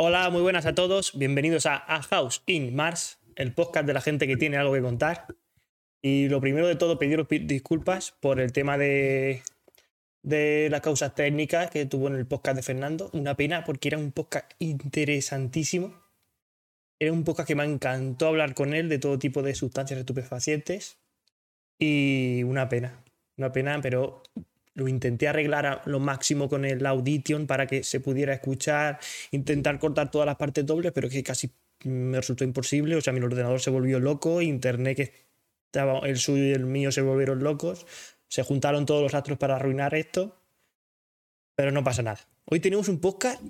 Hola, muy buenas a todos. Bienvenidos a A House in Mars, el podcast de la gente que tiene algo que contar. Y lo primero de todo, pediros disculpas por el tema de, de las causas técnicas que tuvo en el podcast de Fernando. Una pena porque era un podcast interesantísimo. Era un podcast que me encantó hablar con él de todo tipo de sustancias estupefacientes. Y una pena, una pena, pero lo intenté arreglar a lo máximo con el Audition para que se pudiera escuchar, intentar cortar todas las partes dobles, pero que casi me resultó imposible. O sea, mi ordenador se volvió loco, internet que estaba el suyo y el mío se volvieron locos. Se juntaron todos los astros para arruinar esto. Pero no pasa nada. Hoy tenemos un podcast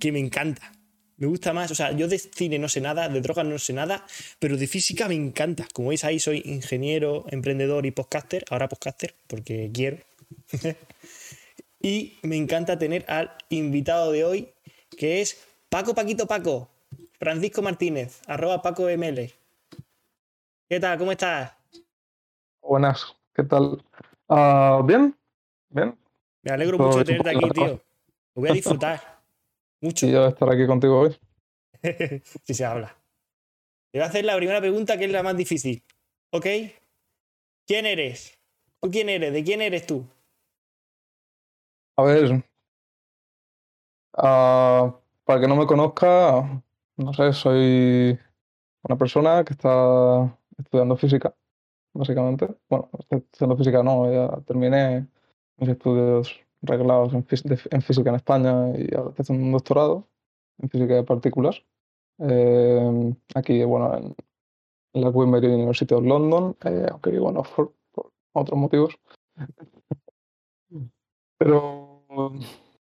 que me encanta. Me gusta más. O sea, yo de cine no sé nada, de drogas no sé nada, pero de física me encanta. Como veis ahí, soy ingeniero, emprendedor y podcaster. Ahora podcaster, porque quiero. y me encanta tener al invitado de hoy, que es Paco Paquito Paco, Francisco Martínez, arroba Paco ML. ¿Qué tal? ¿Cómo estás? Buenas, ¿qué tal? Ah, ¿Bien? ¿Bien? Me alegro mucho de tenerte aquí, tío. Lo voy a disfrutar. Mucho. Y yo estar aquí contigo hoy. si se habla. Te voy a hacer la primera pregunta que es la más difícil. ¿Ok? ¿Quién eres? ¿Tú quién eres? ¿De quién eres tú? A ver. Uh, para que no me conozca, no sé, soy una persona que está estudiando física, básicamente. Bueno, estudiando física no, ya terminé mis estudios reglados en, física en España y ahora estoy haciendo un doctorado en física de partículas. Eh, aquí, bueno, en, la Queen Mary University of London, eh, aunque en Oxford por otros motivos. Pero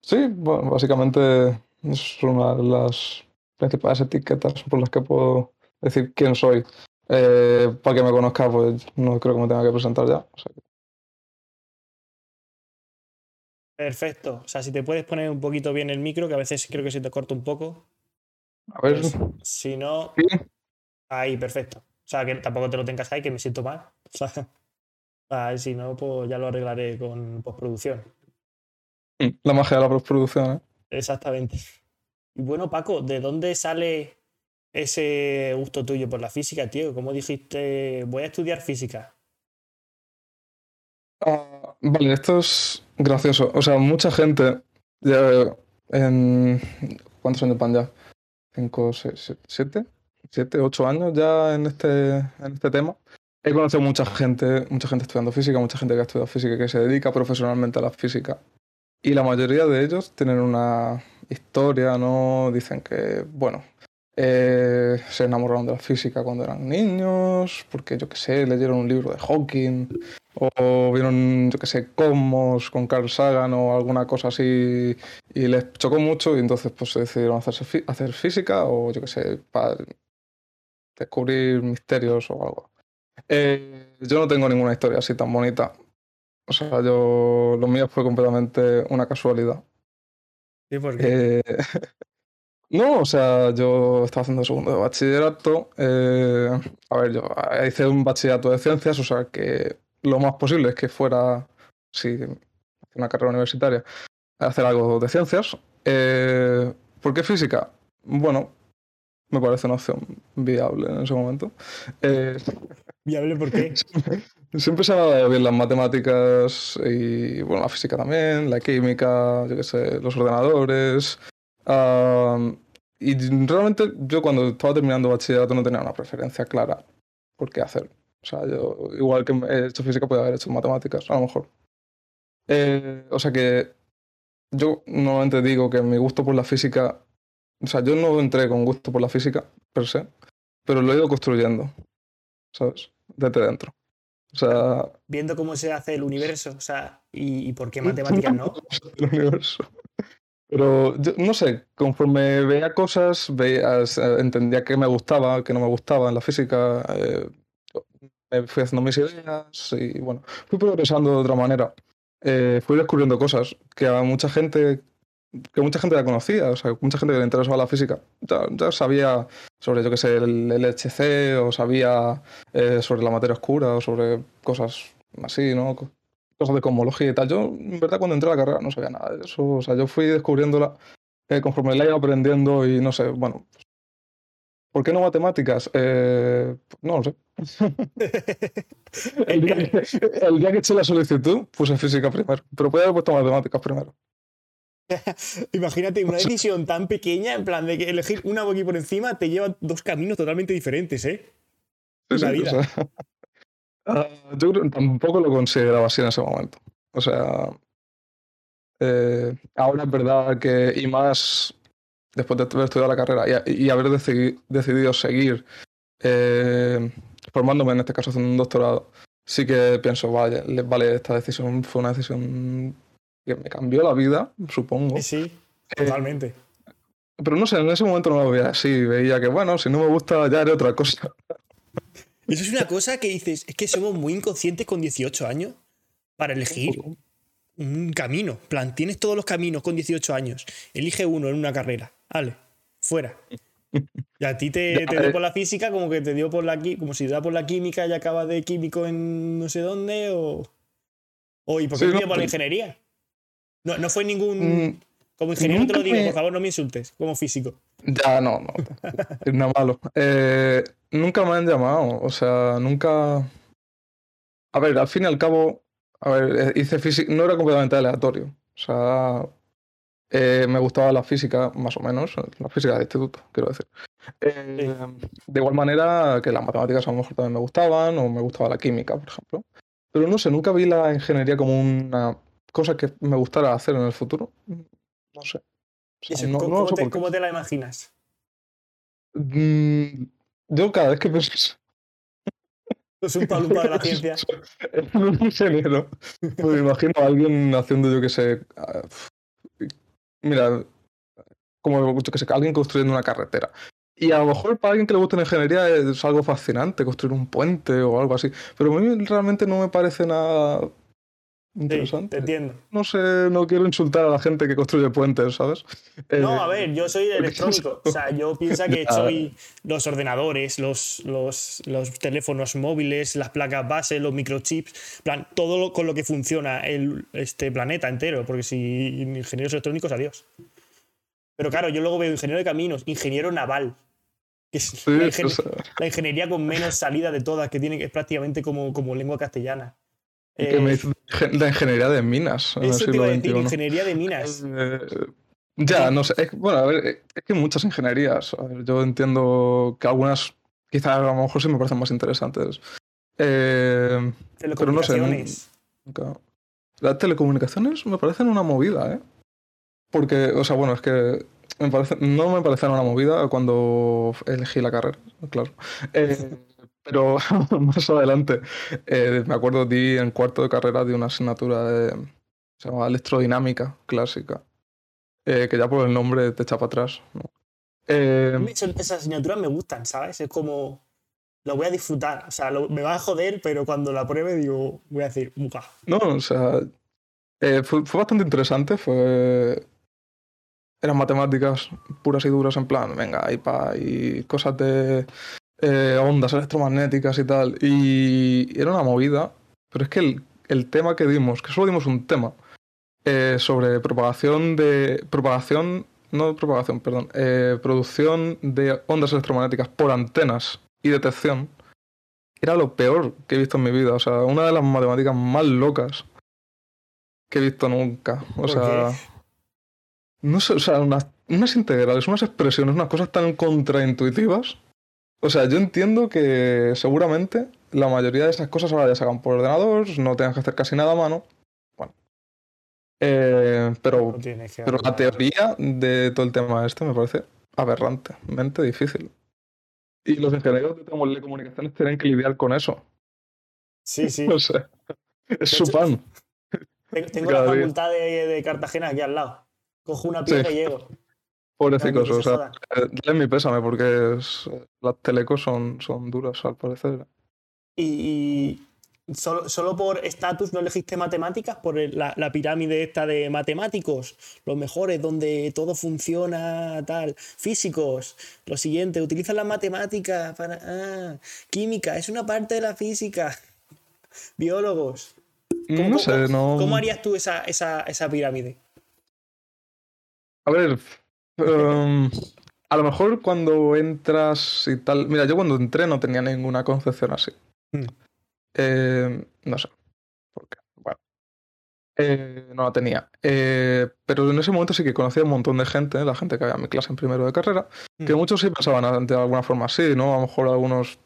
sí, bueno, básicamente es una de las principales etiquetas por las que puedo decir quién soy. Eh, para que me conozca, pues no creo que me tenga que presentar ya. Perfecto. O sea, si te puedes poner un poquito bien el micro, que a veces creo que se te corta un poco. A ver. Pues, si no. Ahí, perfecto. O sea, que tampoco te lo tengas ahí, que me siento mal. O sea, si no, pues ya lo arreglaré con postproducción. La magia de la postproducción, ¿eh? Exactamente. Y bueno, Paco, ¿de dónde sale ese gusto tuyo por la física, tío? ¿Cómo dijiste, voy a estudiar física? Ah, vale, esto es gracioso. O sea, mucha gente, ya en... ¿Cuántos años van ya? ¿Cinco, seis, siete? ¿Siete, ocho años ya en este, en este tema? He conocido mucha gente, mucha gente estudiando física, mucha gente que ha estudiado física que se dedica profesionalmente a la física. Y la mayoría de ellos tienen una historia, ¿no? Dicen que, bueno, eh, se enamoraron de la física cuando eran niños, porque yo qué sé, leyeron un libro de Hawking, o vieron, yo qué sé, Cosmos con Carl Sagan o alguna cosa así, y les chocó mucho, y entonces pues se decidieron hacerse hacer física, o yo qué sé, para descubrir misterios o algo. Eh, yo no tengo ninguna historia así tan bonita. O sea, yo lo mío fue completamente una casualidad. ¿Y por qué? Eh, no, o sea, yo estaba haciendo segundo de bachillerato. Eh, a ver, yo hice un bachillerato de ciencias, o sea que lo más posible es que fuera, sí, una carrera universitaria, hacer algo de ciencias. ¿Por qué física? Bueno, me parece una opción viable en ese momento. ¿Viable por qué? Siempre se me ha dado bien las matemáticas y bueno, la física también, la química, yo qué sé, los ordenadores. y realmente yo cuando estaba terminando bachillerato no tenía una preferencia clara por qué hacer. O sea, yo igual que he hecho física podía haber hecho matemáticas, a lo mejor. Eh, o sea que yo normalmente digo que mi gusto por la física, o sea, yo no entré con gusto por la física per se, pero lo he ido construyendo, ¿sabes? Desde dentro. O sea. Viendo cómo se hace el universo, o sea, y, por qué matemáticas no. el universo. Pero yo, no sé, conforme veía cosas, veía, entendía qué me gustaba, qué no me gustaba en la física, eh, me fui haciendo mis ideas y bueno, fui progresando de otra manera. Eh, fui descubriendo cosas que a mucha gente que mucha gente ya conocía, o sea, mucha gente que le interesaba la física ya, sabía sobre, yo qué sé, el LHC o sabía eh, sobre la materia oscura o sobre cosas así, ¿no? Cosas de cosmología y tal. Yo, en verdad, cuando entré a la carrera no sabía nada de eso, o sea, yo fui descubriéndola eh, conforme la ido aprendiendo y no sé, bueno. ¿Por qué no matemáticas? Eh, no lo sé. el, día que, el día que eché la solicitud puse física primero, pero podía haber puesto matemáticas primero. Imagínate una decisión tan pequeña, en plan de que elegir una aquí por encima te lleva dos caminos totalmente diferentes, ¿eh? la vida. Ah, yo tampoco lo consideraba así en ese momento. O sea, eh, ahora es verdad que, y más después de haber estudiado la carrera y, haber decidido seguir eh, formándome, en este caso haciendo un doctorado, sí que pienso, vale, vale, esta decisión fue una decisión que me cambió la vida, supongo. Sí, sí, eh, totalmente. pero no sé, en ese momento no lo veía así, veía que, bueno, si no me gusta ya haré otra cosa. Eso es una cosa que dices, es que somos muy inconscientes con 18 años para elegir un camino. plan, tienes todos los caminos con 18 años. Elige uno en una carrera. Vale, fuera. Y a ti te, dio eh. por la física como que te dio por la como si te da por la química y acabas de químico en no sé dónde o. O ¿y por qué te dio por la ingeniería? No, no fue ningún. Mm, como ingeniero te lo digo, por favor, no me insultes, como físico. Ya, no, no. es nada malo. Eh, nunca me han llamado, o sea, nunca. A ver, al fin y al cabo, a ver, eh, hice física, no era completamente aleatorio. O sea, eh, me gustaba la física, más o menos, la física de instituto, quiero decir. Eh, de igual manera que las matemáticas a lo mejor también me gustaban, o me gustaba la química, por ejemplo. Pero no sé, nunca vi la ingeniería como una cosa que me gustara hacer en el futuro. No sé. ¿cómo, te, la imaginas? Mm, yo cada vez que pienso es un palumpa de la ciencia. Es un ingeniero. Me imagino a alguien haciendo, yo que sé. Ah, mira, como yo que sé, alguien construyendo una carretera. Y a lo mejor para alguien que le guste la ingeniería es algo fascinante, construir un puente o algo así. Pero a mí realmente no me parece nada Interesante. entiendo. No sé, no quiero insultar a la gente que construye puentes, ¿sabes? No, a eh, ver, yo soy electrónico. O sea, yo pienso que soy los ordenadores, los, los, los, teléfonos móviles, las placas base, los microchips, plan, todo con lo que funciona el, este planeta entero. Porque si ingenieros electrónicos, adiós. Pero claro, yo luego veo ingeniero de caminos, ingeniero naval. Que es la, ingeniería con menos salida de todas, que tiene que es prácticamente como, como lengua castellana. Me la ingeniería de minas. Eso te iba a decir, ingeniería de minas. Eh, ya, no sé. bueno, a ver, es que muchas ingenierías. yo entiendo que algunas quizás a lo mejor sí me parecen más interesantes. Eh, pero no sé. Las telecomunicaciones me parecen una movida, ¿eh? Porque, o sea, bueno, es que me parece, no me parecen una movida cuando elegí la carrera, claro. Eh, pero más adelante, eh, me acuerdo, di en cuarto de carrera de una asignatura de, se llama electrodinámica clásica, eh, que ya por el nombre te echa para atrás. Eh, esas asignaturas me gustan, ¿sabes? Es como, lo voy a disfrutar, o sea, me va a joder, pero cuando la pruebe digo, voy a decir, muca. No, o sea, fue, fue, bastante interesante, fue... Eran matemáticas puras y duras en plan, venga, ahí pa, y cosas de eh, ondas electromagnéticas y tal. Y era una movida, pero es que el, tema que dimos, que solo dimos un tema, eh, sobre propagación de. propagación. No propagación, perdón. Eh, producción de ondas electromagnéticas por antenas y detección. Era lo peor que he visto en mi vida. O sea, una de las matemáticas más locas que he visto nunca. O sea. No sé, o sea, unas, unas integrales, unas expresiones, unas cosas tan contraintuitivas o sea, yo entiendo que seguramente la mayoría de esas cosas ahora ya se hagan por ordenador, no tengas que hacer casi nada a mano. Bueno. Eh, pero, pero la teoría de todo el tema este me parece aberrante, mente difícil. Y los ingenieros de telecomunicaciones tienen que lidiar con eso. Sí, sí. No sé. Es su pan. Tengo la facultad de, Cartagena aquí al lado. Cojo una piedra y llego. Pobrecicos, o sea, dale mi pésame porque las telecos son, son duras al parecer. Y, solo, solo, por estatus no elegiste matemáticas, por la, pirámide esta de matemáticos, los mejores, donde todo funciona tal. Físicos, lo siguiente, utilizan las matemáticas para... Ah, química, es una parte de la física. Biólogos. no sé, no... ¿Cómo harías tú esa, esa, esa pirámide? A ver, Um, a lo mejor cuando entras y tal. Mira, yo cuando entré no tenía ninguna concepción así. Mm. Eh, no sé. ¿Por qué? Bueno. Eh, no la tenía. Eh, pero en ese momento sí que conocía un montón de gente, la gente que había en mi clase en primero de carrera, que Mm. muchos sí pensaban de alguna forma así, ¿no? A lo mejor algunos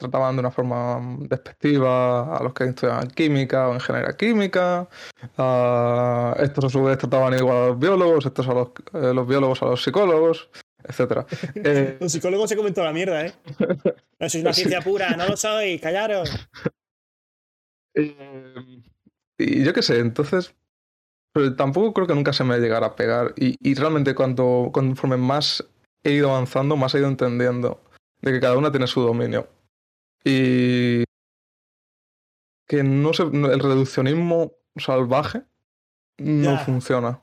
trataban de una forma mm, despectiva a los que estudiaban química o ingeniería química. a- estos a su vez trataban igual a los biólogos, estos a los, eh, los biólogos a los psicólogos, etc. Eh, Los psicólogos se comen toda la mierda, ¿eh? No sois una Sí. ciencia pura, no lo sois, callaros. Eh, y yo qué sé, entonces. Pero tampoco creo que nunca se me llegara a pegar. Y, y realmente, cuando, conforme más he ido avanzando, más he ido entendiendo de que cada una tiene su dominio. Y. Que no no- el reduccionismo salvaje no Ya. funciona.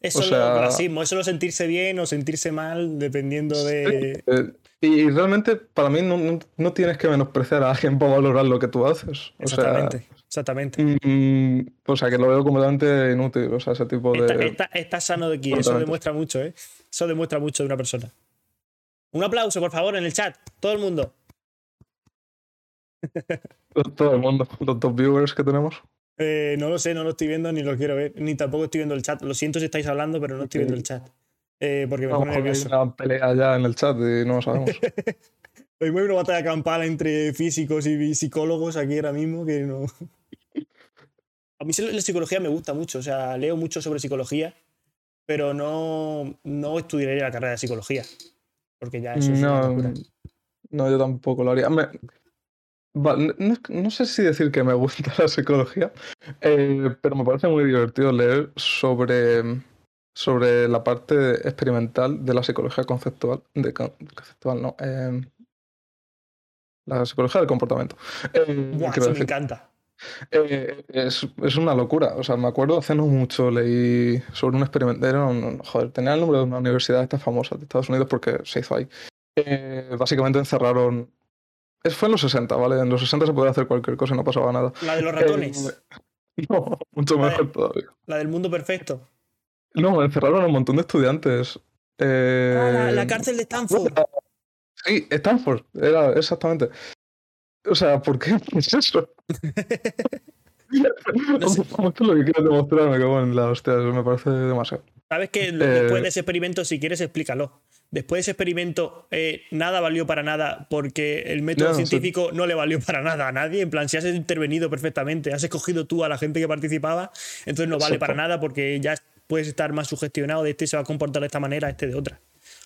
Eso O es sea- lo clasismo, eso es lo sentirse bien o sentirse mal, dependiendo de. Eh, y, y realmente, para mí, no, no- no tienes que menospreciar a alguien por valorar lo que tú haces. O sea, Exactamente, exactamente. mm, o sea, que lo veo completamente inútil. O sea, ese tipo de. Está, está- está sano de aquí, eso demuestra mucho, ¿eh? Eso demuestra mucho de una persona. Un aplauso, por favor, en el chat, todo el mundo. Todo el mundo, los dos viewers que tenemos. Eh, no lo sé, no lo estoy viendo ni lo quiero ver, ni tampoco estoy viendo el chat. Lo siento si estáis hablando, pero no estoy viendo el chat. Eh, porque me lo pone nervioso. una pelea ya en el chat y no lo sabemos. Hoy mueve una batalla campal entre físicos y psicólogos aquí ahora mismo que no. A mí la psicología me gusta mucho, o sea, leo mucho sobre psicología, pero no, no estudiaría la carrera de psicología. Porque ya eso es no, no, yo tampoco lo haría. Me- no, no- sé si decir que me gusta la psicología, eh, pero me parece muy divertido leer sobre, sobre la parte experimental de la psicología conceptual. De, con- conceptual, no. eh, la psicología del comportamiento. Eh, Buah, eso me encanta. Eh, es, es una locura. O sea, me acuerdo hace no mucho leí sobre un experimento. Joder, tenía el nombre de una universidad esta famosa de Estados Unidos porque se hizo ahí. Eh, básicamente encerraron. Es- Fue en los 60, ¿vale? En los 60 se podía hacer cualquier cosa y no pasaba nada. La de los ratones, Eh, no, mucho Vale. mejor todavía. la del mundo perfecto. No, encerraron a un montón de estudiantes. Eh, Ah, la, la cárcel de Stanford. Sí, Stanford, era exactamente. O sea, ¿por qué es eso? No sé. Mucho lo que quieres demostrar, me cago en la hostia, eso me parece demasiado. ¿Sabes que Eh, después de ese experimento, si quieres, explícalo? Después de ese experimento, eh, nada valió para nada porque el método sí. científico no le valió para nada a nadie. En plan, si has intervenido perfectamente, has escogido tú a la gente que participaba, entonces no vale Exacto. para nada porque ya puedes estar más sugestionado de este se va a comportar de esta manera, este de otra.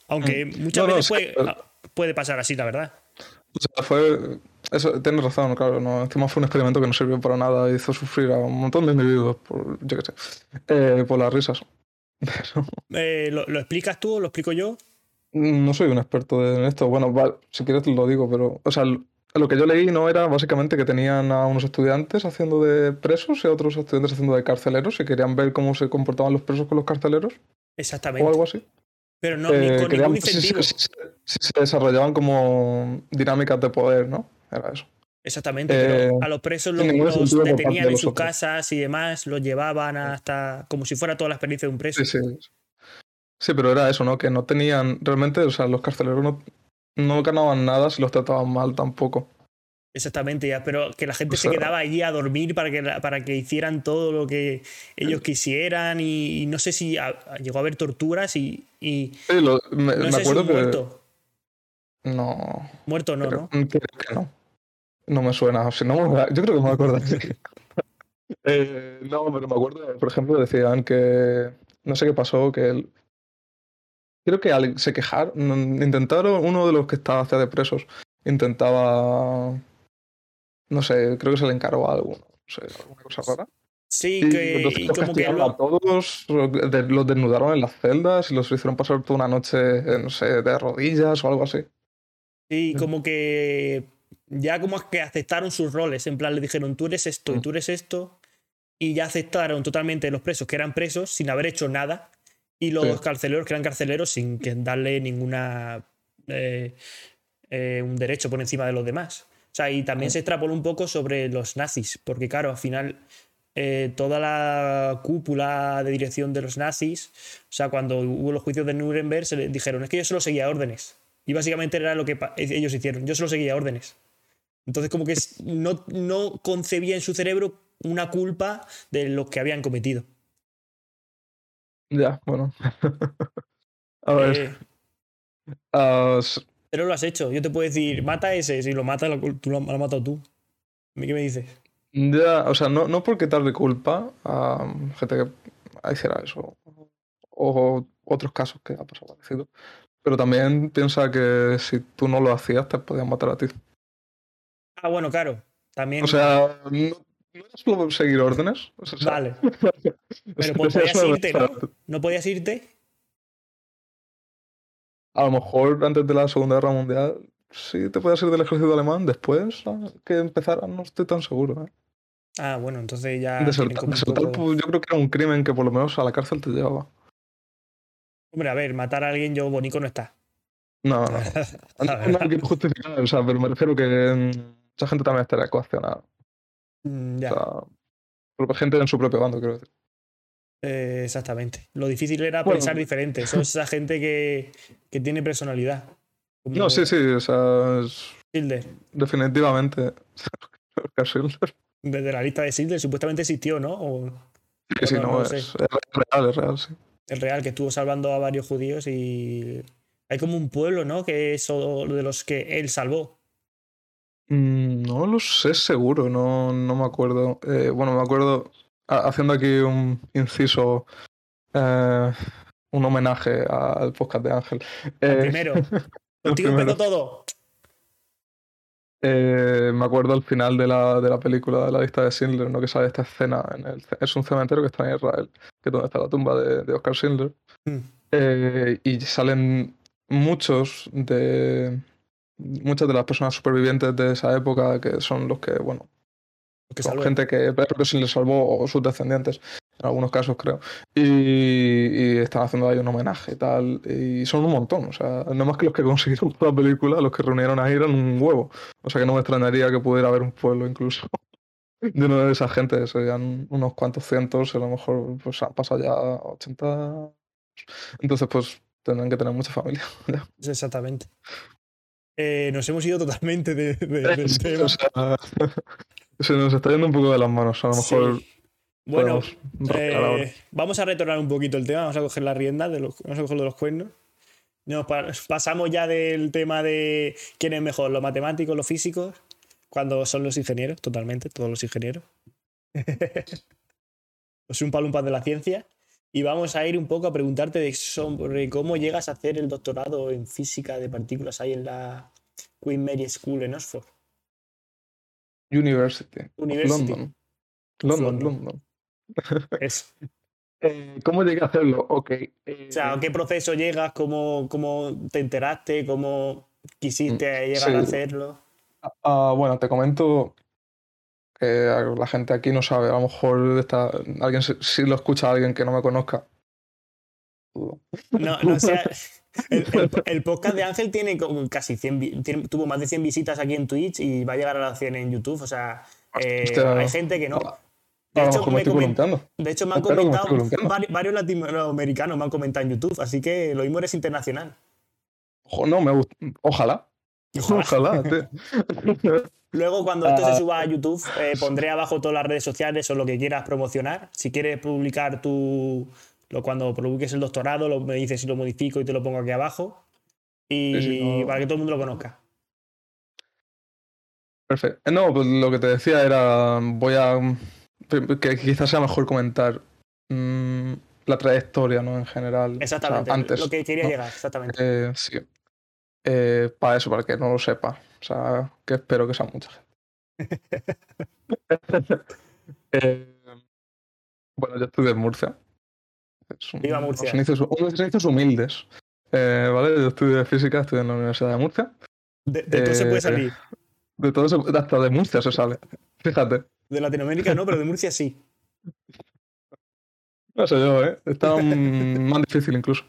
Aunque muchas Mm. No, no, veces puede, ah, puede pasar así, la verdad. O sea, fue. Eso, tienes razón, claro. No, encima fue un experimento que no sirvió para nada. Hizo sufrir a un montón de individuos, por, yo qué sé, eh, por las risas. Pero Eh, ¿lo, lo explicas tú o lo explico yo? no soy un experto en esto. Bueno, vale, si quieres te lo digo, pero. O sea, lo que yo leí no era básicamente que tenían a unos estudiantes haciendo de presos y a otros estudiantes haciendo de carceleros y querían ver cómo se comportaban los presos con los carceleros o Exactamente. algo así. Pero no, ni Eh, con querían ningún incentivo. si- si- si se desarrollaban como dinámicas de poder, ¿no? Era eso. Exactamente, Eh, pero a los presos los, detenían de en sus otros. casas y demás, los llevaban hasta como si fuera toda la experiencia de un preso. Sí, sí. Sí, pero era eso, ¿no? Que no tenían. Realmente, o sea, los carceleros no, no ganaban nada si los trataban mal tampoco. Exactamente, ya, pero que la gente O se quedaba allí a dormir para que, para que hicieran todo lo que ellos quisieran y, y no sé si a- a- llegó a haber torturas y, y Sí, lo- me, no me sé si acuerdo un que. muerto. No. Muerto no, creo, ¿no? creo que no. No me suena. Si no, me- yo creo que me acuerdo. Eh, no, pero me acuerdo, por ejemplo, decían que. No sé qué pasó, que él. Creo que al se quejaron, intentaron, uno de los que estaba hacia de presos, intentaba. No sé, creo que se le encargó algo. No sé, alguna cosa rara. Sí, Y que, y los como que lo- a todos, los desnudaron en las celdas y los hicieron pasar toda una noche, eh, no sé, de rodillas o algo así. Sí, como que ya como que aceptaron sus roles, en plan le dijeron tú eres esto y Mm. tú eres esto, y ya aceptaron totalmente los presos que eran presos sin haber hecho nada, y los Sí. carceleros que eran carceleros sin que darle ninguna eh, eh, un derecho por encima de los demás. O sea, y también Sí. se extrapoló un poco sobre los nazis, porque claro, al final eh, toda la cúpula de dirección de los nazis, o sea, cuando hubo los juicios de Nuremberg, se les dijeron, es que yo solo seguía órdenes. Y básicamente era lo que ellos hicieron, yo solo seguía órdenes. Entonces como que no, no concebía en su cerebro una culpa de lo que habían cometido. Ya, bueno. a ver. Eh, ah, pero lo has hecho. Yo te puedo decir, mata a ese. Si lo mata, tú lo, has matado tú. ¿Qué me dices? Ya, o sea, no, no porque darle culpa a gente que hiciera eso. O otros casos que ha pasado parecido. Pero también piensa que si tú no lo hacías, te podían matar a ti. Ah, bueno, claro. También. O sea, no, no seguir órdenes. vale. Pero podías irte, ¿no? ¿No podías irte? A lo mejor antes de la Segunda Guerra Mundial sí te podías ir del ejército alemán. Después que empezara, no estoy tan seguro. ¿eh? Ah, bueno, entonces ya. Desertar, pues, yo creo que era un crimen que por lo menos a la cárcel te llevaba. Hombre, a ver, matar a alguien yo bonito no está. No, no. no hay que justificar, o sea, pero me refiero que mm, mucha gente también estaría coaccionada. Mm, ya. O sea, gente en su propio bando, quiero decir. Eh, exactamente. Lo difícil era pensar diferente. Eso es esa gente que, que tiene personalidad. No, sí, sí, o sea. Silder. Definitivamente. Desde la lista de Silder supuestamente existió, ¿no? O, sí, sí, no, es, real, es real, sí. Es real, que estuvo salvando a varios judíos y. Hay como un pueblo, ¿no? Que es de los que él salvó. Mm, no lo sé seguro, no, no me acuerdo. Eh, bueno, me acuerdo haciendo aquí un inciso, eh, un homenaje al podcast de Ángel. Eh, primero, contigo empezó todo. Eh, me acuerdo al final de la, de la película de la lista de Schindler, ¿no? que sale esta escena. En el, es un cementerio que está en Israel, que es donde está la tumba de, de Oscar Schindler. Mm. y salen muchos de. Muchas de las personas supervivientes de esa época, que son los que, bueno, gente que creo que le salvó o sus descendientes, en algunos casos creo. Y, están haciendo ahí un homenaje y tal. Y son un montón, o sea, no más que los que consiguieron la película, los que reunieron ahí eran un huevo. O sea que no me extrañaría que pudiera haber un pueblo incluso de una de esas gente, serían unos cuantos cientos, a lo mejor pues han pasado ya 80. Entonces, pues tendrán que tener mucha familia. Exactamente. Eh, nos hemos ido totalmente de, del tema. Se nos está yendo un poco de las manos, a lo mejor. Bueno, eh, vamos a retornar un poquito el tema, vamos a coger la rienda, de los, vamos a coger de los cuernos. Nos pasamos ya del tema de quién es mejor, los matemáticos, los físicos, cuando son los ingenieros, totalmente, todos los ingenieros. Es un palumpas de la ciencia. Y vamos a ir un poco a preguntarte de sobre cómo llegas a hacer el doctorado en física de partículas ahí en la Queen Mary School en Oxford. University. London. London, London. Eh, ¿Cómo llegué a hacerlo? Ok. o sea, ¿qué proceso llegas? ¿Cómo, cómo te enteraste? ¿Cómo quisiste mm, llegar a hacerlo? Ah, ah, bueno, te comento que la gente aquí no sabe. A lo mejor está, alguien si lo escucha a alguien que no me conozca. No, no sea, el, podcast de Ángel tiene casi 100, tuvo más de 100 visitas aquí en Twitch y va a llegar a las 100 en YouTube. O sea, eh, hay gente que no. De hecho, me, de hecho, me han comentado varios latinoamericanos me han comentado en YouTube, así que lo mismo eres internacional. no, me Ojalá. Ojalá. Luego, cuando esto se suba a YouTube, eh, pondré abajo todas las redes sociales o lo que quieras promocionar. Si quieres publicar tu, cuando publiques el doctorado, lo, me dices si lo modifico y te lo pongo aquí abajo. Y para que todo el mundo lo conozca. Perfecto. Eh, no, pues lo que te decía era, voy a, que quizás sea mejor comentar mm, la trayectoria, ¿no? En general. Exactamente, antes, lo que quería llegar, exactamente. Eh, sí. Eh, para eso, para que no lo sepa. O sea, que espero que sea mucha gente. bueno, yo estudié en Murcia. Viva Murcia. Unos inicios, humildes. Eh, ¿Vale? Yo estudié física, estudié en la Universidad de Murcia. De, todo se puede eh, salir. De todo se, hasta de Murcia se sale. Fíjate. De Latinoamérica no, pero de Murcia sí. No sé yo, ¿eh? Está más difícil incluso.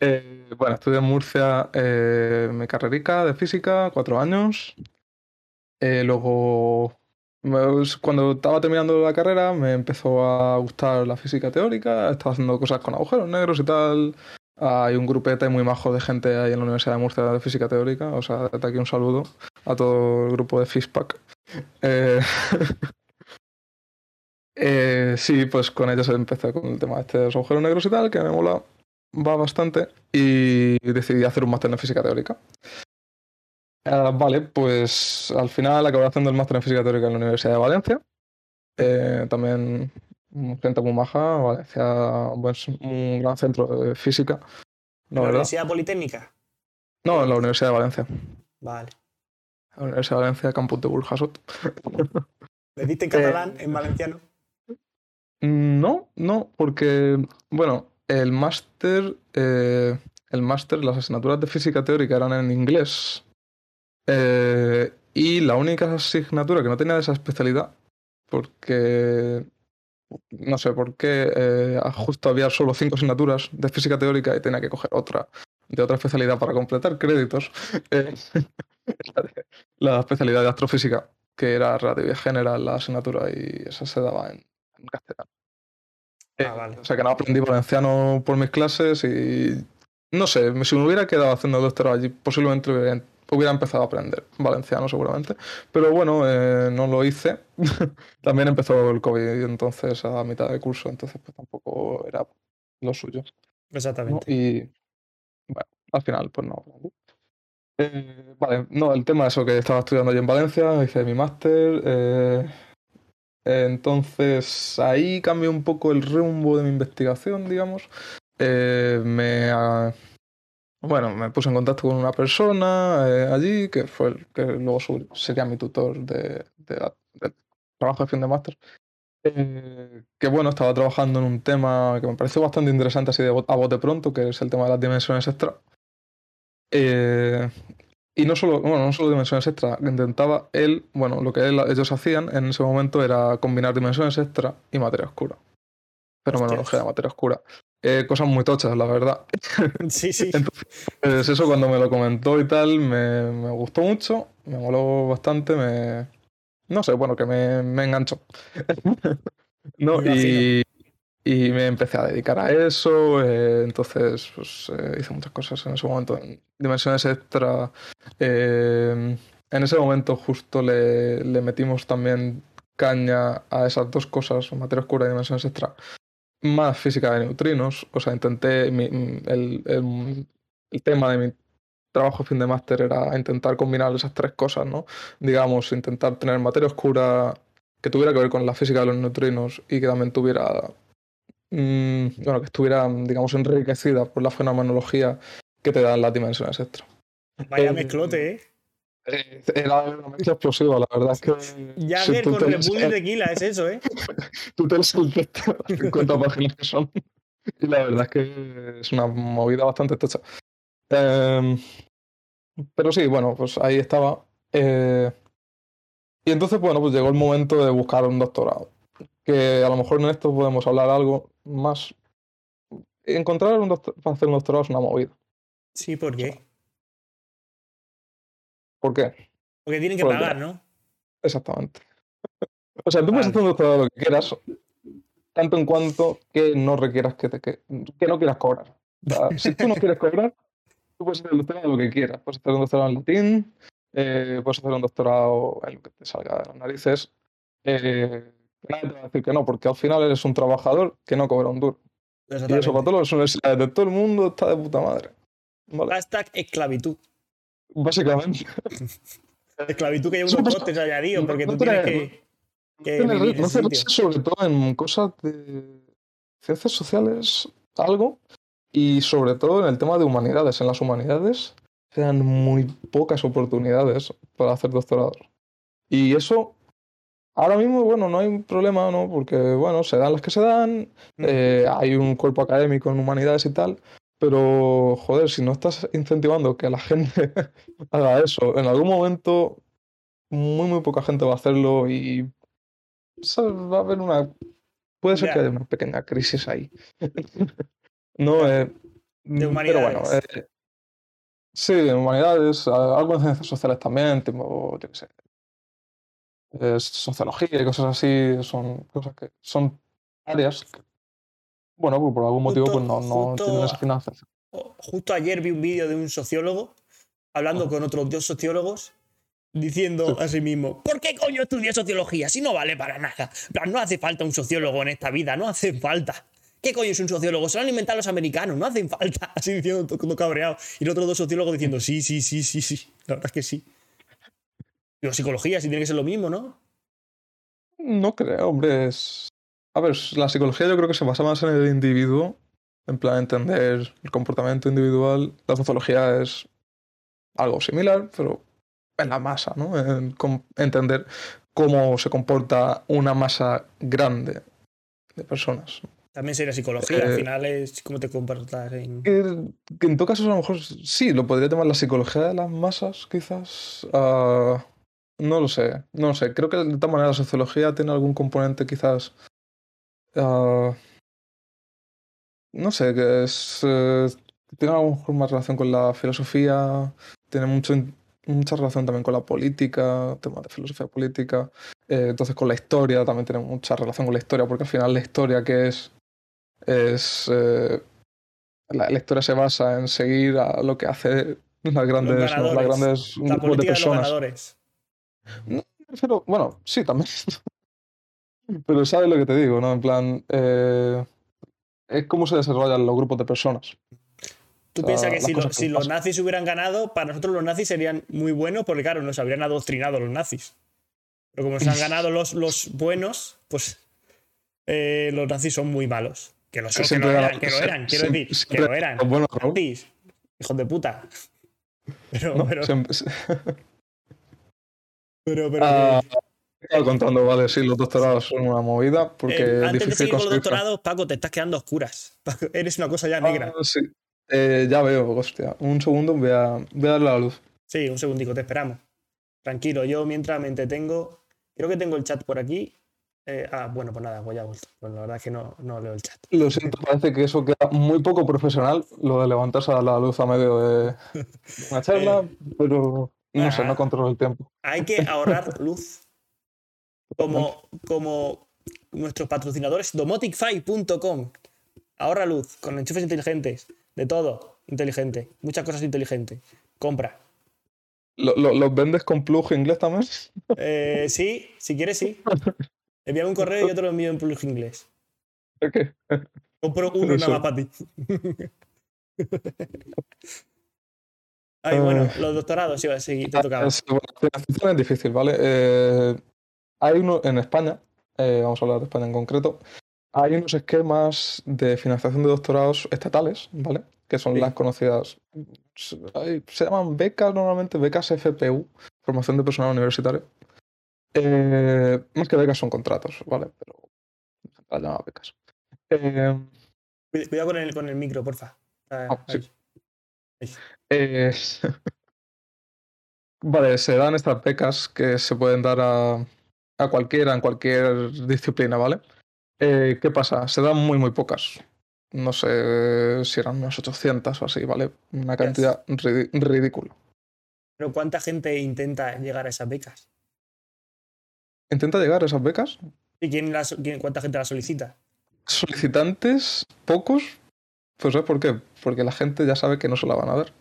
Eh, bueno, estudié en Murcia eh, mi carrerica de física, cuatro años. luego cuando estaba terminando la carrera me empezó a gustar la física teórica, estaba haciendo cosas con agujeros negros y tal. Hay un grupete muy majo de gente ahí en la Universidad de Murcia de física teórica, o sea, aquí un saludo a todo el grupo de Fishpack. Eh, eh, sí, pues con ellos empecé con el tema este de los agujeros negros y tal, que me mola va bastante, y decidí hacer un máster en física teórica. Ah, vale, pues al final acabé haciendo el máster en física teórica en la Universidad de Valencia. Eh, también gente muy maja, Valencia, pues, un gran centro de física. ¿La Universidad Politécnica? No, en la Universidad de Valencia. Vale. La Universidad de Valencia, campus de Burjasot. ¿Le diste en catalán, en valenciano? No, no, porque, bueno, el máster, eh, el máster, las asignaturas de física teórica eran en inglés eh, y la única asignatura que no tenía esa especialidad, porque no sé por qué, eh, justo había solo cinco asignaturas de física teórica y tenía que coger otra de otra especialidad para completar créditos. La especialidad de astrofísica, que era relatividad general la asignatura y esa se daba en, castellano. Ah, o sea que no aprendí valenciano por mis clases y no sé, si me hubiera quedado haciendo doctorado allí, posiblemente hubiera empezado a aprender valenciano seguramente. Pero bueno, eh, no lo hice. También empezó el COVID entonces a mitad de curso, entonces pues tampoco era lo suyo. Exactamente. Y bueno, al final pues no eh, vale, no, el tema es eso que estaba estudiando allí en Valencia, hice mi máster. Eh, entonces ahí cambió un poco el rumbo de mi investigación, digamos. me bueno, me puse en contacto con una persona eh, allí, que fue el que luego sería mi tutor de, de, del trabajo de fin de máster. Eh, que bueno, estaba trabajando en un tema que me pareció bastante interesante así de a bote pronto, que es el tema de las dimensiones extra. Eh, y no solo, bueno, no solo dimensiones extra, intentaba él, bueno, lo que ellos hacían en ese momento era combinar dimensiones extra y materia oscura. Fenomenología de materia oscura. Eh, cosas muy tochas, la verdad. Sí, sí. Entonces, eso cuando me lo comentó y tal, me, me, gustó mucho, me moló bastante, me... No sé, bueno, que me, me enganchó. no, y, y, me empecé a dedicar a eso, eh, entonces pues, eh, hice muchas cosas en ese momento, en dimensiones extra. en ese momento justo le, le metimos también caña a esas dos cosas, materia oscura y dimensiones extra, más física de neutrinos. O sea, intenté. el, el, tema de mi trabajo fin de máster era intentar combinar esas tres cosas, ¿no? Digamos, intentar tener materia oscura que tuviera que ver con la física de los neutrinos y que también tuviera. Mm, bueno, que estuviera, digamos, enriquecida por la fenomenología que te dan las dimensiones extra. Vaya eh, mezclote, ¿eh? Eh, era una mezcla explosiva, la verdad es que. Ya ver con Red Bull y tequila, es eso, ¿eh? tú te el texto, 50 páginas que son. Y la verdad es que es una movida bastante estrecha. Em, pero sí, bueno, pues ahí estaba. Eh, y entonces, bueno, pues llegó el momento de buscar un doctorado. Que a lo mejor en esto podemos hablar algo más. Encontrar un doctor para hacer un doctorado es una movida. Sí, ¿por qué? ¿Por qué? Porque tienen que pagar, ¿no? Exactamente. O sea, tú puedes hacer un doctorado lo que quieras, tanto en cuanto que no requieras que, te, que, no quieras cobrar. si tú no quieres cobrar, tú puedes hacer el doctorado lo que quieras. Puedes hacer un doctorado en latín, eh, puedes hacer un doctorado en lo que te salga de las narices. Eh, nadie te va a decir que no, porque al final eres un trabajador que no cobra un duro. Y eso para las universidades de todo el mundo está de puta madre. Hashtag esclavitud. Básicamente. Esclavitud que lleva unos costes añadidos porque tú tienes que, que no vivir no sobre todo en cosas de ciencias sociales, algo, y sobre todo en el tema de humanidades. En las humanidades se dan muy pocas oportunidades para hacer doctorados. Y eso, ahora mismo, bueno, no hay un problema, ¿no? Porque, bueno, se dan las que se dan, eh, hay un cuerpo académico en humanidades y tal, pero, joder, si no estás incentivando que la gente haga eso, en algún momento muy, muy poca gente va a hacerlo y va a haber una... Puede ser que haya una pequeña crisis ahí. no, eh, de humanidades. Pero bueno, eh, sí, de humanidades, algo en ciencias sociales también, tipo, yo qué sé. Es sociología y cosas así, son cosas que son áreas que, bueno, pues por algún motivo Justo- pues no, no justo- tienen esa financiación. Justo ayer vi un vídeo de un sociólogo hablando con otros dos sociólogos diciendo a sí mismo, ¿por qué coño estudié sociología si no vale para nada? No hace falta un sociólogo en esta vida, no hace falta. ¿Qué coño es un sociólogo? Se lo han inventado los americanos, no hacen falta. Así diciendo todo, cabreado. Y los otros dos sociólogos diciendo, sí, sí, sí, sí, sí. La verdad es que sí. Digo, psicología, sí tiene que ser lo mismo, ¿no? No creo, hombre, es... A ver, la psicología yo creo que se basa más en el individuo, en plan entender el comportamiento individual. La sociología es algo similar, pero en la masa, ¿no? En entender cómo se comporta una masa grande de personas. También sería psicología, al Eh, final es cómo te comportas en... Que, que en todo caso, a lo mejor sí, lo podría llamar la psicología de las masas, quizás. No lo sé, no lo sé. Creo que de todas maneras la sociología tiene algún componente quizás. ah, no sé, que es. eh, tiene a lo mejor más relación con la filosofía, tiene mucho, mucha relación también con la política, temas de filosofía política. eh, entonces con la historia también tiene mucha relación con la historia, porque al final la historia que es. es eh, la, la historia se basa en seguir a lo que hace las grandes, ¿no? las grandes La grupos de de Pero bueno, sí, también. Pero sabes lo que te digo, ¿no? En plan, eh, es cómo se desarrollan los grupos de personas. Tú O sea, piensas que las si, lo- que si los nazis hubieran ganado, para nosotros los nazis serían muy buenos porque, claro, nos habrían adoctrinado los nazis. Pero como se han ganado los, los buenos, pues eh, los nazis son muy malos. Que lo, son, que lo eran, que lo eran, quiero decir, que lo eran. los buenos, hijos de puta. Pero, ¿no? pero, Siempre- pero, pero Ah, estaba contando, vale, sí, los doctorados son una movida porque eh, es antes de seguir con los doctorados, Paco, te estás quedando a oscuras. Paco, eres una cosa ya negra. Ah, sí. Eh, ya veo, hostia. Un segundo, voy a, voy a darle la luz. Sí, un segundico, te esperamos. Tranquilo, yo mientras me entretengo. Creo que tengo el chat por aquí. Eh, ah, bueno, pues nada, pues ya vuelto. Pues la verdad es que no, no leo el chat. Lo siento, parece que eso queda muy poco profesional, lo de levantarse a la luz a medio de una charla, pero no sé, no controlo el tiempo. Hay que ahorrar luz. Como, como nuestros patrocinadores, domoticfy.com. Ahorra luz con enchufes inteligentes. De todo inteligente. Muchas cosas inteligentes. Compra. ¿Lo, lo- los vendes con plug inglés también? Eh, sí, si quieres, sí. Envíame un correo y yo te lo envío en plug inglés. ¿Qué? Compro uno nada más para ti. Ay, bueno, Eh. los doctorados, sí, sí, te tocaba. Es, bueno, la financiación es difícil, ¿vale? Eh, hay uno en España, eh, vamos a hablar de España en concreto, hay unos esquemas de financiación de doctorados estatales, ¿vale? Que son Sí. las conocidas, se llaman becas normalmente, becas FPU, formación de personal universitario. Eh, más que becas son contratos, ¿vale? Pero las llaman becas. Eh, Cuida- Cuidado con el, con el micro, porfa. Ah, Ah, sí. Eh, vale, se dan estas becas que se pueden dar a, a cualquiera en cualquier disciplina, ¿vale? Eh, ¿Qué pasa? Se dan muy, muy pocas. No sé si eran unas 800 o así, ¿vale? Una cantidad ridícula. Pero ¿cuánta gente intenta llegar a esas becas? Intenta llegar a esas becas. ¿Y quién las, quién- cuánta gente las solicita? Solicitantes, pocos. Pues ¿sabes por qué? Porque la gente ya sabe que no se la van a dar.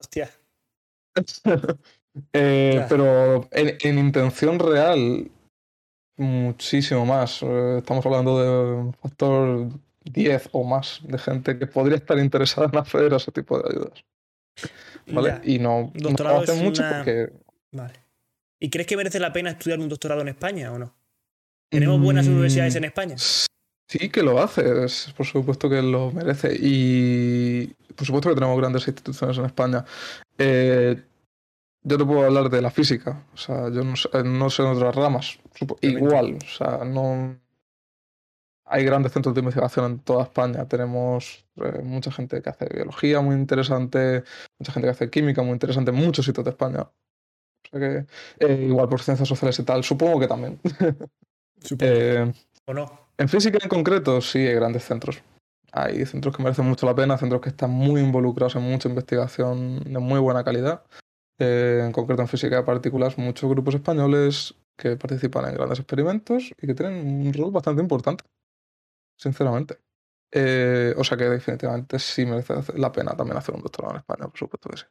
Hostia. Eh, Claro. Pero en, en intención real, muchísimo más. Eh, estamos hablando de un factor 10 o más de gente que podría estar interesada en acceder a ese tipo de ayudas. ¿vale? Ya, Y no, Doctorado hacen es mucho una- porque. Vale. ¿Y crees que merece la pena estudiar un doctorado en España o no? ¿Tenemos buenas Mm, universidades en España? Sí que lo hace, es- por supuesto que lo merece. Y por supuesto que tenemos grandes instituciones en España. Eh, yo te puedo hablar de la física, o sea, yo no sé, no sé en otras ramas. Igual, o sea, no. Hay grandes centros de investigación en toda España. Tenemos eh, mucha gente que hace biología muy interesante, mucha gente que hace química muy interesante en muchos sitios de España. O sea que, eh, igual por ciencias sociales y tal, supongo que también. Supongo. ¿O no? en física en concreto, sí, hay grandes centros. Hay centros que merecen mucho la pena, centros que están muy involucrados en mucha investigación de muy buena calidad. Eh, en concreto en física de partículas, muchos grupos españoles que participan en grandes experimentos y que tienen un rol bastante importante, sinceramente. Eh, o sea que definitivamente sí merece la pena también hacer un doctorado en España, por supuesto que sí.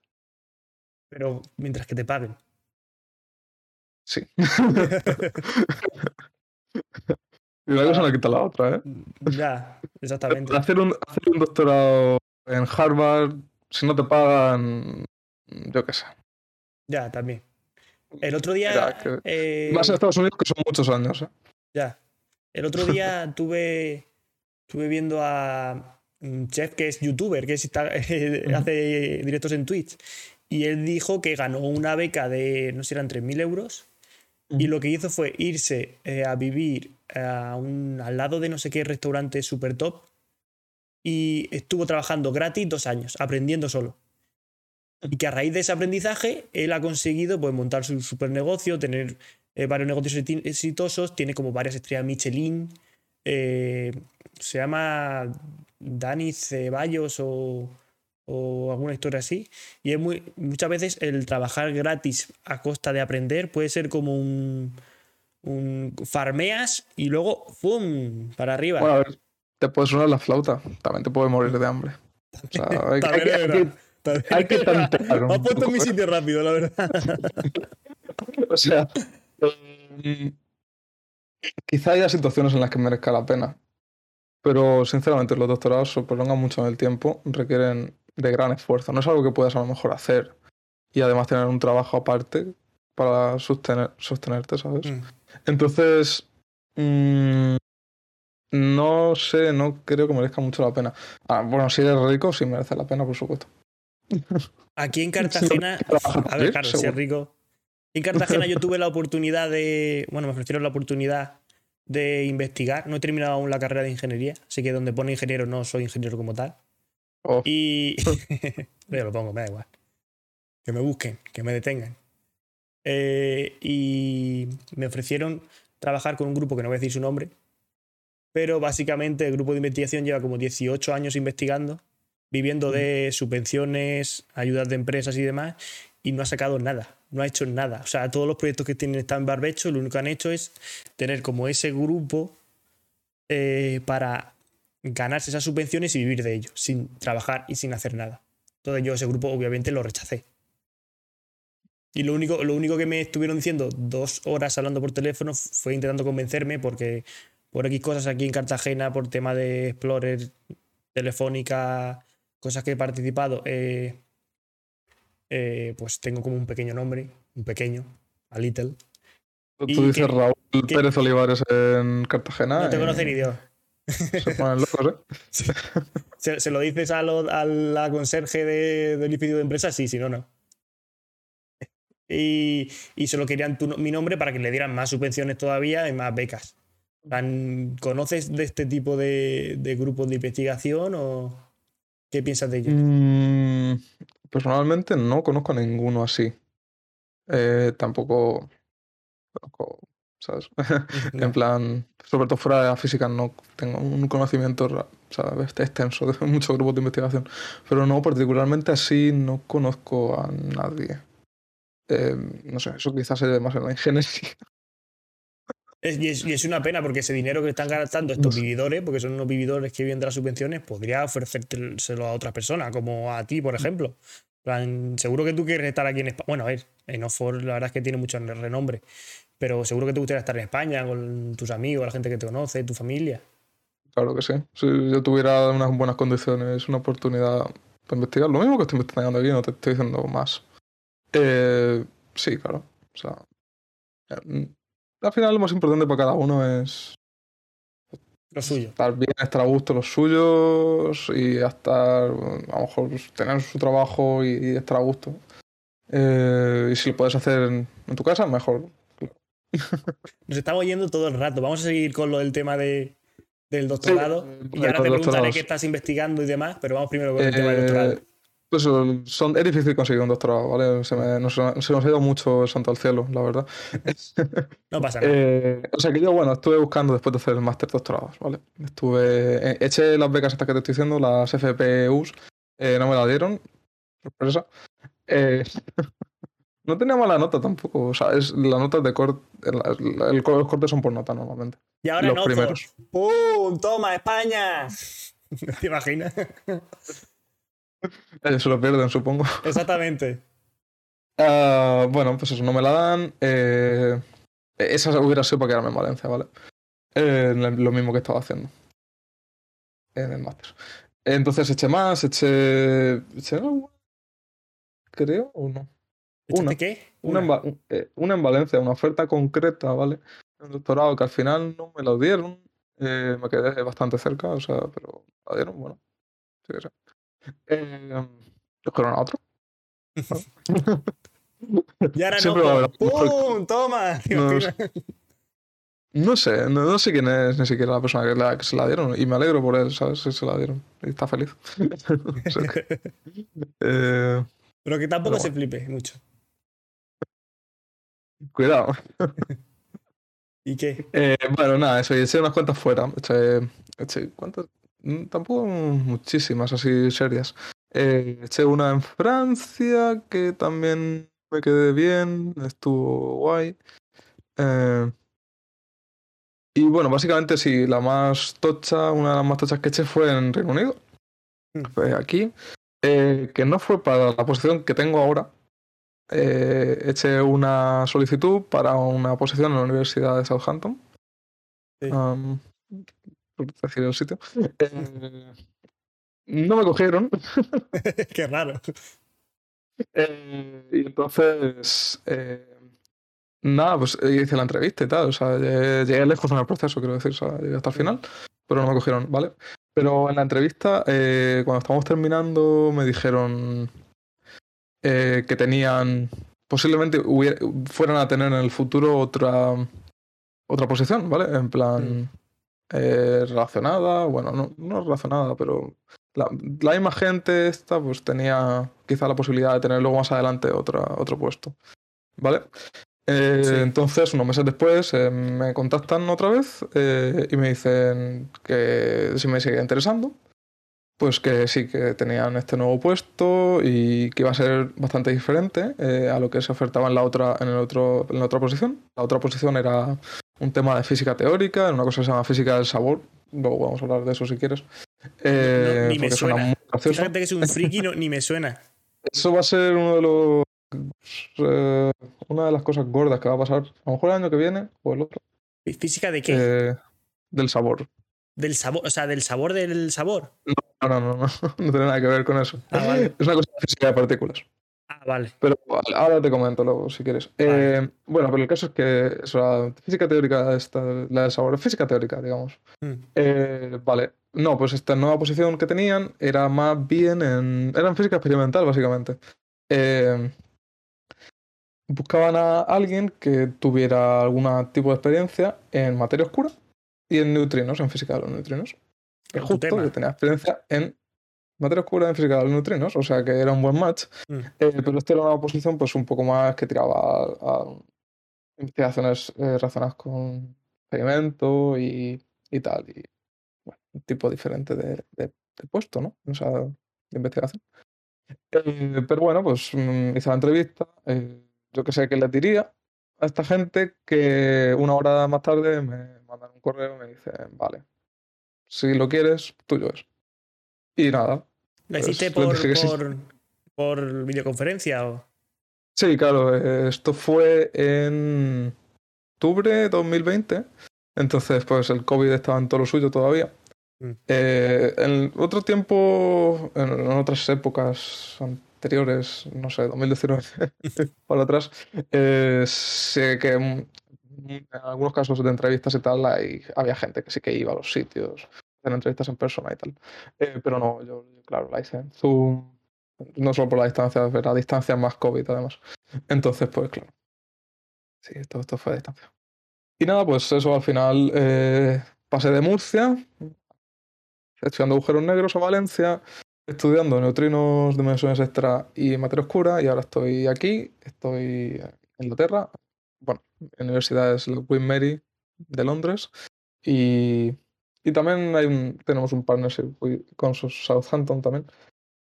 Pero mientras que te paguen. Sí. y una cosa no quita la otra, ¿eh? Ya, exactamente. Hacer un, hacer un doctorado en Harvard, si no te pagan, yo qué sé. Ya, también. El otro día. Eh, más en Estados Unidos, que son muchos años. ¿eh? Ya. El otro día tuve. Estuve viendo a un chef que es youtuber, que hace directos en Twitch. Y él dijo que ganó una beca de, no sé, eran 3.000 euros. Y lo que hizo fue irse eh, a vivir a un, al lado de no sé qué restaurante super top. Y estuvo trabajando gratis dos años, aprendiendo solo. Y que a raíz de ese aprendizaje, él ha conseguido pues, montar su super negocio, tener eh, varios negocios exitosos, tiene como varias estrellas Michelin. Eh, se llama Dani Ceballos o, o, alguna historia así. Y es muy, muchas veces el trabajar gratis a costa de aprender puede ser como un, un farmeas y luego ¡fum! para arriba. Bueno, a ver, te puede sonar la flauta, también te puede morir de hambre. O sea, hay, hay, hay que tantear. Me ha puesto en mi sitio rápido, la verdad. o sea, eh, quizá haya situaciones en las que merezca la pena. Pero sinceramente, los doctorados se prolongan mucho en el tiempo, requieren de gran esfuerzo. No es algo que puedas a lo mejor hacer y además tener un trabajo aparte para sostener, sostenerte, ¿sabes? Mm. Entonces, mmm, no sé, no creo que merezca mucho la pena. Ah, bueno, si eres rico, sí merece la pena, por supuesto. Aquí en Cartagena, a ver, claro, si es rico. En Cartagena yo tuve la oportunidad de, bueno, me ofrecieron la oportunidad de investigar. No he terminado aún la carrera de ingeniería, así que donde pone ingeniero no soy ingeniero como tal. Oh. Y yo lo pongo, me da igual. Que me busquen, que me detengan. Eh, y me ofrecieron trabajar con un grupo que no voy a decir su nombre, pero básicamente el grupo de investigación lleva como 18 años investigando viviendo de subvenciones, ayudas de empresas y demás, y no ha sacado nada, no ha hecho nada. O sea, todos los proyectos que tienen están en barbecho, lo único que han hecho es tener como ese grupo eh, para ganarse esas subvenciones y vivir de ello, sin trabajar y sin hacer nada. Entonces yo ese grupo obviamente lo rechacé. Y lo único, lo único que me estuvieron diciendo dos horas hablando por teléfono fue intentando convencerme porque por X cosas aquí en Cartagena, por tema de Explorer, Telefónica, cosas que he participado, eh, eh, pues tengo como un pequeño nombre, un pequeño, a Little. Tú dices Raúl Pérez Olivares en Cartagena. No te conoce ni Dios. Se ponen locos, ¿eh? ¿Se, lo dices a, la conserje de, del instituto de empresa? Sí, si no, no. Y, y solo querían mi nombre para que le dieran más subvenciones todavía y más becas. ¿Conoces de este tipo de, de grupos de investigación o...? ¿Qué piensas de ellos? Mm, personalmente no conozco a ninguno así. Eh, tampoco ¿sabes? en plan, sobre todo fuera de la física no tengo un conocimiento ¿sabes? extenso de muchos grupos de investigación, pero no particularmente así no conozco a nadie. Eh, no sé, eso quizás es demasiado la ingeniería y, es, una pena porque ese dinero que están gastando estos vividores, porque son unos vividores que viven de las subvenciones, podría ofrecérselo a otras personas, como a ti, por ejemplo. seguro que tú quieres estar aquí en España. Bueno, a ver, en Oxford la verdad es que tiene mucho renombre, pero seguro que te gustaría estar en España con tus amigos, la gente que te conoce, tu familia. Claro que sí. Si yo tuviera unas buenas condiciones, una oportunidad para investigar, lo mismo que estoy investigando aquí, no te estoy diciendo más. Eh, sí, claro. O sea, al final lo más importante para cada uno es lo suyo. Estar bien, estar a gusto los suyos y estar, a lo mejor tener su trabajo y, estar a gusto. Eh, y si lo puedes hacer en, tu casa, mejor. Nos estamos yendo todo el rato. Vamos a seguir con lo del tema de, del doctorado. y ahora te preguntaré qué estás investigando y demás, pero vamos primero con el tema del doctorado. Eh, pues son, es difícil conseguir un doctorado, ¿vale? Se, me, nos, se nos ha ido mucho el santo al cielo, la verdad. No pasa nada. Eh, o sea que yo, bueno, estuve buscando después de hacer el máster doctorado, ¿vale? Estuve. Eh, eché las becas estas que te estoy diciendo, las FPUs, eh, no me la dieron, sorpresa. No tenía mala nota tampoco. O sea, es la nota de corte. Los cortes son por nota normalmente. Y ahora Los no. primeros. ¡Pum! ¡Toma, España! ¿Te imaginas? Se lo pierden, supongo. Exactamente. Ah, bueno, pues eso, no me la dan. eh, esa hubiera sido para quedarme en Valencia, ¿vale? Eh, lo mismo que estaba haciendo en el máster. Entonces eché más, eché. eché una, creo, o no. ¿Echaste Una. qué? Una, en, Va- eh, una en Valencia, una oferta concreta, ¿vale? Un doctorado que al final no me lo dieron. eh, me quedé bastante cerca, o sea, pero la dieron, bueno. Sí. Eh, cogieron a otro. Y ahora Siempre no. algo mejor. ¡Pum! ¡Toma! ¿Te No? No sé, no, no sé quién es ni siquiera la persona que, la- que se la dieron. Y me alegro por él, ¿sabes? Si se la dieron. Y está feliz. Que, eh, Pero que tampoco Pero se flipe mucho. cuidado. ¿Y qué? Eh, bueno, nada, eso. Y eché unas cuentas fuera. Eché, eché ¿cuántas? Mm, Tampoco muchísimas así serias. Eh, eché una en Francia que también me quedé bien. Estuvo guay. Eh, y bueno, básicamente sí, la más tocha, una de las más tochas que eché fue en Reino Unido. Mm. Fue aquí. eh, que no fue para la posición que tengo ahora. Eh, eché una solicitud para una posición en la Universidad de Southampton. Sí. Por decir el sitio. Eh, no me cogieron. qué raro. Eh, y entonces, eh, nada, pues hice la entrevista y tal. O sea, llegué, llegué lejos en el proceso, quiero decir, o sea, llegué hasta el final, pero no me cogieron, ¿vale? Pero en la entrevista, eh, cuando estábamos terminando, me dijeron que tenían, posiblemente hubiera- fueran a tener en el futuro otra, otra posición, ¿vale? En plan, eh, relacionada, bueno, no, no relacionada, pero la, la misma gente esta pues tenía quizá la posibilidad de tener luego más adelante otra, otro puesto. ¿Vale? Eh, Sí. Entonces, unos meses después, eh, me contactan otra vez eh, y me dicen que si me sigue interesando, pues que sí, que tenían este nuevo puesto y que iba a ser bastante diferente a lo que se ofertaba en la otra, en el otro, en la otra posición. La otra posición era un tema de física teórica, una cosa que se llama física del sabor. Luego vamos a hablar de eso si quieres. Eh, ni me porque suena suena. muy. Fíjate que es un friki, no- ni me suena. Eso va a ser uno de los eh, una de las cosas gordas que va a pasar. A lo mejor el año que viene o el otro. ¿Física de qué? eh, del sabor. Del sabor, o sea, del sabor del sabor. No, no, no, no, no tiene nada que ver con eso. Ah, vale. Es una cosa de física de partículas. Ah, vale. Pero ahora te comento luego, si quieres. Vale. Eh, bueno, pero el caso es que física teórica, esta, la del sabor, física teórica, digamos. Mm. Eh, vale. No, pues esta nueva posición que tenían era más bien en. Era en física experimental, básicamente. Eh, buscaban a alguien que tuviera algún tipo de experiencia en materia oscura y en neutrinos, en física de los neutrinos. Tu Justo tema. que tenía experiencia en materia oscura en física de los neutrinos, o sea que era un buen match. Mm. Eh, pero esta era una posición pues un poco más que tiraba a, a investigaciones eh, relacionadas con experimento y, y tal. Y bueno, un tipo diferente de, de- de puesto, ¿no? O sea, de investigación. Eh, pero bueno, pues mm, hice la entrevista. eh, yo que sé que le diría a esta gente que una hora más tarde me mandan un correo y me dicen, vale, si lo quieres, tuyo es. Y nada, ¿La hiciste por, por, por videoconferencia o...? Sí, claro, eh, esto fue en octubre de 2020, entonces pues el COVID estaba en todo lo suyo todavía. Mm. Eh, en otro tiempo, en, otras épocas anteriores, no sé, 2019 para atrás, eh, sé que en algunos casos de entrevistas y tal hay- había gente que sí que iba a los sitios, hacer entrevistas en persona y tal. Eh, pero no, yo, claro, en Zoom, no solo por la distancia, pero la distancia más COVID además. Entonces, pues claro. Sí, esto, esto fue a distancia. Y nada, pues eso al final eh, pasé de Murcia, estudiando agujeros negros a Valencia, estudiando neutrinos, dimensiones extra y materia oscura, y ahora estoy aquí, estoy en Inglaterra, bueno, en la universidad es Queen Mary de Londres, y, y también hay un- tenemos un partnership con Southampton también,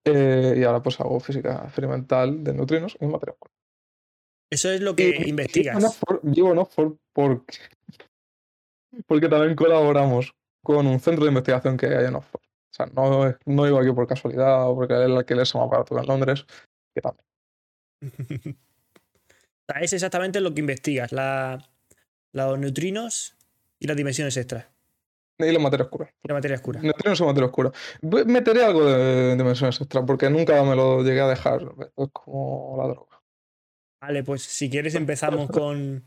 eh, y ahora pues hago física experimental de neutrinos y materia oscura. Eso es lo que Y- investigas. Llevo en Oxford, llevo en Oxford porque, porque también colaboramos con un centro de investigación que hay en Oxford. O sea, no, no iba aquí por casualidad o porque es el alquiler es más barato en Londres, que también. Es exactamente lo que investigas, la- los neutrinos y las dimensiones extras, Y la materia oscura. la materia oscura. Neutrinos son materia oscura. Meteré algo de dimensiones extra porque nunca me lo llegué a dejar. Es como la droga. Vale, pues si quieres empezamos con...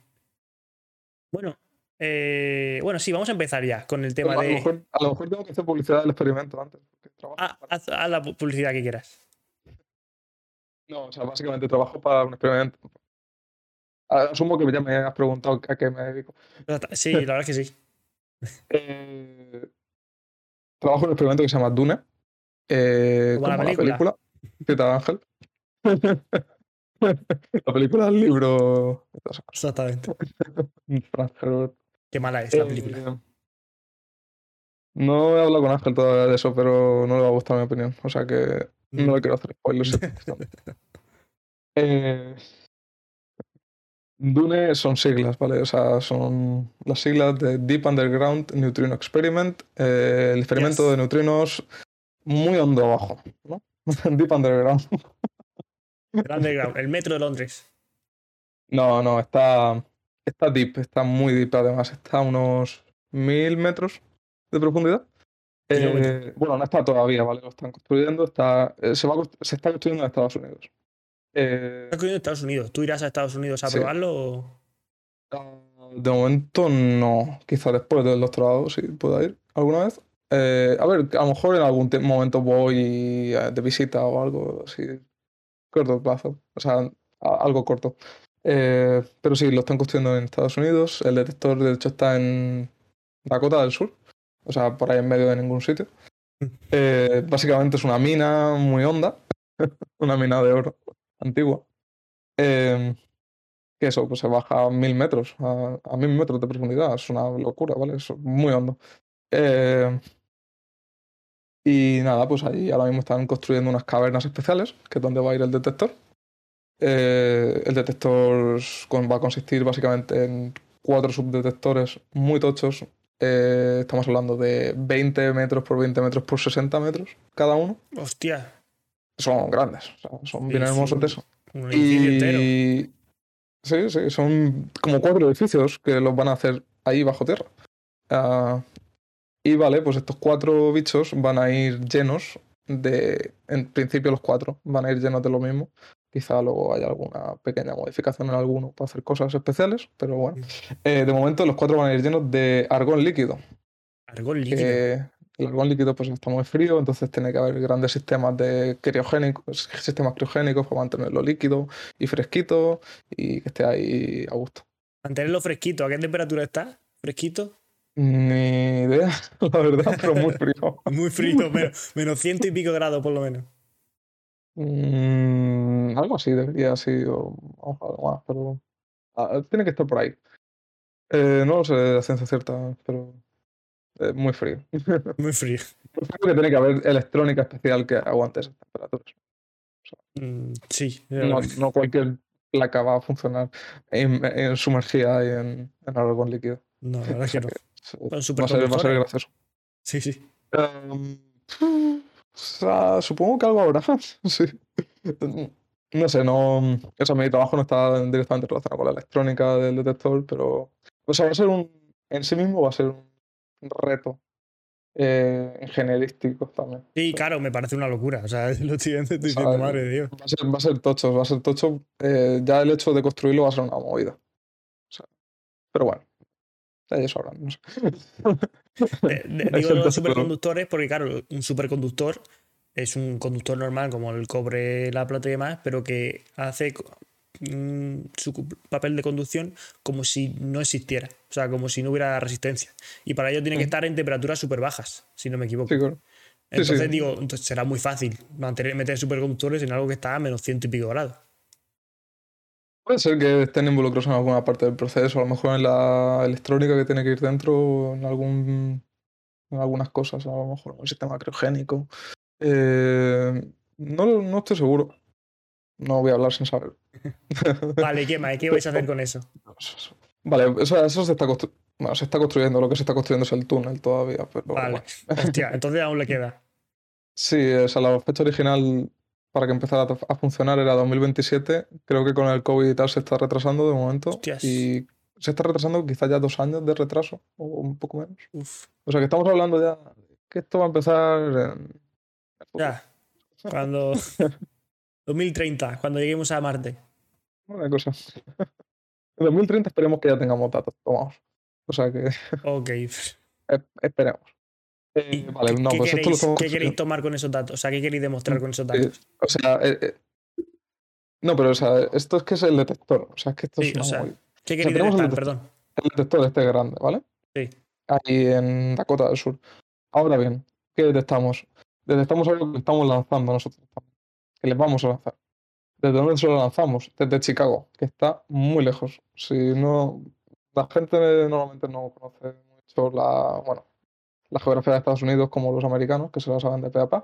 Bueno, eh, bueno, sí, vamos a empezar ya con el tema lo de... mejor, a lo mejor tengo que hacer publicidad del experimento antes. trabajo Ah, para- haz, haz la publicidad que quieras. No, o sea, básicamente trabajo para un experimento. Asumo que ya me has preguntado a qué me dedico. Sí, la verdad es que sí. Eh, trabajo en un experimento que se llama Dune. eh, Como la película. Cita de Ángel. la película, el libro. Exactamente. Qué mala es la Eh, película. No he hablado con Ángel todavía de eso, pero no le va a gustar mi opinión. O sea que Mm. no le quiero hacer spoilers. eh, Dune son siglas, ¿vale? O sea, son las siglas de Deep Underground Neutrino Experiment, eh, el experimento Yes. de neutrinos muy hondo abajo, ¿no? Deep Underground. El underground, el metro de Londres. No, no, está, está deep, está muy deep además, está a unos mil metros de profundidad. Eh, bueno, no está todavía, ¿vale? Lo están construyendo, está, eh, va, se está construyendo en Estados Unidos. Eh, Está en Estados Unidos. ¿Tú irás a Estados Unidos a Sí. probarlo o...? de momento no, quizá después del doctorado sí pueda ir alguna vez. Eh, a ver, a lo mejor en algún momento voy eh, de visita o algo así, corto plazo, o sea, algo corto. Eh, pero sí, lo están construyendo en Estados Unidos. El detector, de hecho, está en Dakota del Sur, o sea, por ahí en medio de ningún sitio. Eh, básicamente es una mina muy honda, una mina de oro antigua. Eh, que eso, pues se baja a mil metros, a, mil metros de profundidad. Es una locura, ¿vale? Es muy hondo. Eh, y nada, pues ahí ahora mismo están construyendo unas cavernas especiales, que es donde va a ir el detector. Eh, el detector va a consistir básicamente en cuatro subdetectores muy tochos. Eh, estamos hablando de 20 metros por 20 metros por 60 metros cada uno. Hostia, Son grandes, son Sí, bien sí, hermosos de un- edificio entero. Y sí, sí, son como cuatro edificios que los van a hacer ahí bajo tierra. Ah, y vale, pues estos cuatro bichos van a ir llenos de, en principio los cuatro, van a ir llenos de lo mismo. Quizá luego haya alguna pequeña modificación en alguno para hacer cosas especiales, pero bueno. Eh, de momento los cuatro van a ir llenos de argón líquido. Argón líquido. que el argón líquido pues está muy frío, entonces tiene que haber grandes sistemas de criogénicos, sistemas criogénicos para mantenerlo líquido y fresquito y que esté ahí a gusto. Mantenerlo fresquito. ¿A qué temperatura está? ¿Fresquito? Ni idea, la verdad, pero muy frío. Muy frío, menos, menos ciento y pico grados por lo menos. Mm, algo así debería así, o algo más, pero ah, tiene que estar por ahí. Eh, no lo sé de ciencia cierta, pero es muy frío. Muy frío. Que tiene que haber electrónica especial que aguante esas temperaturas. Mm, sí. No, no cualquier placa va a funcionar en, en sumergida y en, en líquido. No, la verdad es que no. Va a, ser, va a ser superconductores. gracioso. Sí, sí. Em, o sea, supongo que algo habrá. Sí. No sé, no. O sea, mi trabajo no está directamente relacionado con la electrónica del detector, pero. O sea, va a ser un. En sí mismo va a ser un reto eh, ingenierístico también. Sí, claro, me parece una locura. O sea, lo estoy diciendo, madre de Dios. Va a ser, va a ser tocho, va a ser tocho. eh, ya el hecho de construirlo va a ser una movida. O sea, pero bueno, ellos sabrán, no sé. De- digo los superconductores porque, claro, un superconductor es un conductor normal como el cobre, la plata y demás, pero que hace su cu- papel de conducción como si no existiera. O sea, como si no hubiera resistencia. Y para ello tiene que Mm. estar en temperaturas súper bajas, si no me equivoco. Sí, claro. sí, Entonces sí. digo, entonces será muy fácil mantener, meter superconductores en algo que está a menos ciento y pico grados. Puede ser que estén involucrados en alguna parte del proceso, a lo mejor en la electrónica que tiene que ir dentro, en algún en algunas cosas, a lo mejor en un sistema criogénico. Eh, no, no estoy seguro. No voy a hablar sin saber. Vale, ¿qué más? ¿Qué vais a hacer con eso? Vale, eso, eso se, está bueno, se está construyendo. Lo que se está construyendo es el túnel todavía. Pero vale. Hostia, entonces aún le queda. Sí, o sea, la fecha original para que empezara a funcionar era 2027. Creo que con el COVID y tal se está retrasando de momento. Hostias. Y se está retrasando quizás ya dos años de retraso o un poco menos. O sea que estamos hablando ya que esto va a empezar en... Ya, cuando... 2030, cuando lleguemos a Marte. Una cosa. En 2030 esperemos que ya tengamos datos tomados. O sea que... Ok. esperemos. Eh, vale, no, ¿qué, pues queréis, esto lo ¿Qué queréis tomar con esos datos? O sea, ¿qué queréis demostrar con esos datos? o sea, eh, eh, no, pero o sea, esto es que es el detector. O sea, es que esto Sí, es o sea, muy- ¿Qué queréis detectar? detector. Perdón. el detector este grande, ¿vale? Sí. Ahí en Dakota del Sur. Ahora bien, ¿qué detectamos? Detectamos algo que estamos lanzando nosotros también, que les vamos a lanzar. ¿Desde dónde se lo lanzamos? Desde Chicago, que está muy lejos. Si no, la gente normalmente no conoce mucho la, bueno, la geografía de Estados Unidos como los americanos, que se la saben de pe a pa.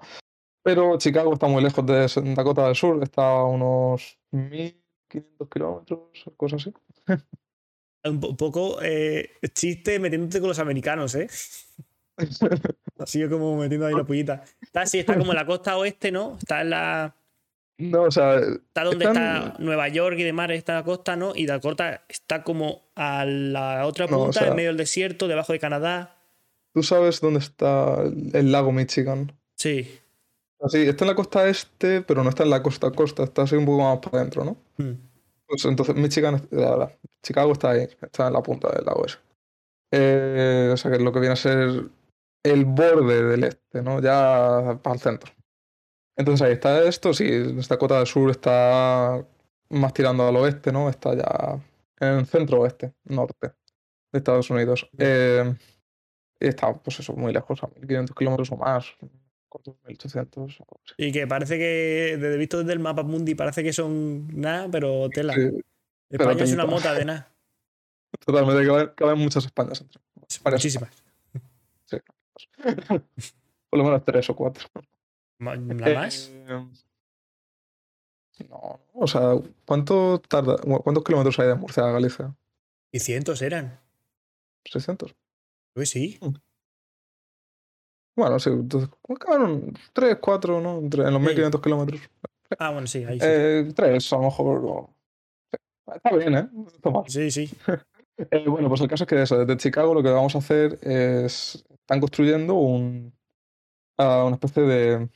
Pero Chicago está muy lejos de Dakota del Sur, está a unos 1500 kilómetros, cosas así. Un po- poco eh, chiste metiéndote con los americanos, ¿eh? Así como metiendo ahí la pullita. Está, sí, está como en la costa oeste, ¿no? Está en la. No, o sea, Está donde Están- está Nueva York y demás, está la costa, ¿no? Y Dakota está como a la otra No, o punta, sea- en medio del desierto, debajo de Canadá. ¿tú sabes dónde está el, lago Michigan? Sí. Así, está en la costa este, pero no está en la costa costa, está así un poco más para adentro, ¿no? Mm. Pues entonces Michigan, la verdad, Chicago está ahí, está en la punta del lago ese. Eh, o sea que lo que viene a ser el borde del este, ¿no? Ya para el centro. Entonces ahí está esto, sí, esta cota del sur está más tirando al oeste, ¿no? Está ya en el centro oeste, norte de Estados Unidos. Eh, y está, pues eso, muy lejos, a 1500 kilómetros o más, 1800. algo así. Y que parece que, desde visto desde el mapa mundi, parece que son nada, pero tela. Sí, España es una mota de nada. totalmente, caben, caben muchas Españas entre. Muchísimas. Por lo menos tres o cuatro. ¿La más? Eh, no, o sea, ¿cuánto tarda? ¿Cuántos kilómetros hay de Murcia a Galicia? Y cientos eran. ¿600? Pues sí. Bueno, sí, entonces, caben tres, cuatro, ¿no? Entre- en los Sí. 1500 kilómetros. Ah, bueno, sí, ahí sí. Eh, tres, a lo mejor. o- sí. Está bien, ¿eh? Sí, sí. Eh, bueno, pues el caso es que eso, desde Chicago lo que vamos a hacer es. Están construyendo un. ah, una especie de.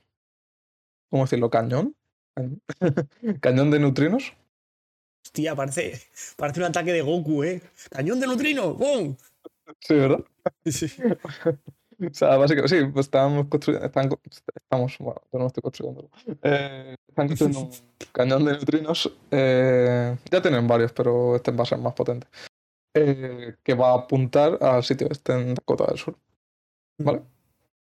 ¿Cómo decirlo? Cañón. Cañón de neutrinos. Hostia, parece, parece un ataque de Goku, ¿eh? ¡Cañón de neutrino! ¡Bum! Sí, ¿verdad? Sí. O sea, básicamente, sí, pues estamos construyendo. Estamos. Bueno, yo no estoy construyendo. Eh, están construyendo un cañón de neutrinos. eh, ya tienen varios, pero este va a ser más potente. eh, que va a apuntar al sitio este en Dakota del Sur. ¿Vale?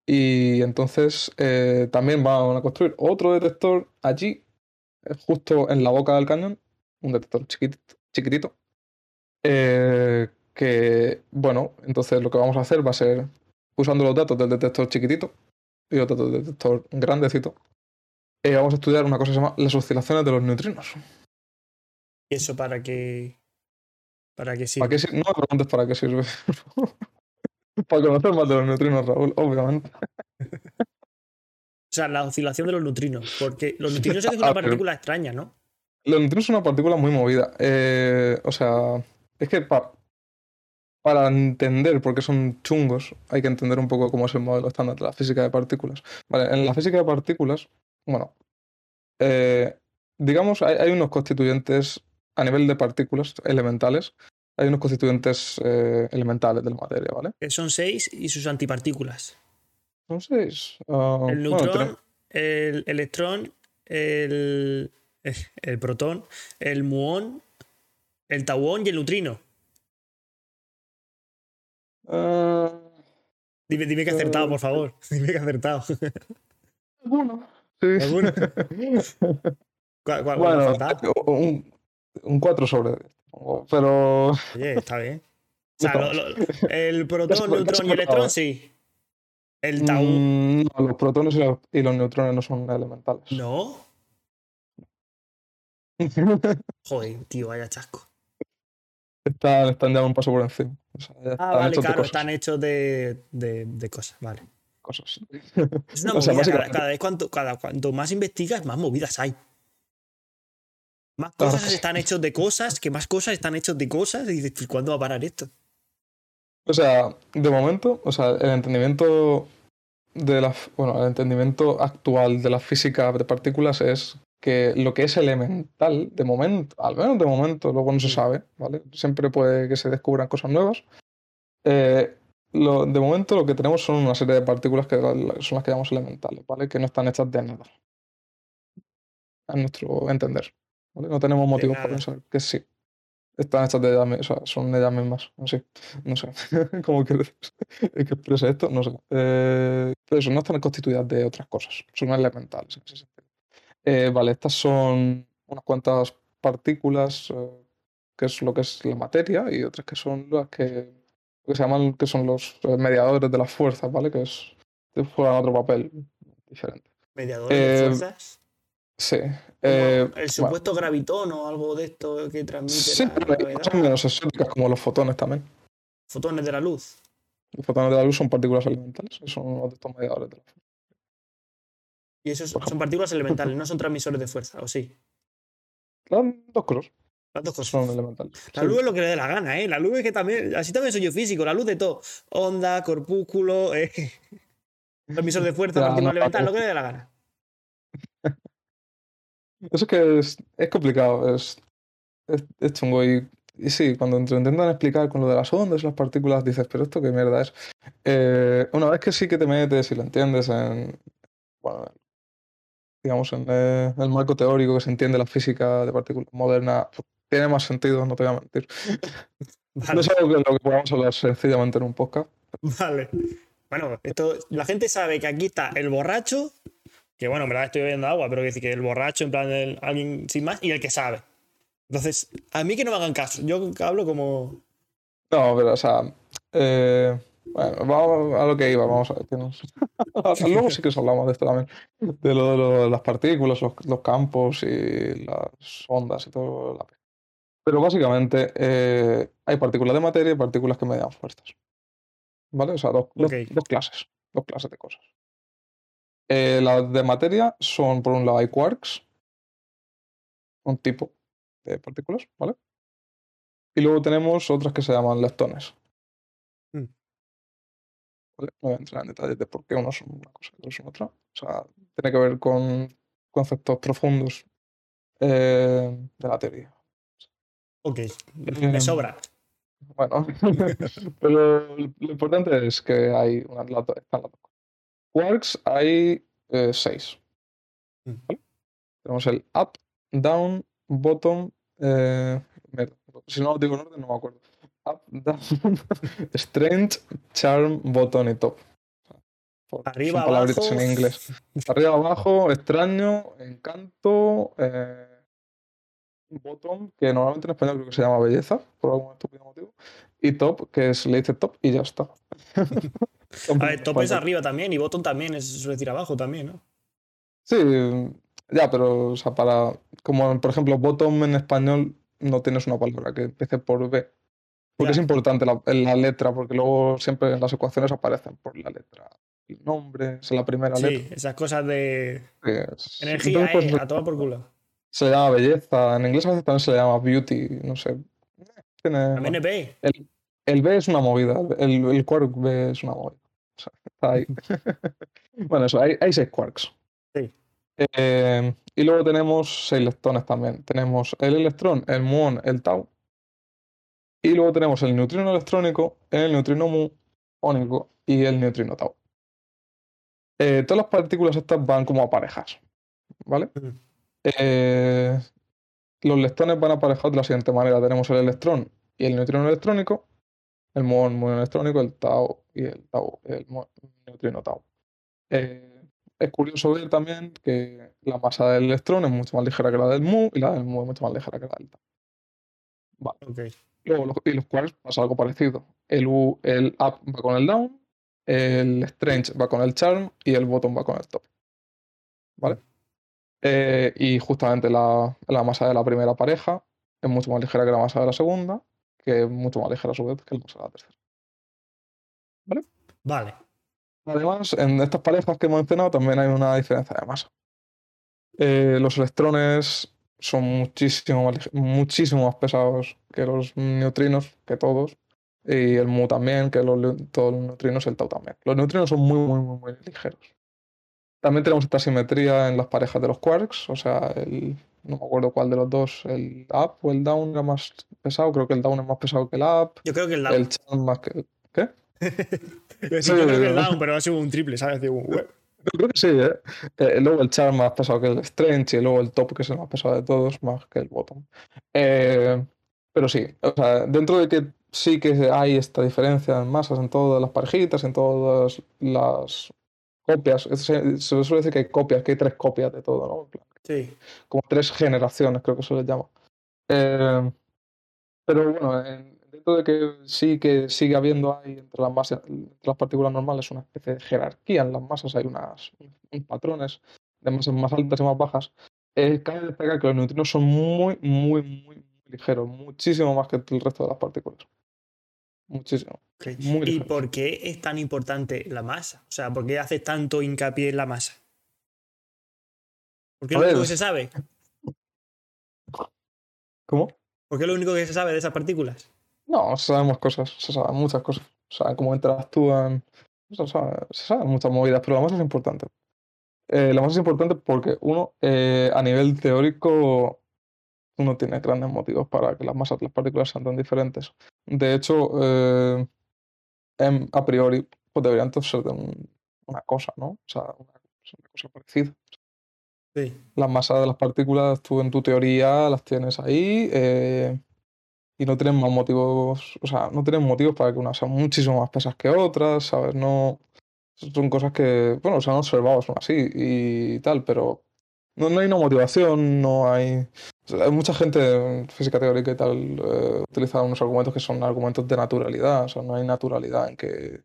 Y entonces eh, también van a construir otro detector allí, eh, justo en la boca del cañón, un detector chiquitito, chiquitito eh, que, bueno, entonces lo que vamos a hacer va a ser, usando los datos del detector chiquitito y los datos del detector grandecito, eh, vamos a estudiar una cosa que se llama las oscilaciones de los neutrinos. ¿Y eso para qué? ¿Para qué sirve? ¿Para qué sir- no me preguntes para qué sirve. para conocer más de los neutrinos, Raúl, obviamente. O sea, la oscilación de los neutrinos. Porque los neutrinos es una Ah, partícula extraña, ¿no? Los neutrinos son una partícula muy movida. Eh, o sea, es que pa- para entender por qué son chungos, hay que entender un poco cómo es el modelo estándar de la física de partículas. Vale, en la física de partículas, bueno, eh, digamos, hay, hay unos constituyentes a nivel de partículas elementales, hay unos constituyentes eh, elementales de la materia, ¿vale? Que son seis y sus antipartículas. Son seis. ah, El bueno, neutrón, tenemos- el electrón, el, el protón, el muón, el tauón y el neutrino. ah, Dime, dime que he acertado, por favor. Dime que he acertado. alguno. Sí. ¿Alguno? ¿Cuál, cuál- cuál me ha Bueno, un, un 4 sobre 10. Pero Oye, está bien. O sea, Estamos. lo- lo- el protón, neutrón y electrón, sí. El mm, no, los protones y los, y los neutrones no son elementales. No. Joder, tío, vaya chasco. Están, están ya un paso por encima. O sea, ya Ah, vale, claro, están hechos de, de, de cosas, vale. cosas. Es una O sea, movida, cada, básicamente- cada vez cuanto, cada, cuanto más investigas, más movidas hay. Más cosas están hechos de cosas, que más cosas están hechos de cosas, y dices, ¿cuándo va a parar esto? O sea, de momento, o sea, el entendimiento de la, bueno, el entendimiento actual de la física de partículas es que lo que es elemental, de momento, al menos de momento, luego no se sabe, ¿vale? Siempre puede que se descubran cosas nuevas. Eh, lo- de momento lo que tenemos son una serie de partículas que son las que llamamos elementales, ¿vale? Que no están hechas de nada. A nuestro entender. ¿Vale? No tenemos motivos para pensar que sí. Están hechas de ellas, mi- o sea, son ellas mismas, así. No sé. ¿Cómo quieres que exprese esto? No sé. Eh, pero eso, no están constituidas de otras cosas. Son elementales en ese sentido. Eh, vale, estas son unas cuantas partículas, eh, que es lo que es la materia, y otras que son las que, que se llaman, que son los mediadores de las fuerzas, ¿vale? Que es, juegan otro papel diferente. Mediadores de fuerzas. Sí. Eh, el bueno, supuesto gravitón o algo de esto que transmite sí, la pero hay gravedad. cosas menos exóticas como los fotones también. Fotones de la luz. Los fotones de la luz son partículas elementales, son uno de estos mediadores de la fuerza. Y esos son partículas elementales, no son transmisores de fuerza, ¿o sí? Las dos cosas Las dos cosas. son elementales. La Sí. luz es lo que le dé la gana, ¿eh? La luz es que también. Así también soy yo físico, la luz de todo. Onda, corpúsculo, eh. Transmisor de fuerza, partícula elemental, lo que le dé la gana. Eso es que es, es complicado, es, es, es chungo. Y, y sí, cuando te intentan explicar con lo de las ondas, las partículas, dices, pero esto qué mierda es. Eh, una vez que sí que te metes y lo entiendes en, bueno, digamos, en eh, el marco teórico que se entiende la física de partículas moderna, pues, tiene más sentido, no te voy a mentir. No Vale, es algo que lo que podamos hablar sencillamente en un podcast. vale. Bueno, esto, la gente sabe que aquí está el borracho, que bueno, en verdad estoy bebiendo agua, pero que decir que el borracho, en plan, el- alguien sin más, y el que sabe. Entonces, a mí que no me hagan caso. Yo hablo como. No, pero, o sea, eh, bueno, vamos a lo que iba, vamos a ver. tienes- Luego sí que os hablamos de esto también, de lo de lo- las partículas, los, los campos y las ondas y todo. la pe- Pero básicamente eh, hay partículas de materia y partículas que median fuerzas. ¿Vale? O sea, dos, dos- Ok. dos clases, dos clases de cosas. Eh, las de materia son, por un lado, hay quarks, un tipo de partículas, ¿vale? Y luego tenemos otras que se llaman leptones. Mm. ¿vale? No voy a entrar en detalles de por qué unos son una cosa y otros son otra. O sea, tiene que ver con conceptos profundos eh, de la teoría. Ok, Eh, me sobra. Bueno, pero lo importante es que hay una, están las dos. Quarks hay eh, seis. Mm. ¿vale? Tenemos el up, down, bottom. eh, si no lo digo en orden, no me acuerdo. Up, down, strange, charm, bottom y top. Por- Arriba, son palabritas abajo. en inglés. Arriba, abajo, extraño, encanto, eh, bottom, que normalmente en español creo que se llama belleza, por algún estúpido motivo, y top, que se le dice top y ya está. A ver, top es arriba también y bottom también, es suele decir abajo también, ¿no? Sí, ya, pero, o sea, para, como por ejemplo, bottom en español no tienes una palabra que empiece por B. Porque Ya. es importante la, la letra, porque luego siempre en las ecuaciones aparecen por la letra. El nombre es la primera Sí, letra. esas cosas de es- energía entonces, pues, eh, a tomar por culo. se llama belleza. En inglés a veces también se le llama beauty, no sé. Tiene, También es B. el, el B es una movida, el, el quark B es una movida. Ahí. bueno, eso, hay, hay seis quarks. Sí. Eh, y luego tenemos seis leptones también. Tenemos el electrón, el muón, el tau. Y luego tenemos el neutrino electrónico, el neutrino muónico y el neutrino tau. Eh, todas las partículas estas van como aparejadas. ¿Vale? Mm. Eh, los leptones van aparejados de la siguiente manera. Tenemos el electrón y el neutrino electrónico, el muón, muón electrónico, el tau y el tau, el muón, Eh, es curioso ver también que la masa del electrón es mucho más ligera que la del mu y la del mu es mucho más ligera que la del tau. Vale. Luego, los, y los quarks pasa algo parecido. El, u, el up va con el down, el strange va con el charm y el bottom va con el top. ¿Vale? Eh, y justamente la, la masa de la primera pareja es mucho más ligera que la masa de la segunda, que es mucho más ligera a su vez que la masa de la tercera. ¿Vale? Vale. Además, en estas parejas que hemos mencionado también hay una diferencia de masa. Eh, los electrones son muchísimo más, muchísimo más pesados que los neutrinos, que todos. Y el mu también, que los, todos los neutrinos, el tau también. Los neutrinos son muy, muy, muy, muy ligeros. También tenemos esta simetría en las parejas de los quarks, o sea, el, no me acuerdo cuál de los dos, el up o el down era más pesado, creo que el down es más pesado que el up, Yo creo que el down. el más que... ¿Qué? Decir, yo creo que el down, pero ha sido un triple, ¿sabes? Digo, creo que sí, ¿eh? Eh, Luego el char más pesado que el strange y luego el top, que es el más pesado de todos, más que el bottom. Eh, pero sí, o sea, dentro de que sí que hay esta diferencia en masas en todas las parejitas, en todas las copias, se, se suele decir que hay copias, que hay tres copias de todo, ¿no? Sí. Como tres generaciones, creo que se les llama. Eh, pero bueno, en- de que sí que sigue habiendo ahí entre las masas, entre las partículas normales una especie de jerarquía en las masas, hay unas, unos patrones de masas más altas y más bajas, eh, cabe destacar que los neutrinos son muy, muy, muy, ligeros, muchísimo más que el resto de las partículas. Muchísimo. ¿Y por qué es tan importante la masa? O sea, ¿por qué hace tanto hincapié en la masa? ¿Por qué A es lo único que se sabe? ¿Cómo? ¿Por qué es lo único que se sabe de esas partículas? No, sabemos cosas, se saben muchas cosas. Se sabe cómo interactúan, se sabe- se saben muchas movidas, pero la masa es importante. Eh, la masa es importante porque, uno, eh, a nivel teórico, uno tiene grandes motivos para que las masas de las partículas sean tan diferentes. De hecho, eh, em- a priori, pues deberían todos ser de un- una cosa, ¿no? O sea, una, una cosa parecida. Sí. Las masas de las partículas, tú en tu teoría las tienes ahí eh, y no tienen más motivos, o sea, no tienen motivos para que unas sean muchísimo más pesas que otras, ¿sabes? No, son cosas que, bueno, se han observado, son así y tal, pero no, hay una motivación, no hay... hay mucha gente en física teórica y tal eh, utiliza unos argumentos que son argumentos de naturalidad, o sea, no hay naturalidad en que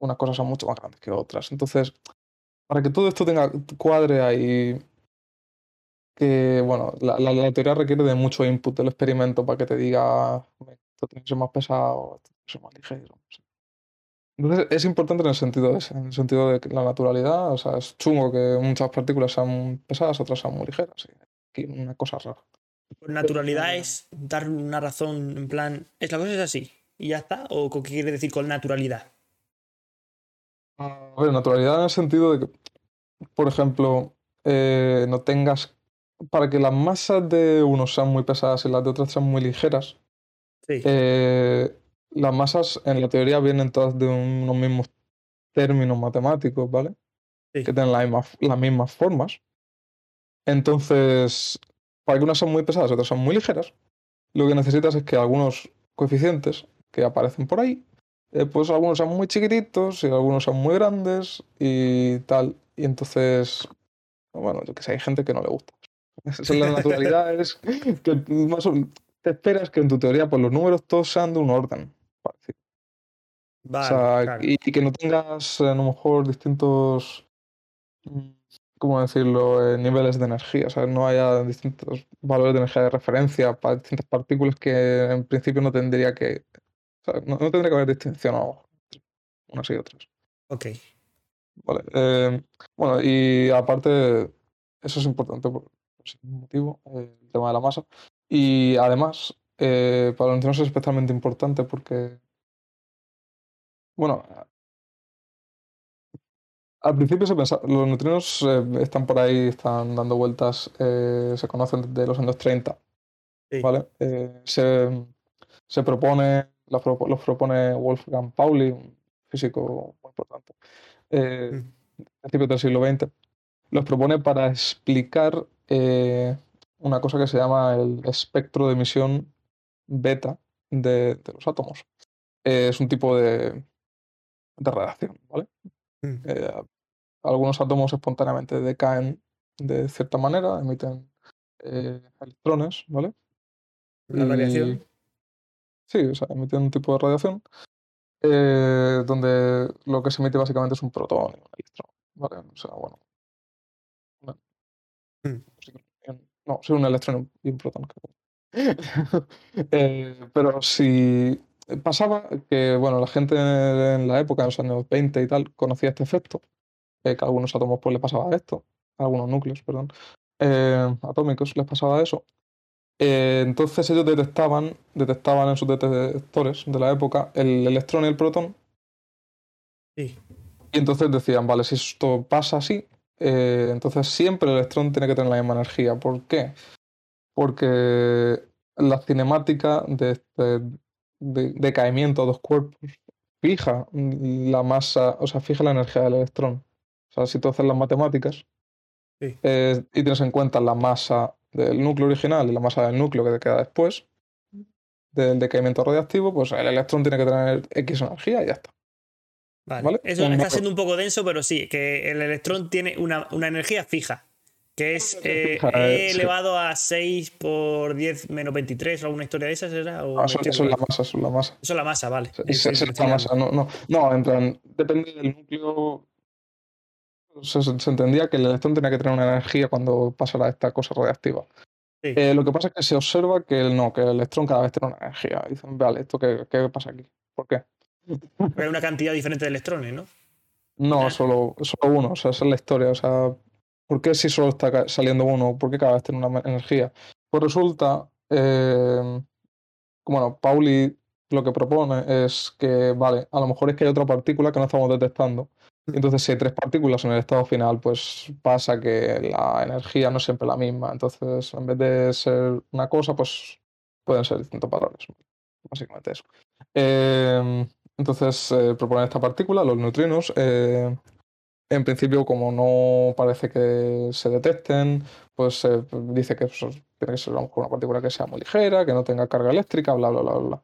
unas cosas sean mucho más grandes que otras. Entonces, para que todo esto tenga cuadre ahí que, bueno, la, la- la teoría requiere de mucho input del experimento para que te diga, esto tiene que ser más pesado, esto tiene que ser más ligero. no sé. Entonces, es importante en el sentido ese, en el sentido de la naturalidad, o sea, es chungo que muchas partículas sean pesadas, otras sean muy ligeras. sí. Aquí una cosa rara. Por naturalidad es dar una razón, en plan, es la cosa es así y ya está. ¿O qué quiere decir con naturalidad? A ver, naturalidad en el sentido de que, por ejemplo, eh, no tengas, para que las masas de unos sean muy pesadas y las de otras sean muy ligeras, Sí. Eh, las masas en la teoría vienen todas de unos mismos términos matemáticos, ¿vale? Sí. Que tienen las mismas, las mismas formas. Entonces, para que unas sean muy pesadas y otras sean muy ligeras, lo que necesitas es que algunos coeficientes que aparecen por ahí, eh, pues algunos sean muy chiquititos y algunos sean muy grandes y tal. Y entonces, bueno, yo que sé, hay gente que no le gusta. Esa es la naturalidad, es que más o- te esperas que en tu teoría pues los números todos sean de un orden. O Vale, sea, claro. y, y que no tengas a lo mejor distintos, mm, ¿cómo decirlo?, Eh, niveles de energía. O sea, no haya distintos valores de energía de referencia para distintas partículas que en principio no tendría que, o sea, no, no tendría que haber distinción entre unas y otras. Ok. Vale. eh, bueno, y aparte, eso es importante por, por ese motivo, eh, el tema de la masa. Y además, eh, para los neutrinos es especialmente importante porque, bueno, al principio se pensaba, los neutrinos eh, están por ahí, están dando vueltas, eh, se conocen desde los años 30, Sí. ¿vale? Eh, se, se propone, los, los propone Wolfgang Pauli, un físico muy importante, eh, Mm. principios del siglo XX, los propone para explicar eh, una cosa que se llama el espectro de emisión beta de, de los átomos. Eh, es un tipo de, de radiación, ¿vale? Mm. Eh, algunos átomos espontáneamente decaen de cierta manera, emiten electrones, ¿vale? La Y- radiación. Sí, o sea, emiten un tipo de radiación donde lo que se emite básicamente es un protón y un electrón, ¿vale? O sea, bueno. No, soy un electrón y un protón. Eh, pero si pasaba que, bueno, la gente en la época, en los años 20 y tal, conocía este efecto, eh, que a algunos átomos pues le pasaba esto, a algunos núcleos, perdón, eh, atómicos les pasaba eso. Entonces ellos detectaban, detectaban en sus detectores de la época el electrón y el protón. Sí. Y entonces decían, vale, si esto pasa así, eh, entonces siempre el electrón tiene que tener la misma energía. ¿Por qué? Porque la cinemática de este de- decaimiento de dos cuerpos fija la masa, o sea, fija la energía del electrón. O sea, si tú haces las matemáticas Sí. eh, y tienes en cuenta la masa del núcleo original y la masa del núcleo que te queda después del decaimiento radiactivo, pues el electrón tiene que tener X energía y ya está. Vale. ¿Vale? Eso está siendo un poco denso, pero sí, que el electrón tiene una, una energía fija, que es eh, Fija, E eh, sí. elevado a 6 por 10 menos 23 o alguna historia de esas, ¿era? ¿O Ah, eso, eso es la masa, eso es la masa. Eso es la masa, vale. Sí, me es la masa. No, no, no, en plan, depende del núcleo. Se, entendía que el electrón tenía que tener una energía cuando pasara esta cosa radiactiva. Sí. Eh, lo que pasa es que se observa que el, no, que el electrón cada vez tiene una energía. Dicen, vale, ¿esto qué, qué pasa aquí? ¿Por qué? Porque hay una cantidad diferente de electrones, ¿no? No, solo, solo uno, o sea, esa es la historia. O sea, ¿por qué si solo está saliendo uno? ¿Por qué cada vez tiene una energía? Pues resulta, eh, bueno, Pauli lo que propone es que, vale, a lo mejor es que hay otra partícula que no estamos detectando. Entonces, si hay tres partículas en el estado final, pues pasa que la energía no es siempre la misma. Entonces, en vez de ser una cosa, pues pueden ser distintos valores. Básicamente eso. Eh, entonces, eh, proponen esta partícula, los neutrinos. eh, en principio, como no parece que se detecten, pues eh, dice que tiene que ser una partícula que sea muy ligera, que no tenga carga eléctrica, bla, bla, bla, bla.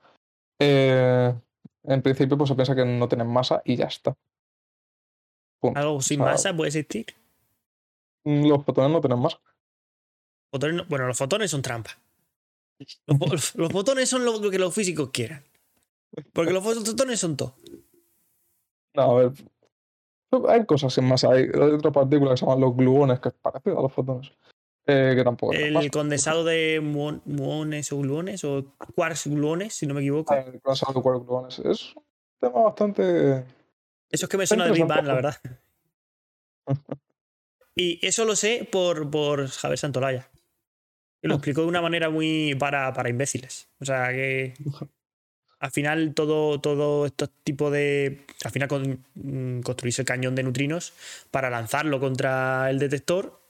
Eh, en principio, pues se piensa que no tienen masa y ya está. Punto. Algo sin masa puede existir. Los fotones no tienen masa. Fotones no- bueno, los fotones son trampas. Los fotones son lo que los físicos quieran. Porque los fotones son todo. No, a ver. Hay cosas sin masa. Hay, hay otra partícula que se llaman los gluones, que es parecido a los fotones. eh, que tampoco El condensado de muon- muones o gluones o quarks gluones, si no me equivoco. El condensado de cuatro gluones. Es un tema bastante. Eso es que me suena de Big Bang, la verdad. Y eso lo sé por, por Javier Santolaya. Y lo explicó de una manera muy para, para imbéciles. O sea que al final todo, todo estos tipos de. Al final con, mm, construirse el cañón de neutrinos para lanzarlo contra el detector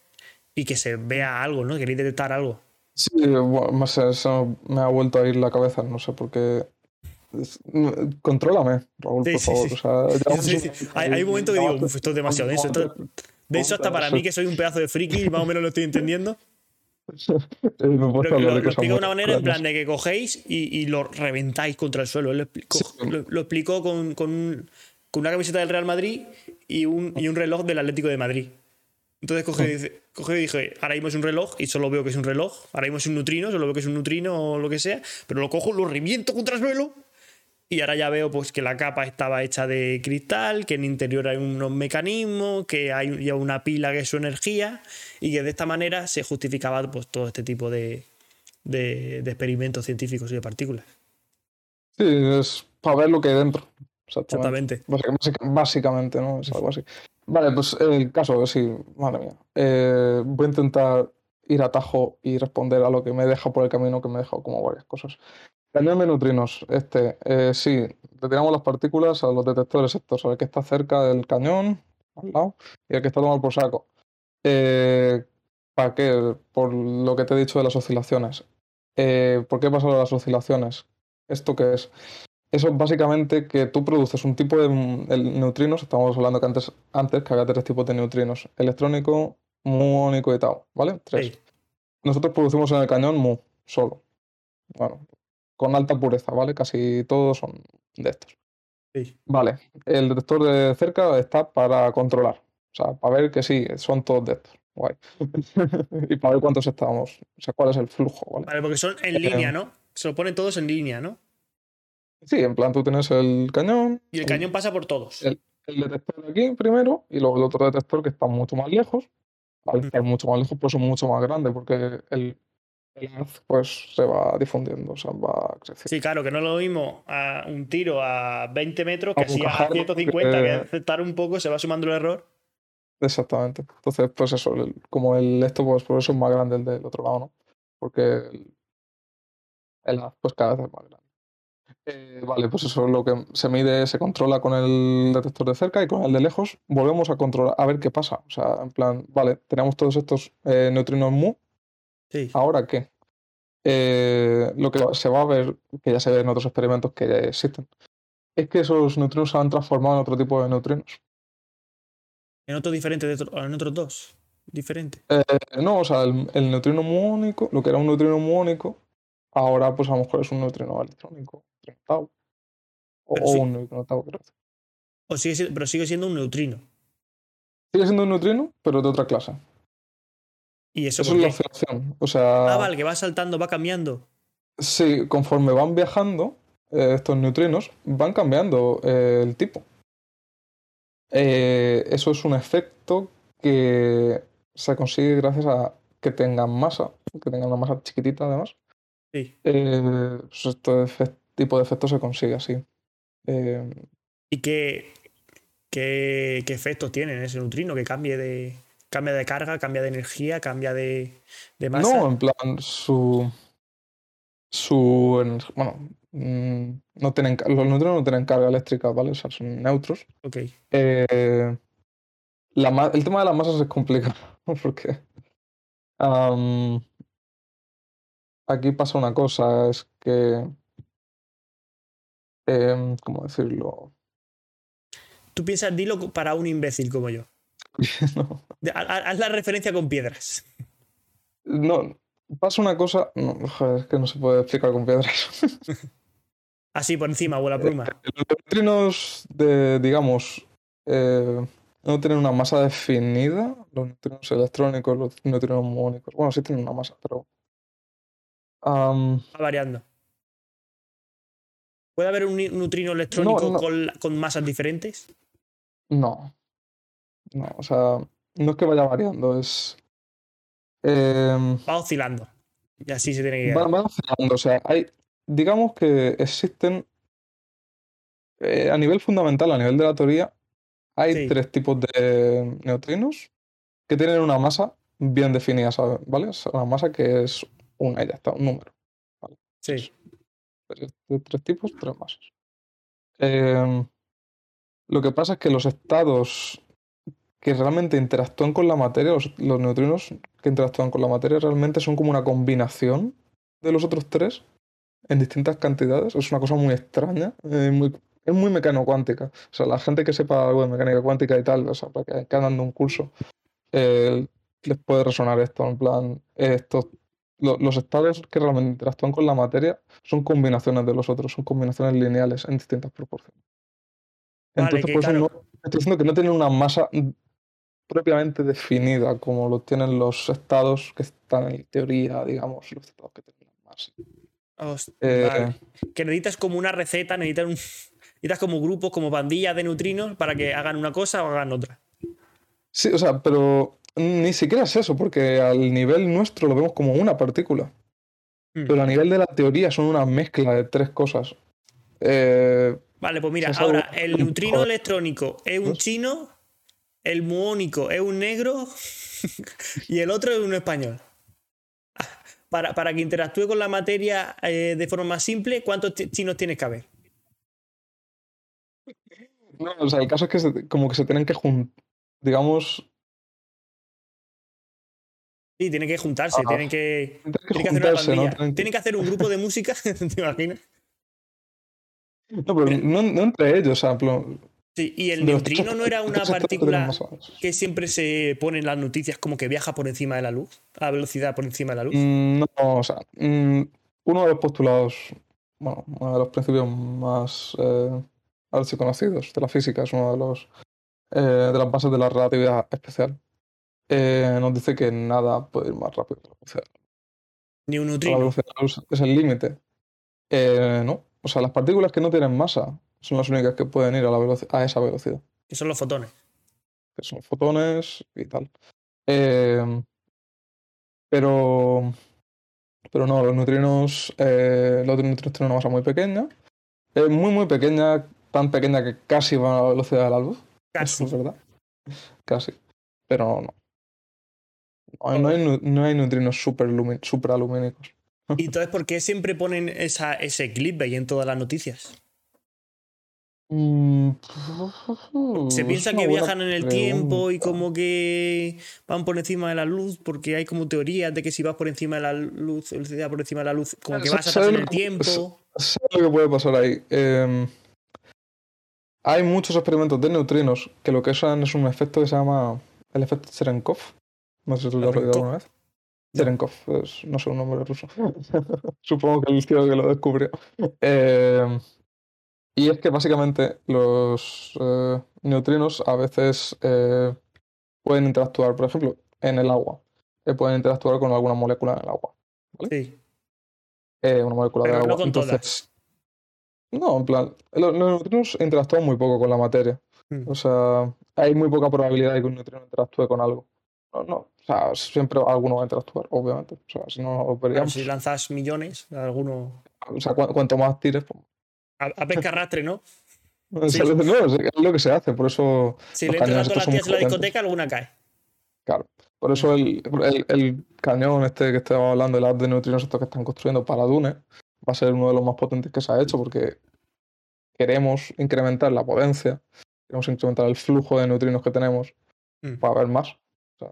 y que se vea algo, ¿no? Queréis detectar algo. Sí, sé, eso me ha vuelto a ir la cabeza, no sé por qué. Contrólame, Raúl, Sí, por sí, favor. sí. O sea, Hay, hay un momento que digo, llevamos- "Uf, esto es demasiado denso. Esto, denso hasta para mí, que soy un pedazo de friki y más o menos lo estoy entendiendo. Lo, lo cosas explica de una manera en plan de que cogéis y, y lo reventáis contra el suelo. Lo explicó, Sí. lo, explicó con, con con una camiseta del Real Madrid y un, y un reloj del Atlético de Madrid. Entonces coge, y dice- coge y dije, ahora mismo es un reloj y solo veo que es un reloj. Ahora mismo es un neutrino, solo veo que es un neutrino o lo que sea. Pero lo cojo, lo reviento contra el suelo y ahora ya veo pues que la capa estaba hecha de cristal, que en el interior hay unos mecanismos, que hay ya una pila que es su energía y que de esta manera se justificaba pues todo este tipo de, de- de experimentos científicos y de partículas. Sí, es para ver lo que hay dentro. Exactamente. Exactamente. Básica- básica- Básicamente, ¿no? Es algo así. Vale, pues el caso, sí, madre mía. Eh, voy a intentar ir a tajo y responder a lo que me deja por el camino, que me ha dejado como varias cosas. Cañón de neutrinos, este, eh, sí, retiramos las partículas a los detectores estos, al que está cerca del cañón, al lado, y el que está tomado por saco. Eh, ¿Para qué? Por lo que te he dicho de las oscilaciones. Eh, ¿Por qué pasa lo de las oscilaciones? ¿Esto qué es? Eso es básicamente que tú produces un tipo de el- neutrinos, estamos hablando que antes, antes que había tres tipos de neutrinos, electrónico, muónico y tau, ¿vale? Tres. Nosotros producimos en el cañón mu, solo. Bueno, con alta pureza, ¿vale? Casi todos son de estos. Sí. Vale, el detector de cerca está para controlar, o sea, para ver que sí, son todos de estos. Guay. y para ver cuántos estamos, o sea, cuál es el flujo, ¿vale? Vale, porque son en Eh, línea, ¿no? Se lo ponen todos en línea, ¿no? Sí, en plan tú tienes el cañón, Y el cañón pasa por todos. El- el detector de aquí primero y luego el otro detector que está mucho más lejos, al estar mucho más lejos, pues son mucho más grandes, porque el, pues se va difundiendo, o sea, va creciendo. Sí, claro, que no es lo mismo a un tiro a 20 metros que A si a bocajarro, 150, que que- aceptar un poco, se va sumando el error. Exactamente. Entonces, pues eso, el- como el esto, pues por eso es más grande el del otro lado, ¿no? Porque el, el haz, pues cada vez es más grande. Eh, vale, pues eso es lo que se mide, se controla con el detector de cerca y con el de lejos volvemos a controlar, a ver qué pasa. O sea, en plan, vale, tenemos todos estos eh, neutrinos mu, Sí. ¿ahora qué? Eh, lo que se va a ver, que ya se ve en otros experimentos que ya existen, es que esos neutrinos se han transformado en otro tipo de neutrinos. En otro diferente, de otro- en otros dos. Diferente. Eh, no, o sea, el, el neutrino muónico, lo que era un neutrino muónico, ahora pues a lo mejor es un neutrino electrónico, tau, o, Pero o sí. un neutrino tau, creo. O sigue, si- pero sigue siendo un neutrino. Sigue siendo un neutrino, pero de otra clase. ¿Y eso, es la oscilación. O sea, Ah, vale, que va saltando, va cambiando. sí, conforme van viajando, eh, estos neutrinos van cambiando eh, el tipo. Eh, eso es un efecto que se consigue gracias a que tengan masa, que tengan una masa chiquitita además. Sí. Pues este tipo de efecto se consigue así. ¿Y qué, qué, qué efectos tiene ese neutrino? Que cambie de, cambia de carga, cambia de energía, cambia de, de masa. no, en plan, su. Su. Bueno, mm, no tienen, los neutrinos no tienen carga eléctrica, ¿vale? O sea, son neutros. Ok. Eh, la el tema de las masas es complicado porque aquí pasa una cosa, es que, em, ¿cómo decirlo? Tú piensas, dilo para un imbécil como yo. No, Haz la referencia con piedras. no, pasa una cosa, no, joder, es que no se puede explicar con piedras. Así por encima, o la pluma. Los neutrinos de, digamos, eh, no tienen una masa definida, los neutrinos electrónicos, los neutrinos muónicos, bueno, sí tienen una masa, pero... Va variando. ¿Puede haber un neutrino electrónico no. Con, la- con masas diferentes? No. No, o sea, no es que vaya variando, es. em, Va oscilando. Y así se tiene que va- quedar. van oscilando, o sea, hay. Digamos que existen. eh, a nivel fundamental, a nivel de la teoría, hay Sí. tres tipos de neutrinos que tienen una masa bien definida, ¿sabes? ¿Vale? Una masa que es una ya está, un número. Sí. Tres, tres tipos, tres masas. Em, lo que pasa es que los estados que realmente interactúan con la materia, los, los neutrinos que interactúan con la materia realmente son como una combinación de los otros tres en distintas cantidades. Es una cosa muy extraña, eh, muy, es muy mecano-cuántica. O sea, la gente que sepa algo de mecánica cuántica y tal, o sea, para que, que andan de un curso, eh, les puede resonar esto. En plan, estos, lo- los estados que realmente interactúan con la materia son combinaciones de los otros, son combinaciones lineales en distintas proporciones. Vale, Entonces, por eso claro. no, estoy diciendo que no tienen una masa propiamente definida como lo tienen los estados que están en teoría, digamos, los estados que masa. Host- Eh, vale. Que necesitas como una receta, necesitas, un, necesitas como grupos, como bandillas de neutrinos para que hagan una cosa o hagan otra. Sí, o sea, pero ni siquiera es eso, porque al nivel nuestro lo vemos como una partícula. Mm. Pero a nivel de la teoría son una mezcla de tres cosas. Eh, Vale, pues mira, ahora el neutrino electrónico es un ¿no? chino, el muónico es un negro y el otro es un español. Para, para que interactúe con la materia eh, de forma más simple, ¿cuántos chinos tienes que haber? no, o sea, el caso es que se- como que se tienen que juntar, digamos, Sí, tienen que juntarse, Ah. tienen que, tienen que tienen que hacer una ¿no? Tienen que- Tienen que hacer un grupo de música, ¿te imaginas? No, pero no, no entre ellos, o sea, Sí, y el neutrino no era una partícula que siempre se pone en las noticias como que viaja por encima de la luz, a velocidad por encima de la luz. Mm, No, o sea, mm, uno de los postulados, bueno, uno de los principios más eh, archiconocidos de la física es uno de los eh, de las bases de la relatividad especial. Eh, nos dice que nada puede ir más rápido que la velocidad. Ni un La neutrino. velocidad de la luz es el límite. Eh, no, o sea, las partículas que no tienen masa son las únicas que pueden ir a, la a esa velocidad, Que son los fotones. que son fotones y tal. Eh, pero, pero no, los neutrinos, eh, los neutrinos tienen una masa muy pequeña. Es muy, muy pequeña, tan pequeña que casi va a la velocidad de la luz. Casi. Eso es verdad. Casi. Pero no. No, hay- no hay, nu- no hay neutrinos supralumínicos. ¿Y entonces por qué siempre ponen esa, ese clickbait en todas las noticias? Mm, Se piensa que viajan en el tiempo y como que van por encima de la luz, porque hay como teorías de que si vas por encima de la luz, velocidad por encima de la luz, como que vas atrás ¿sabes en lo el tiempo. ¿Sabes lo que puede pasar ahí? Eh, hay muchos experimentos de neutrinos que lo que usan es un efecto que se llama el efecto Cherenkov. No sé si lo has oído alguna vez. Cherenkov, es, no sé, un nombre ruso. Supongo que el tío que lo descubrió. Eh, y es que básicamente los eh, neutrinos a veces eh, pueden interactuar, por ejemplo, en el agua. Eh, pueden interactuar con alguna molécula en el agua. Sí. eh, una molécula Pero de no agua. con Entonces, no, en plan, los, los neutrinos interactúan muy poco con la materia. Mm. O sea, hay muy poca probabilidad de que un neutrino interactúe con algo. No, no, o sea, siempre alguno va a interactuar, obviamente. O sea, si no, lo veríamos. si lanzas millones, alguno. O sea, cu- cuanto más tires, pues, A, a pesca arrastre, ¿no? no, Sí. es lo que se hace, por eso, Si le entras a las tías en la discoteca, alguna cae. claro, por eso el, el, el cañón este que estaba hablando, el haz de neutrinos estos que están construyendo para Dune, va a ser uno de los más potentes que se ha hecho porque queremos incrementar la potencia, queremos incrementar el flujo de neutrinos que tenemos Mm. para ver más. O sea,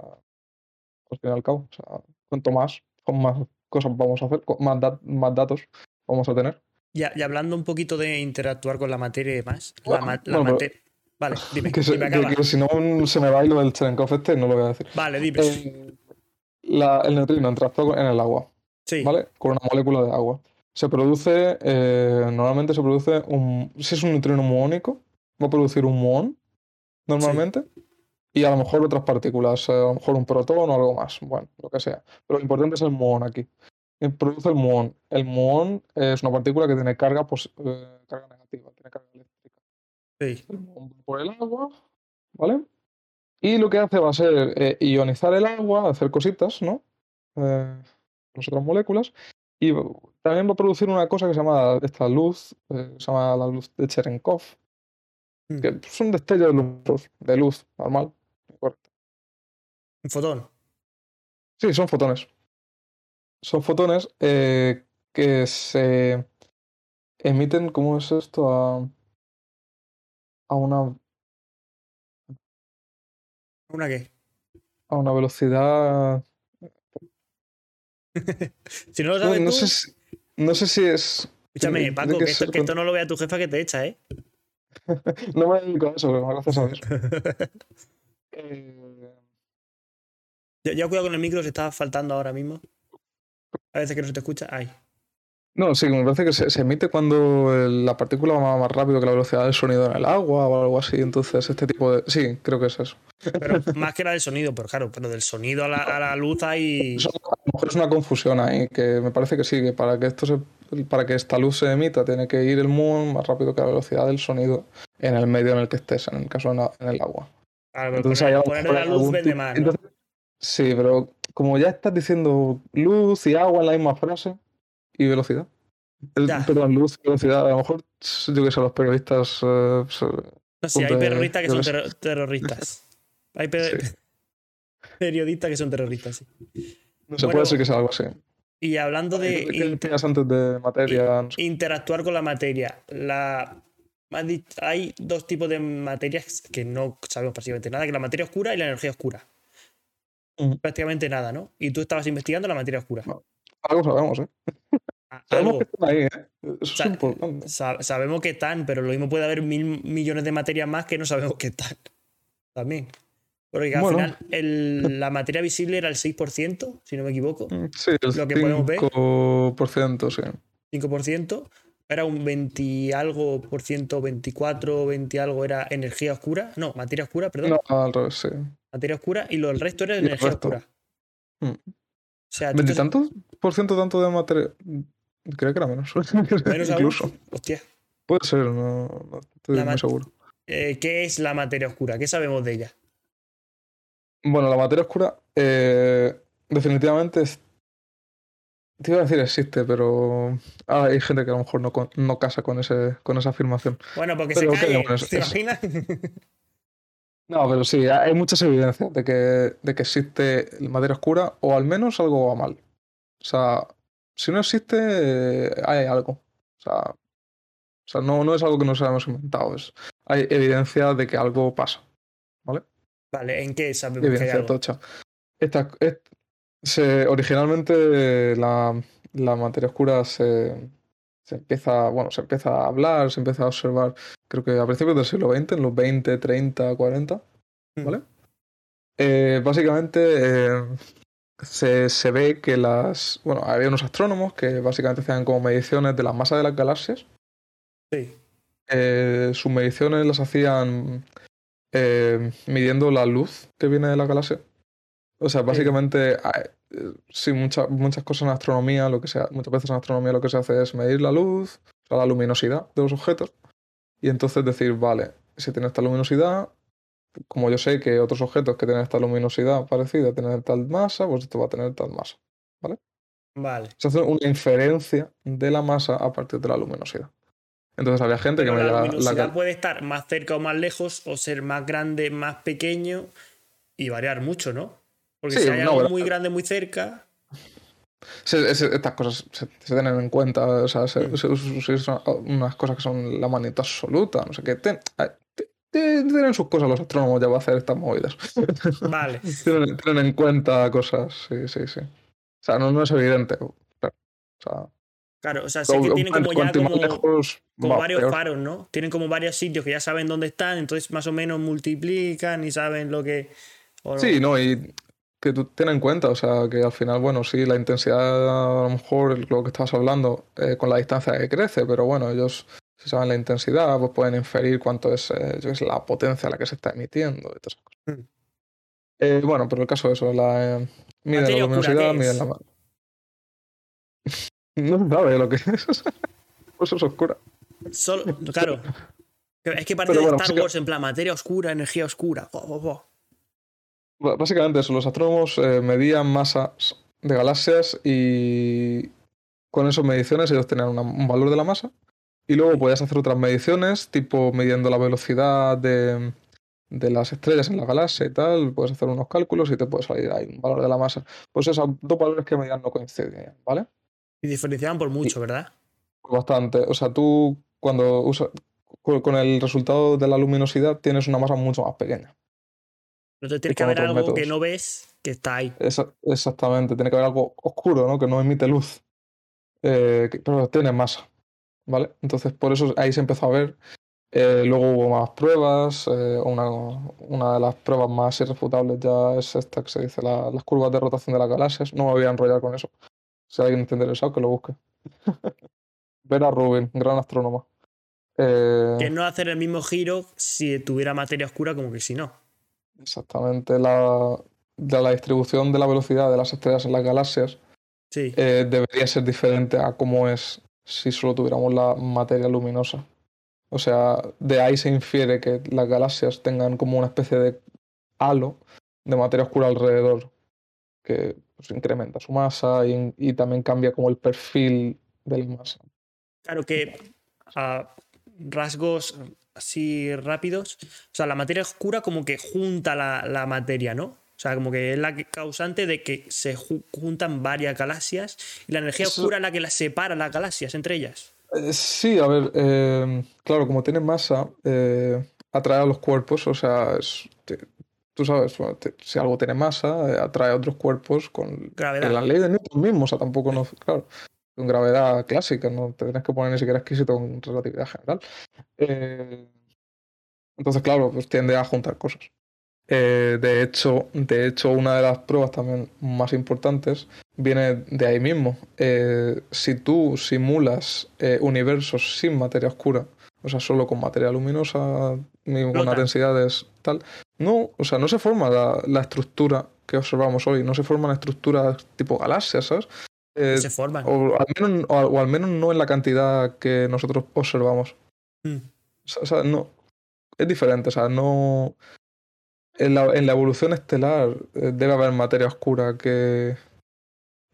al fin y al cabo, o sea, cuanto más, con más cosas vamos a hacer, con más, dat- más datos vamos a tener. Y, y hablando un poquito de interactuar con la materia y demás. La, Bueno, ma- la bueno, pero- materia. Vale, dime. Que, se- dime, que- que si no se me va lo del Cherenkov este, no lo voy a decir. Vale, dime. Eh, la- el neutrino interactúa en el agua, sí. ¿vale? Con una molécula de agua. Se produce, eh, normalmente se produce un, si es un neutrino muónico, va a producir un muón, normalmente, y a lo mejor otras partículas, eh, a lo mejor un protón o algo más, bueno, lo que sea. Pero lo importante es el muón aquí. Produce el muón. El muón es una partícula que tiene carga, eh, carga negativa, tiene carga eléctrica. Sí. El muón va por el agua, ¿vale? Y lo que hace va a ser eh, ionizar el agua, hacer cositas, ¿no? Eh, las otras moléculas. Y también va a producir una cosa que se llama esta luz, se llama la luz de Cherenkov, Mm. que son destellos luminosos de luz normal. correcto. Un fotón. Sí, son fotones. Son fotones eh, que se emiten, ¿cómo es esto? A, a una, ¿Una qué? a una velocidad. Si no lo sabes no tú, sé si, no sé si es. escúchame, Paco, que que esto, que no lo vea tu jefa que te echa, ¿eh? No me dedico a eso, pero gracias a Dios. Eh, Ya, ya cuidado con el micro, se está faltando ahora mismo. A veces que no se te escucha. Ay. no, sí, me parece que se, se emite cuando la partícula va más rápido que la velocidad del sonido en el agua o algo así. Entonces, este tipo de. Sí, creo que es eso. Pero más que la del sonido, pero claro, pero del sonido a la, a la luz hay. Eso, a lo mejor es una confusión ahí, que me parece que sí, que para que esto se, para que esta luz se emita tiene que ir el muón más rápido que la velocidad del sonido en el medio en el que estés, en el caso en, el agua. Claro, Entonces, poner, hay poner la luz vende más, ¿no? Entonces, sí, pero como ya estás diciendo luz y agua en la misma frase y velocidad. El- perdón, luz y velocidad. A lo mejor, yo que sé, los periodistas. eh, se- No sé, hay terroristas que son terroristas. Hay Sí. periodistas que son terroristas, sí. no Bueno, puede ser que sea algo así. Y hablando de ¿Qué inter- antes de materia? Interactuar con la materia, la... hay dos tipos de materias que no sabemos prácticamente nada, que la materia oscura y la energía oscura. Prácticamente nada, ¿no? Y tú estabas investigando la materia oscura. No. Algo sabemos, ¿eh? A- Sabemos Algo. que están ahí, ¿eh? Eso sea, es importante. Sa- sabemos que están, pero lo mismo puede haber mil millones de materias más que no sabemos que están. También. Porque al Bueno. final el- la materia visible era el 6%, si no me equivoco, Mm, Sí, el lo que podemos ver. 5%, sí. 5%. Era un 20 y algo por ciento, 24, 20 y algo era energía oscura. No, materia oscura, perdón. No, al revés, sí. Materia oscura y lo del resto era energía resto. oscura. Mm. O sea, tú te- ¿Veintitantos por ciento tanto de materia? Creo que era menos. menos aún. Incluso. Hostia. Puede ser, no, no estoy La muy seguro. Eh, ¿Qué es la materia oscura? ¿Qué sabemos de ella? Bueno, la materia oscura eh, definitivamente es... Te iba a decir existe, pero ah, hay gente que a lo mejor no, no casa con, ese, con esa afirmación. Bueno, porque Pero, se ¿qué cae? ¿te imaginas? No, pero sí, hay muchas evidencias de que, de que existe la materia oscura o al menos algo va mal. O sea, si no existe, hay algo. O sea, o sea no, no es algo que nos hayamos inventado. Es, hay evidencia de que algo pasa. Vale, ¿en qué sabemos que hay Evidencia algo? tocha. Esta, es- se, originalmente la, la materia oscura se, se empieza, bueno, se empieza a hablar, se empieza a observar, creo que a principios del siglo XX, en los 20, 30, 40. Mm. ¿Vale? Eh, básicamente eh, se, se ve que las. Bueno, había unos astrónomos que básicamente hacían como mediciones de la masa de las galaxias. Sí. Eh, sus mediciones las hacían eh, midiendo la luz que viene de la galaxia. O sea, básicamente, eh, sí, muchas muchas cosas en astronomía, lo que sea, muchas veces en astronomía lo que se hace es medir la luz, o sea, la luminosidad de los objetos, y entonces decir, vale, si tiene esta luminosidad, como yo sé que otros objetos que tienen esta luminosidad parecida tienen tal masa, pues esto va a tener tal masa. Vale. Se hace una inferencia de la masa a partir de la luminosidad. Entonces había gente Pero que la medía la, luminosidad la- puede estar más cerca o más lejos, o ser más grande, más pequeño, y variar mucho, ¿no? Porque Sí, si hay algo muy grande, muy cerca. Se- se- estas cosas se, se tienen en cuenta, o sea, se, Mm. usan unas cosas que son la magnitud absoluta, no sé qué. Ten- eh, te- te- tienen sus cosas los astrónomos ya para hacer estas movidas. Vale. tienen, tienen en cuenta cosas, sí, sí, sí. O sea, no, no es evidente. pero, o sea, Claro, o sea, sé que tienen como ya como, lejos, como va varios peor. faros, ¿no? Tienen como varios sitios que ya saben dónde están, entonces más o menos multiplican y saben lo que. o- Sí, no, y que tú ten en cuenta, o sea, que al final, bueno, sí, la intensidad, a lo mejor, lo que estabas hablando, eh, con la distancia que crece, pero bueno, ellos, si saben la intensidad, pues pueden inferir cuánto es, eh, yo qué sé, la potencia a la que se está emitiendo y todas esas cosas. Mm. Eh, bueno, pero el caso de eso, la, eh, miden Materia la oscura, luminosidad, ¿qué miden la... ma- no se sabe lo que es. pues es oscura. Solo, claro. Es que Pero de bueno, Star sí que- Wars en plan materia oscura, energía oscura. Oh, oh, oh. Básicamente eso, los astrónomos eh, medían masas de galaxias y con esas mediciones ellos tenían una- un valor de la masa y luego podías hacer otras mediciones, tipo midiendo la velocidad de, de las estrellas en la galaxia y tal, puedes hacer unos cálculos y te puede salir ahí un valor de la masa. Pues esos dos valores que medían no coincidían, ¿vale? Y diferenciaban por mucho, ¿verdad? Bastante. O sea, tú cuando usas con el resultado de la luminosidad tienes una masa mucho más pequeña. Entonces tiene que haber algo que no ves que está ahí. Esa- exactamente, tiene que haber algo oscuro, ¿no? Que no emite luz, eh, que- pero tiene masa, ¿vale? Entonces, por eso ahí se empezó a ver. Eh, luego hubo más pruebas. eh, una, una de las pruebas más irrefutables ya es esta que se dice la- las curvas de rotación de las galaxias. No me voy a enrollar con eso. Si alguien está interesado, que lo busque. Vera Rubin, gran astrónoma. Que no hacer el mismo giro si tuviera materia oscura como que si no. Exactamente la, de la distribución de la velocidad de las estrellas en las galaxias Sí. eh, debería ser diferente a cómo es si solo tuviéramos la materia luminosa. O sea, de ahí se infiere que las galaxias tengan como una especie de halo de materia oscura alrededor, que pues, incrementa su masa y, y también cambia como el perfil de la masa. Claro que a rasgos así rápidos, o sea, la materia oscura como que junta la, la materia, ¿no? O sea, como que es la causante de que se ju- juntan varias galaxias y la energía Eso- oscura es la que las separa las galaxias entre ellas. Eh, Sí, a ver, eh, claro, como tiene masa, eh, atrae a los cuerpos, o sea, es- te- tú sabes, bueno, te- si algo tiene masa, eh, atrae a otros cuerpos con Gravedad. la ley de Newton mismo, o sea, tampoco no, claro, con gravedad clásica, no te tienes que poner ni siquiera exquisito con relatividad general. Eh, entonces, claro, pues tiende a juntar cosas. Eh, de hecho, de hecho, una de las pruebas también más importantes viene de ahí mismo. Eh, si tú simulas universos sin materia oscura, o sea, solo con materia luminosa, ni con Flotan. densidades tal, no, o sea, no se forma la, la estructura que observamos hoy, no se forman estructuras tipo galaxias, ¿sabes? Eh, se forman. o, al menos, o, o al menos no en la cantidad que nosotros observamos. Mm. O sea, no. Es diferente, o sea, no. en la, en la evolución estelar eh, debe haber materia oscura que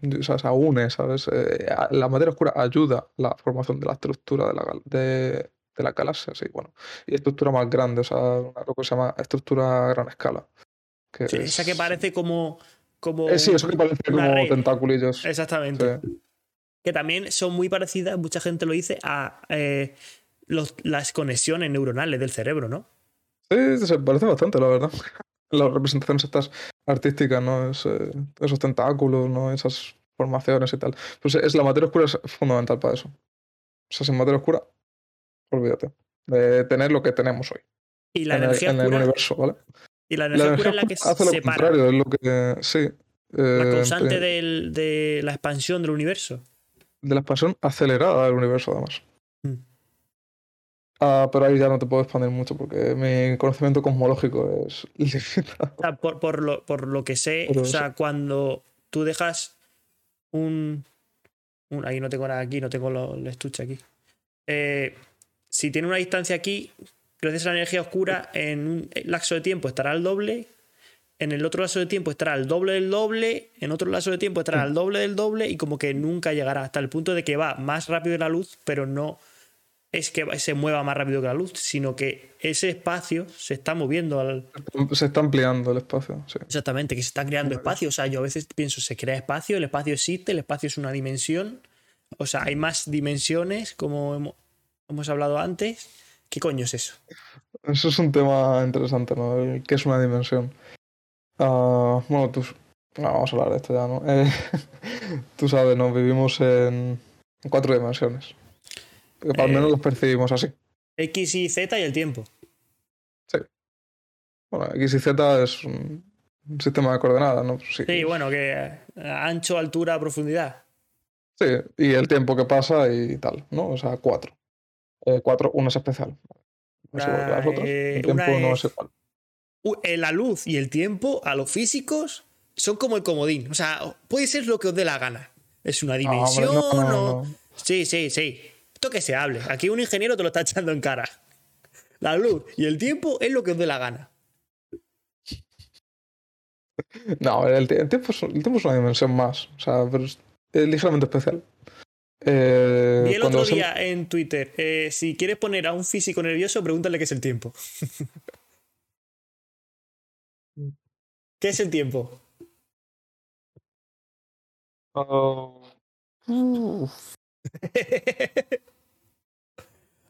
o sea, se une, ¿sabes? Eh, la materia oscura ayuda a la formación de la estructura de la, de, de la galaxia, sí, bueno. Y estructura más grande, o sea, lo que se llama estructura a gran escala. Que Sí, esa que parece como. Como Eh, sí, eso que parece como red. tentaculillos. Exactamente. Sí. Que también son muy parecidas, mucha gente lo dice, a eh, los- las conexiones neuronales del cerebro, ¿no? Sí, se parece bastante, la verdad. Las representaciones estas artísticas, ¿no? Es, eh, esos tentáculos, ¿no? Esas formaciones y tal. Pues es la materia oscura es fundamental para eso. O sea, sin materia oscura, olvídate. De tener lo que tenemos hoy. Y la en, el, energía en el oscura. universo, ¿vale? Y la La energía oscura es la que hace lo separa. contrario, es lo que. Sí. La eh, causante en- del- de la expansión del universo. de la expansión acelerada del universo, además. Mm. Ah, pero ahí ya no te puedo expandir mucho porque mi conocimiento cosmológico es limitado. O sea, por, por lo, por lo que sé, o sea, cuando tú dejas un, un- Ahí no tengo nada aquí, no tengo lo- el estuche aquí. Eh, si tiene una distancia aquí, gracias a la energía oscura, en un lapso de tiempo estará al doble. En el otro lapso de tiempo estará al doble del doble. En otro lapso de tiempo estará al doble del doble. Y como que nunca llegará hasta el punto de que va más rápido que la luz, pero no es que se mueva más rápido que la luz, sino que ese espacio se está moviendo al, Se está ampliando el espacio, sí. Exactamente, que se está creando espacio. O sea, yo a veces pienso, se crea espacio, el espacio existe, el espacio es una dimensión. O sea, hay más dimensiones, como hemo- hemos hablado antes. ¿Qué coño es eso? Eso es un tema interesante, ¿no? El ¿Qué es una dimensión? Ah, bueno, tú... ah, vamos a hablar de esto ya, ¿no? Eh, tú sabes, ¿no? Vivimos en cuatro dimensiones. Que al Eh. menos los percibimos así. X, Y, Z y el tiempo. Bueno, X y Z es un sistema de coordenadas, ¿no? Sí, Sí, bueno, que eh, ancho, altura, profundidad. Sí, y el tiempo que pasa y tal, ¿no? O sea, cuatro. Eh, cuatro, uno es especial. No las Ah, otras. eh, El tiempo una no es- igual. Eh, La luz y el tiempo, a los físicos, son como el comodín. O sea, puede ser lo que os dé la gana. Es una hombre, dimensión no, o. Sí, sí, sí. Esto que se hable. Aquí un ingeniero te lo está echando en cara. La luz y el tiempo es lo que os dé la gana. No, el tiempo es, el tiempo es una dimensión más. O sea, pero es, es ligeramente especial. Eh, Vi el otro se- día en Twitter, eh, si quieres poner a un físico nervioso, pregúntale qué es el tiempo. ¿Qué es el tiempo? Oh.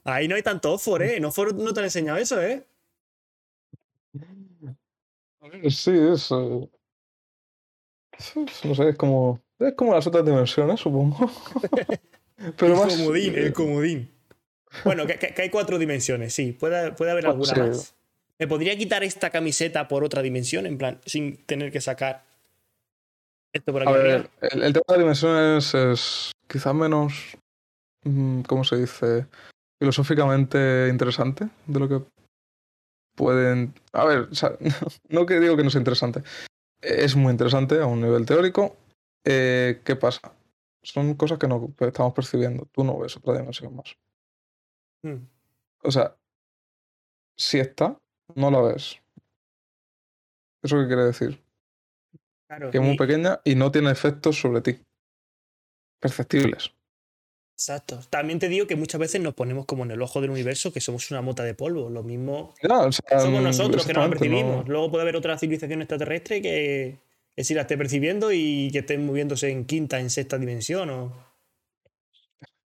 Ahí no hay tanto Ofor, ¿eh? En Ofor no te han enseñado eso, ¿eh? Sí, es. eh, es- No sé, es como. Es como las otras dimensiones, supongo. Pero el más. comodín, el comodín. Bueno, que, hay cuatro dimensiones, sí. Puede, puede haber Bueno, alguna sí. más. ¿Me podría quitar esta camiseta por otra dimensión? En plan, sin tener que sacar esto por aquí A ver, el, el tema de dimensiones es quizás menos, mm, ¿cómo se dice? Filosóficamente interesante de lo que pueden... A ver, o sea, no que digo que no sea interesante. Es muy interesante a un nivel teórico. Eh, ¿Qué pasa? Son cosas que no estamos percibiendo. Tú no ves otra dimensión más. Mm. O sea, si está, no la ves. ¿Eso qué quiere decir? Claro, Que es muy y- pequeña y no tiene efectos sobre ti. Perceptibles. Exacto. También te digo que muchas veces nos ponemos como en el ojo del universo, que somos una mota de polvo. Lo mismo Ya, o sea, somos nosotros que no exactamente, percibimos. no- Luego puede haber otra civilización extraterrestre que, que sí la esté percibiendo y que esté moviéndose en quinta, en sexta dimensión. O...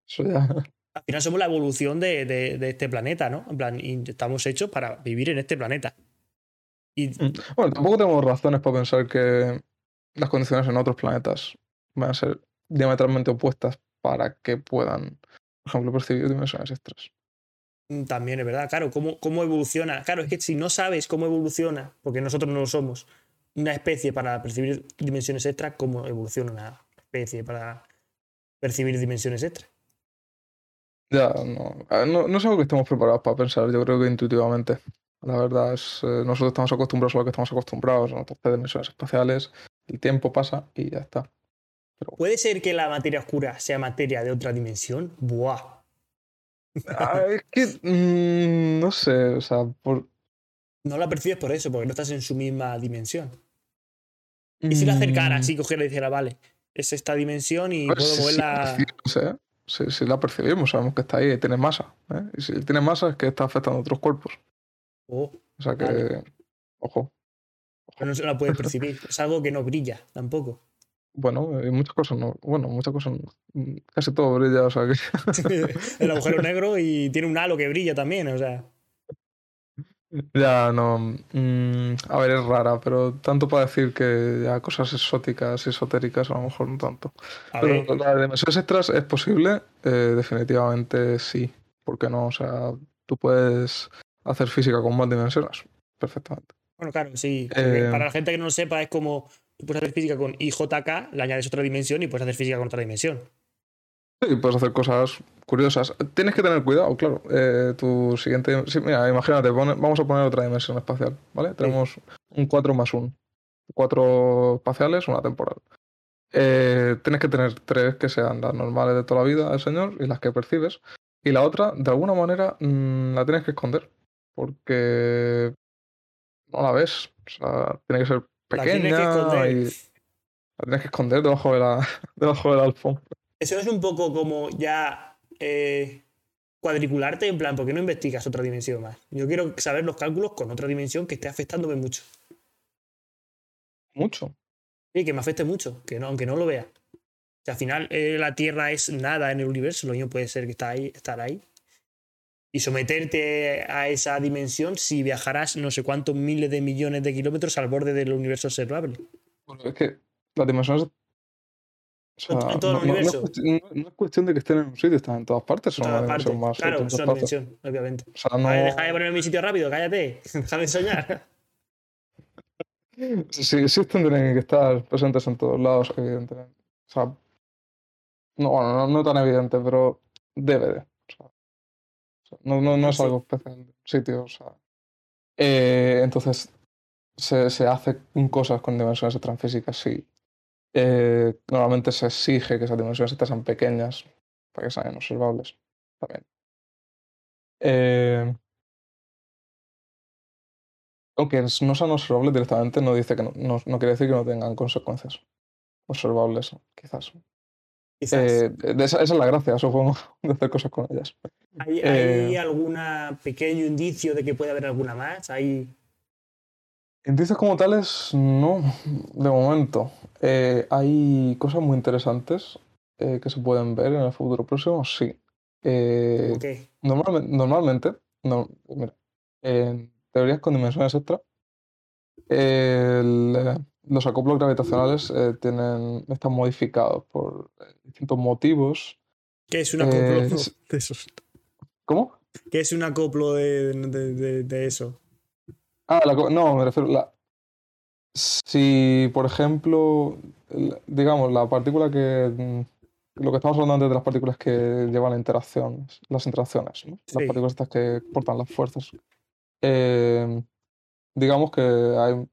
Eso ya. Al final somos la evolución de, de- de este planeta, ¿no? En plan, estamos hechos para vivir en este planeta. Y Bueno, tampoco tenemos razones para pensar que las condiciones en otros planetas van a ser diametralmente opuestas para que puedan, por ejemplo, percibir dimensiones extras. Mm, También es verdad, claro, ¿cómo, cómo evoluciona? Claro, es que si no sabes cómo evoluciona, porque nosotros no lo somos, una especie para percibir dimensiones extras, ¿cómo evoluciona una especie para percibir dimensiones extras? Ya, no, a ver, no, no es algo que estemos preparados para pensar, yo creo que intuitivamente. La verdad es, eh, nosotros estamos acostumbrados a lo que estamos acostumbrados, a nuestras dimensiones espaciales, el tiempo pasa y ya está. ¿Puede ser que la materia oscura sea materia de otra dimensión? ¡Buah! Ah, es que, mm, no sé, o sea, por, No la percibes por eso, porque no estás en su misma dimensión. Y si la acercara, Mm, así cogiera y dijera, vale, es esta dimensión y pues puedo sí, sí la moverla. percibimos, ¿eh? Sí, sí la percibimos, sabemos que está ahí, tiene masa. ¿eh? Y si tiene masa es que está afectando a otros cuerpos. Oh, O sea que, Vale. ojo. pero no se la puedes percibir. Es algo que no brilla tampoco. Bueno, y muchas cosas no. Bueno, muchas cosas no. Casi todo brilla, o sea que. El agujero negro y tiene un halo que brilla también, o sea. Ya no. mm, a ver, es rara, pero tanto para decir que ya cosas exóticas, esotéricas, a lo mejor no tanto. A Pero ver, las dimensiones extras es posible, eh, definitivamente sí. ¿Por qué no? O sea, tú puedes hacer física con más dimensiones. Perfectamente. bueno, claro, sí. porque Eh, para la gente que no lo sepa, es como tú puedes hacer física con IJK, le añades otra dimensión y puedes hacer física con otra dimensión. Sí, puedes hacer cosas curiosas. Tienes que tener cuidado, claro. Eh, tu siguiente. Sí, mira, imagínate, pone- vamos a poner otra dimensión espacial, ¿vale? Tenemos un 4 más 1. Cuatro espaciales, una temporal. Eh, tienes que tener tres que sean las normales de toda la vida del señor y las que percibes. Y la otra, de alguna manera, mm, la tienes que esconder. Porque no la ves. O sea, tiene que ser La tienes que pequeña esconder. y la tienes que esconder debajo de la, debajo de la alfombra. Eso es un poco como ya eh, cuadricularte, en plan, ¿por qué no investigas otra dimensión más? Yo quiero saber los cálculos con otra dimensión que esté afectándome mucho. Mucho. Sí, que me afecte mucho, que no, aunque no lo vea. Si al final eh, la Tierra es nada en el universo, lo mismo puede ser que está ahí, estar ahí. Y someterte a esa dimensión si viajarás no sé cuántos miles de millones de kilómetros al borde del universo observable. Bueno, es que las dimensiones. O sea, En todo el no, es universo. cuestión, no- es cuestión de que estén en un sitio, están en todas partes. Son una todas partes. más. Claro, una partes. dimensión, obviamente. O sea, deja de ponerme mi sitio rápido, cállate. Deja de soñar. Si existen, tienen que estar presentes en todos lados, evidentemente. O sea, no, bueno, no, no tan evidente, pero debe de. O sea, no, no, no es algo especial sitio. O sea. Eh, entonces, se, se hace cosas con dimensiones extrafísicas, sí. Eh, normalmente se exige que esas dimensiones extras sean pequeñas para que sean observables también. Eh, aunque no sean observables directamente, no dice que no, no, no quiere decir que no tengan consecuencias observables, quizás. Eh, esa, esa es la gracia, supongo, de hacer cosas con ellas. ¿Hay, eh, hay algún pequeño indicio de que puede haber alguna más? ¿Hay... Indicios como tales, no, de momento. Eh, hay cosas muy interesantes eh, que se pueden ver en el futuro próximo, sí. Eh, ¿Cómo qué? normalmente, no, mira, en teorías con dimensiones extra, el- los acoplos gravitacionales eh, tienen, están modificados por distintos motivos. ¿Qué es un acoplo de esos? ¿Cómo? ¿Qué es un acoplo de, de- de- de eso? Ah, la no, me refiero. La, si, por ejemplo, digamos, la partícula que. Lo que estamos hablando antes de las partículas que llevan la interacción, las interacciones, ¿no? Las partículas estas que portan las fuerzas. Eh, digamos que hay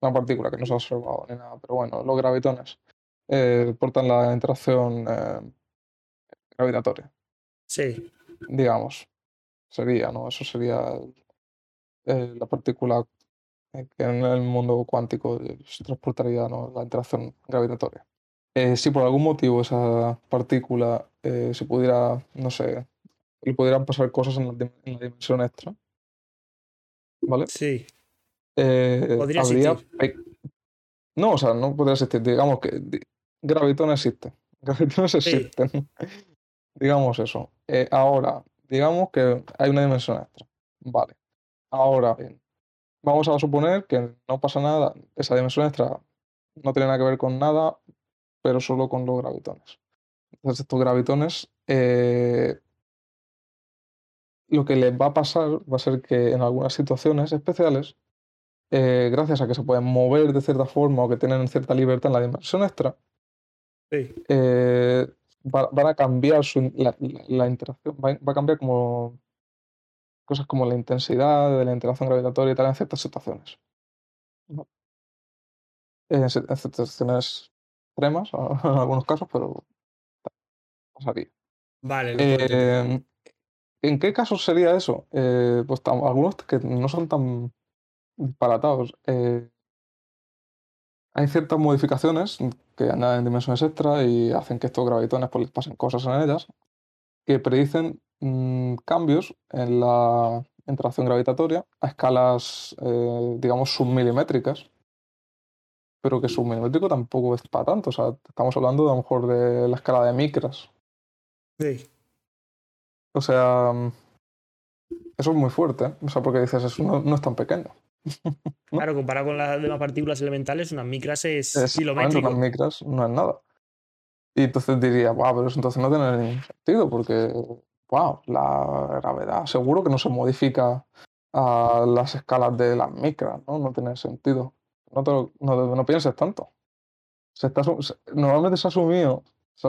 una partícula que no se ha observado ni nada, pero bueno, los gravitones eh, portan la interacción eh, gravitatoria Sí. digamos, sería, ¿no? Eso sería eh, la partícula eh, que en el mundo cuántico eh, se transportaría, ¿no? La interacción gravitatoria. Eh, si por algún motivo esa partícula eh, se pudiera, no sé, le pudieran pasar cosas en la, en la dimensión extra, ¿vale? Sí. Eh, Podría habría No, o sea, no podría existir. Digamos que gravitón existe. Gravitones Sí. existen. digamos eso. Eh, ahora, digamos que hay una dimensión extra. Vale. Ahora bien, vamos a suponer que no pasa nada. Esa dimensión extra no tiene nada que ver con nada, pero solo con los gravitones. Entonces, estos gravitones, eh, lo que les va a pasar va a ser que en algunas situaciones especiales, eh, gracias a que se pueden mover de cierta forma o que tienen cierta libertad en la dimensión extra, Sí. eh, va- van a cambiar su, la, la- la interacción, va, va a cambiar como cosas como la intensidad de la interacción gravitatoria y tal en ciertas situaciones. ¿no? En, en situaciones extremas, en algunos casos, pero pasaría. Vale, entender. Eh, ¿En qué casos sería eso? Eh, pues algunos que no son tan disparatados. Eh, hay ciertas modificaciones que añaden dimensiones extra y hacen que estos gravitones pues, les pasen cosas en ellas que predicen mm, cambios en la interacción gravitatoria a escalas, eh, digamos, submilimétricas, pero que submilimétrico tampoco es para tanto. O sea, estamos hablando a lo mejor de la escala de micras. Sí. O sea, eso es muy fuerte. ¿eh? O sea, porque dices, eso no, no es tan pequeño. Claro, comparado con las demás partículas elementales, unas micras es, Es- kilométrico. Unas micras no es nada. Y entonces diría, wow, pero eso entonces no tiene ningún sentido, porque, wow, la gravedad seguro que no se modifica a las escalas de las micras, ¿no? No tiene sentido. No, no, pienses tanto. Normalmente se ha asumido, se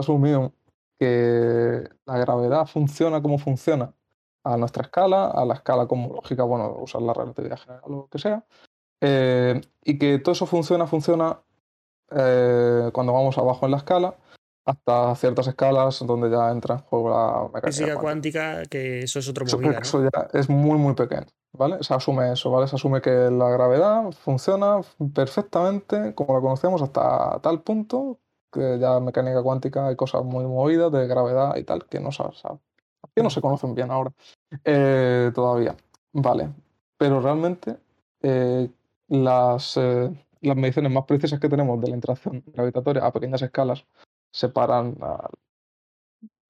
que la gravedad funciona como funciona a nuestra escala, a la escala cosmológica, bueno, usar la relatividad general o lo que sea, eh, y que todo eso funciona, funciona eh, cuando vamos abajo en la escala, hasta ciertas escalas donde ya entra en juego la mecánica Física cuántica. cuántica, que eso es otro Eso, movida, ¿no? eso ya es muy, muy pequeño, ¿vale? Se asume eso, ¿vale? Se asume que la gravedad funciona perfectamente como la conocemos hasta tal punto que ya en mecánica cuántica hay cosas muy movidas de gravedad y tal que no, sa- que no se conocen bien ahora eh, todavía, ¿vale? Pero realmente eh, las, eh, las mediciones más precisas que tenemos de la interacción gravitatoria a pequeñas escalas se paran a-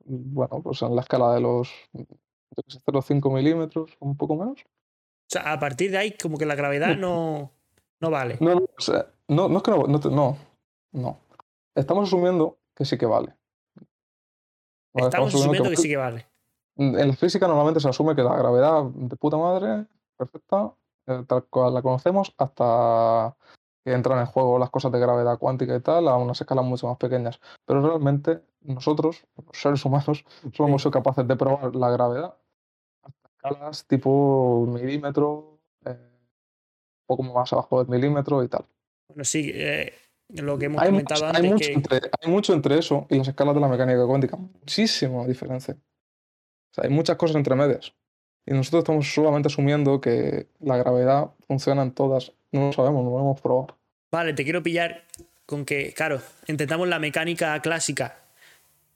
bueno, pues en la escala de los qué sé, 0,5 milímetros, un poco menos. O sea, a partir de ahí, como que la gravedad no, no vale. No, no, o sea, no, no es que no, no, te- no, no. Estamos asumiendo que sí que vale. Estamos asumiendo que sí que vale. En la física normalmente se asume que la gravedad de puta madre, perfecta, eh, tal cual la conocemos, hasta que entran en juego las cosas de gravedad cuántica y tal, a unas escalas mucho más pequeñas. Pero realmente nosotros, los seres humanos, solo hemos sido capaces de probar la gravedad hasta escalas tipo milímetro, eh, un poco más abajo del milímetro y tal. Bueno, sí, eh, lo que hemos Hay, comentado mucho, antes hay, mucho que entre, hay mucho entre eso y las escalas de la mecánica cuántica. Muchísima diferencia. O sea, hay muchas cosas entre medias. Y nosotros estamos solamente asumiendo que la gravedad funciona en todas. No lo sabemos, no lo hemos probado. Vale, te quiero pillar con que, claro, intentamos la mecánica clásica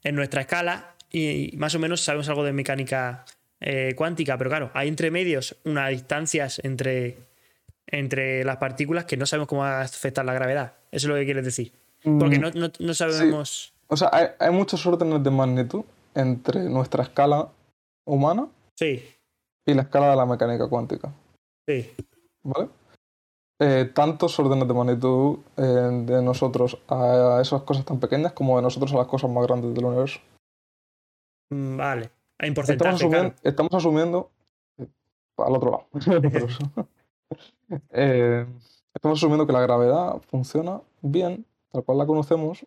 en nuestra escala y más o menos sabemos algo de mecánica eh, cuántica, pero claro, hay entre medios unas distancias entre, entre las partículas que no sabemos cómo va a afectar la gravedad. Eso es lo que quieres decir. Porque Mm, no, no- no sabemos. O sea, hay, hay muchos órdenes de magnitud entre nuestra escala humana Sí, y la escala de la mecánica cuántica. sí. ¿Vale? Eh, tantos órdenes de magnitud eh, de nosotros a esas cosas tan pequeñas como de nosotros a las cosas más grandes del universo. Mm, Vale. En Estamos asumiendo, claro. estamos asumiendo eh, al otro lado. Eh, estamos asumiendo que la gravedad funciona bien, tal cual la conocemos,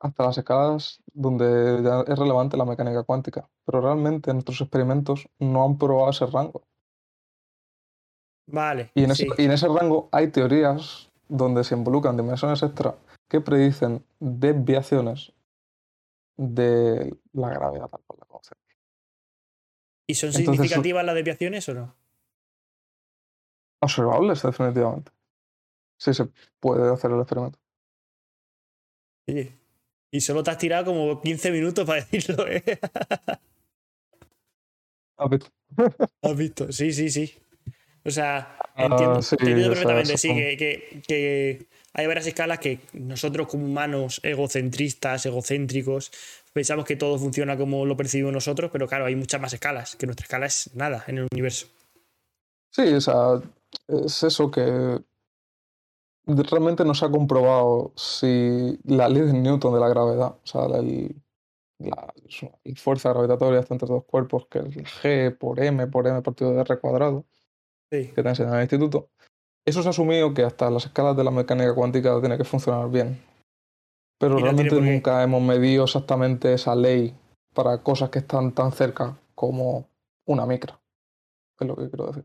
hasta las escalas donde ya es relevante la mecánica cuántica. Pero realmente nuestros experimentos no han probado ese rango. Vale. Y en, ese, sí. y en ese rango hay teorías donde se involucran dimensiones extra que predicen desviaciones de la gravedad tal cual la conocemos. ¿Y son entonces son- significativas las desviaciones o no? Observables, definitivamente. Sí se puede hacer el experimento. Oye, Y solo te has tirado como 15 minutos para decirlo, ¿eh? ¿Has visto? ¿Has visto? Sí, sí, sí. O sea, Ah, entiendo, sí, entiendo perfectamente, sí, que, que- que hay varias escalas que nosotros como humanos egocentristas, egocéntricos, pensamos que todo funciona como lo percibimos nosotros, pero claro, hay muchas más escalas, que nuestra escala es nada en el universo. Sí, o sea, es eso que realmente no se ha comprobado si la ley de Newton de la gravedad, o sea, la, el- la- la fuerza gravitatoria está entre dos cuerpos, que es el G por M por M partido de R cuadrado, Sí. que te enseñan en el instituto, eso se ha asumido que hasta las escalas de la mecánica cuántica tiene que funcionar bien. Pero no realmente nunca hemos medido exactamente esa ley para cosas que están tan cerca como una micra. Es lo que quiero decir.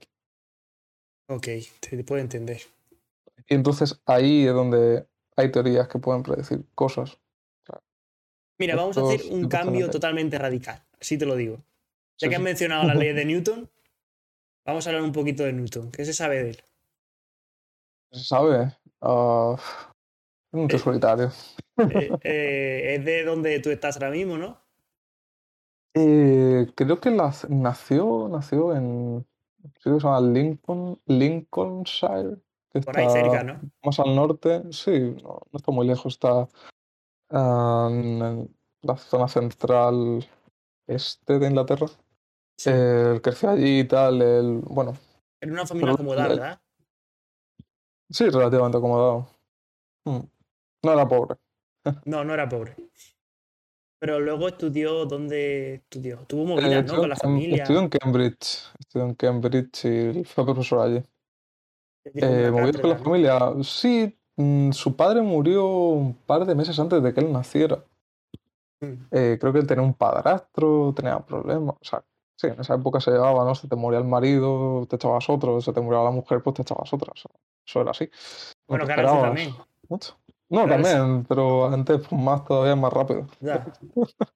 Ok, te puedo entender. Y entonces ahí es donde hay teorías que pueden predecir cosas. Mira, vamos a hacer un cambio totalmente. totalmente radical, así te lo digo. Ya Sí, que has sí. mencionado la ley de Newton, Vamos a hablar un poquito de Newton. ¿Qué se sabe de él? Se sabe. ah, es un tío Eh, solitario. Eh, eh, es de donde tú estás ahora mismo, ¿no? Eh, creo que nació, nació en. Creo que se llama Lincoln, Lincolnshire, que Por ahí cerca, está ¿no? más al norte. Sí, no, no está muy lejos, está ah, en la zona central este de Inglaterra. Sí. Él creció allí y tal. Él, bueno, Era una familia acomodada, ¿verdad? sí, relativamente acomodado. Mm. No era pobre. No, no era pobre. Pero luego estudió, ¿dónde estudió? Tuvo Eh, movidas, ¿no? estudió, Con la en familia. estudió en Cambridge. Estudió en Cambridge y fue profesor allí. Eh, con la ¿no? familia. Sí, mm, su padre murió un par de meses antes de que él naciera. Mm. Eh, creo que él tenía un padrastro, tenía problemas. O sea, sí, en esa época se llevaba, ¿no? Se te moría el marido, te echabas otro, se te moría la mujer, pues te echabas otra. O sea, eso era así. No Bueno, esperabas también. mucho. No, Claro, sí. también, pero antes pues, más todavía más rápido. Ya.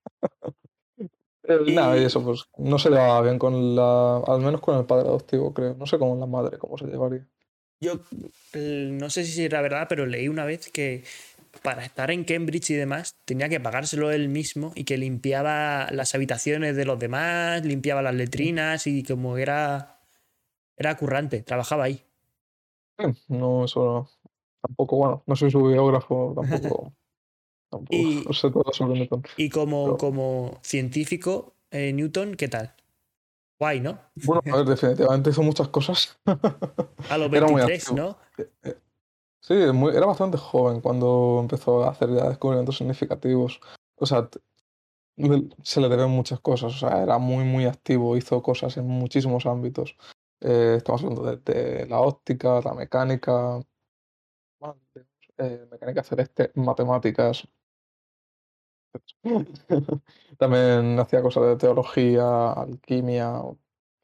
Eh, nada, y Y- eso, pues no se llevaba bien con la. Al menos con el padre adoptivo, creo. No sé con la madre cómo se llevaría. Yo eh, no sé si era verdad, pero leí una vez que para estar en Cambridge y demás tenía que pagárselo él mismo y que limpiaba las habitaciones de los demás, limpiaba las letrinas y como era era currante, trabajaba ahí. Sí, No, eso no. Tampoco, bueno, no soy su biógrafo, tampoco. tampoco Y- sé todo sobre Newton. Y como, Pero- como científico, eh, Newton, ¿qué tal? Guay, ¿no? Bueno, a ver, definitivamente hizo muchas cosas. A los Era muy 23, activo. ¿no? Sí, muy- era bastante joven cuando empezó a hacer ya descubrimientos significativos. O sea, se le deben muchas cosas. O sea, era muy, muy activo, hizo cosas en muchísimos ámbitos. Eh, estamos hablando de, de la óptica, la mecánica, eh, mecánica celeste, matemáticas. También hacía cosas de teología, alquimia,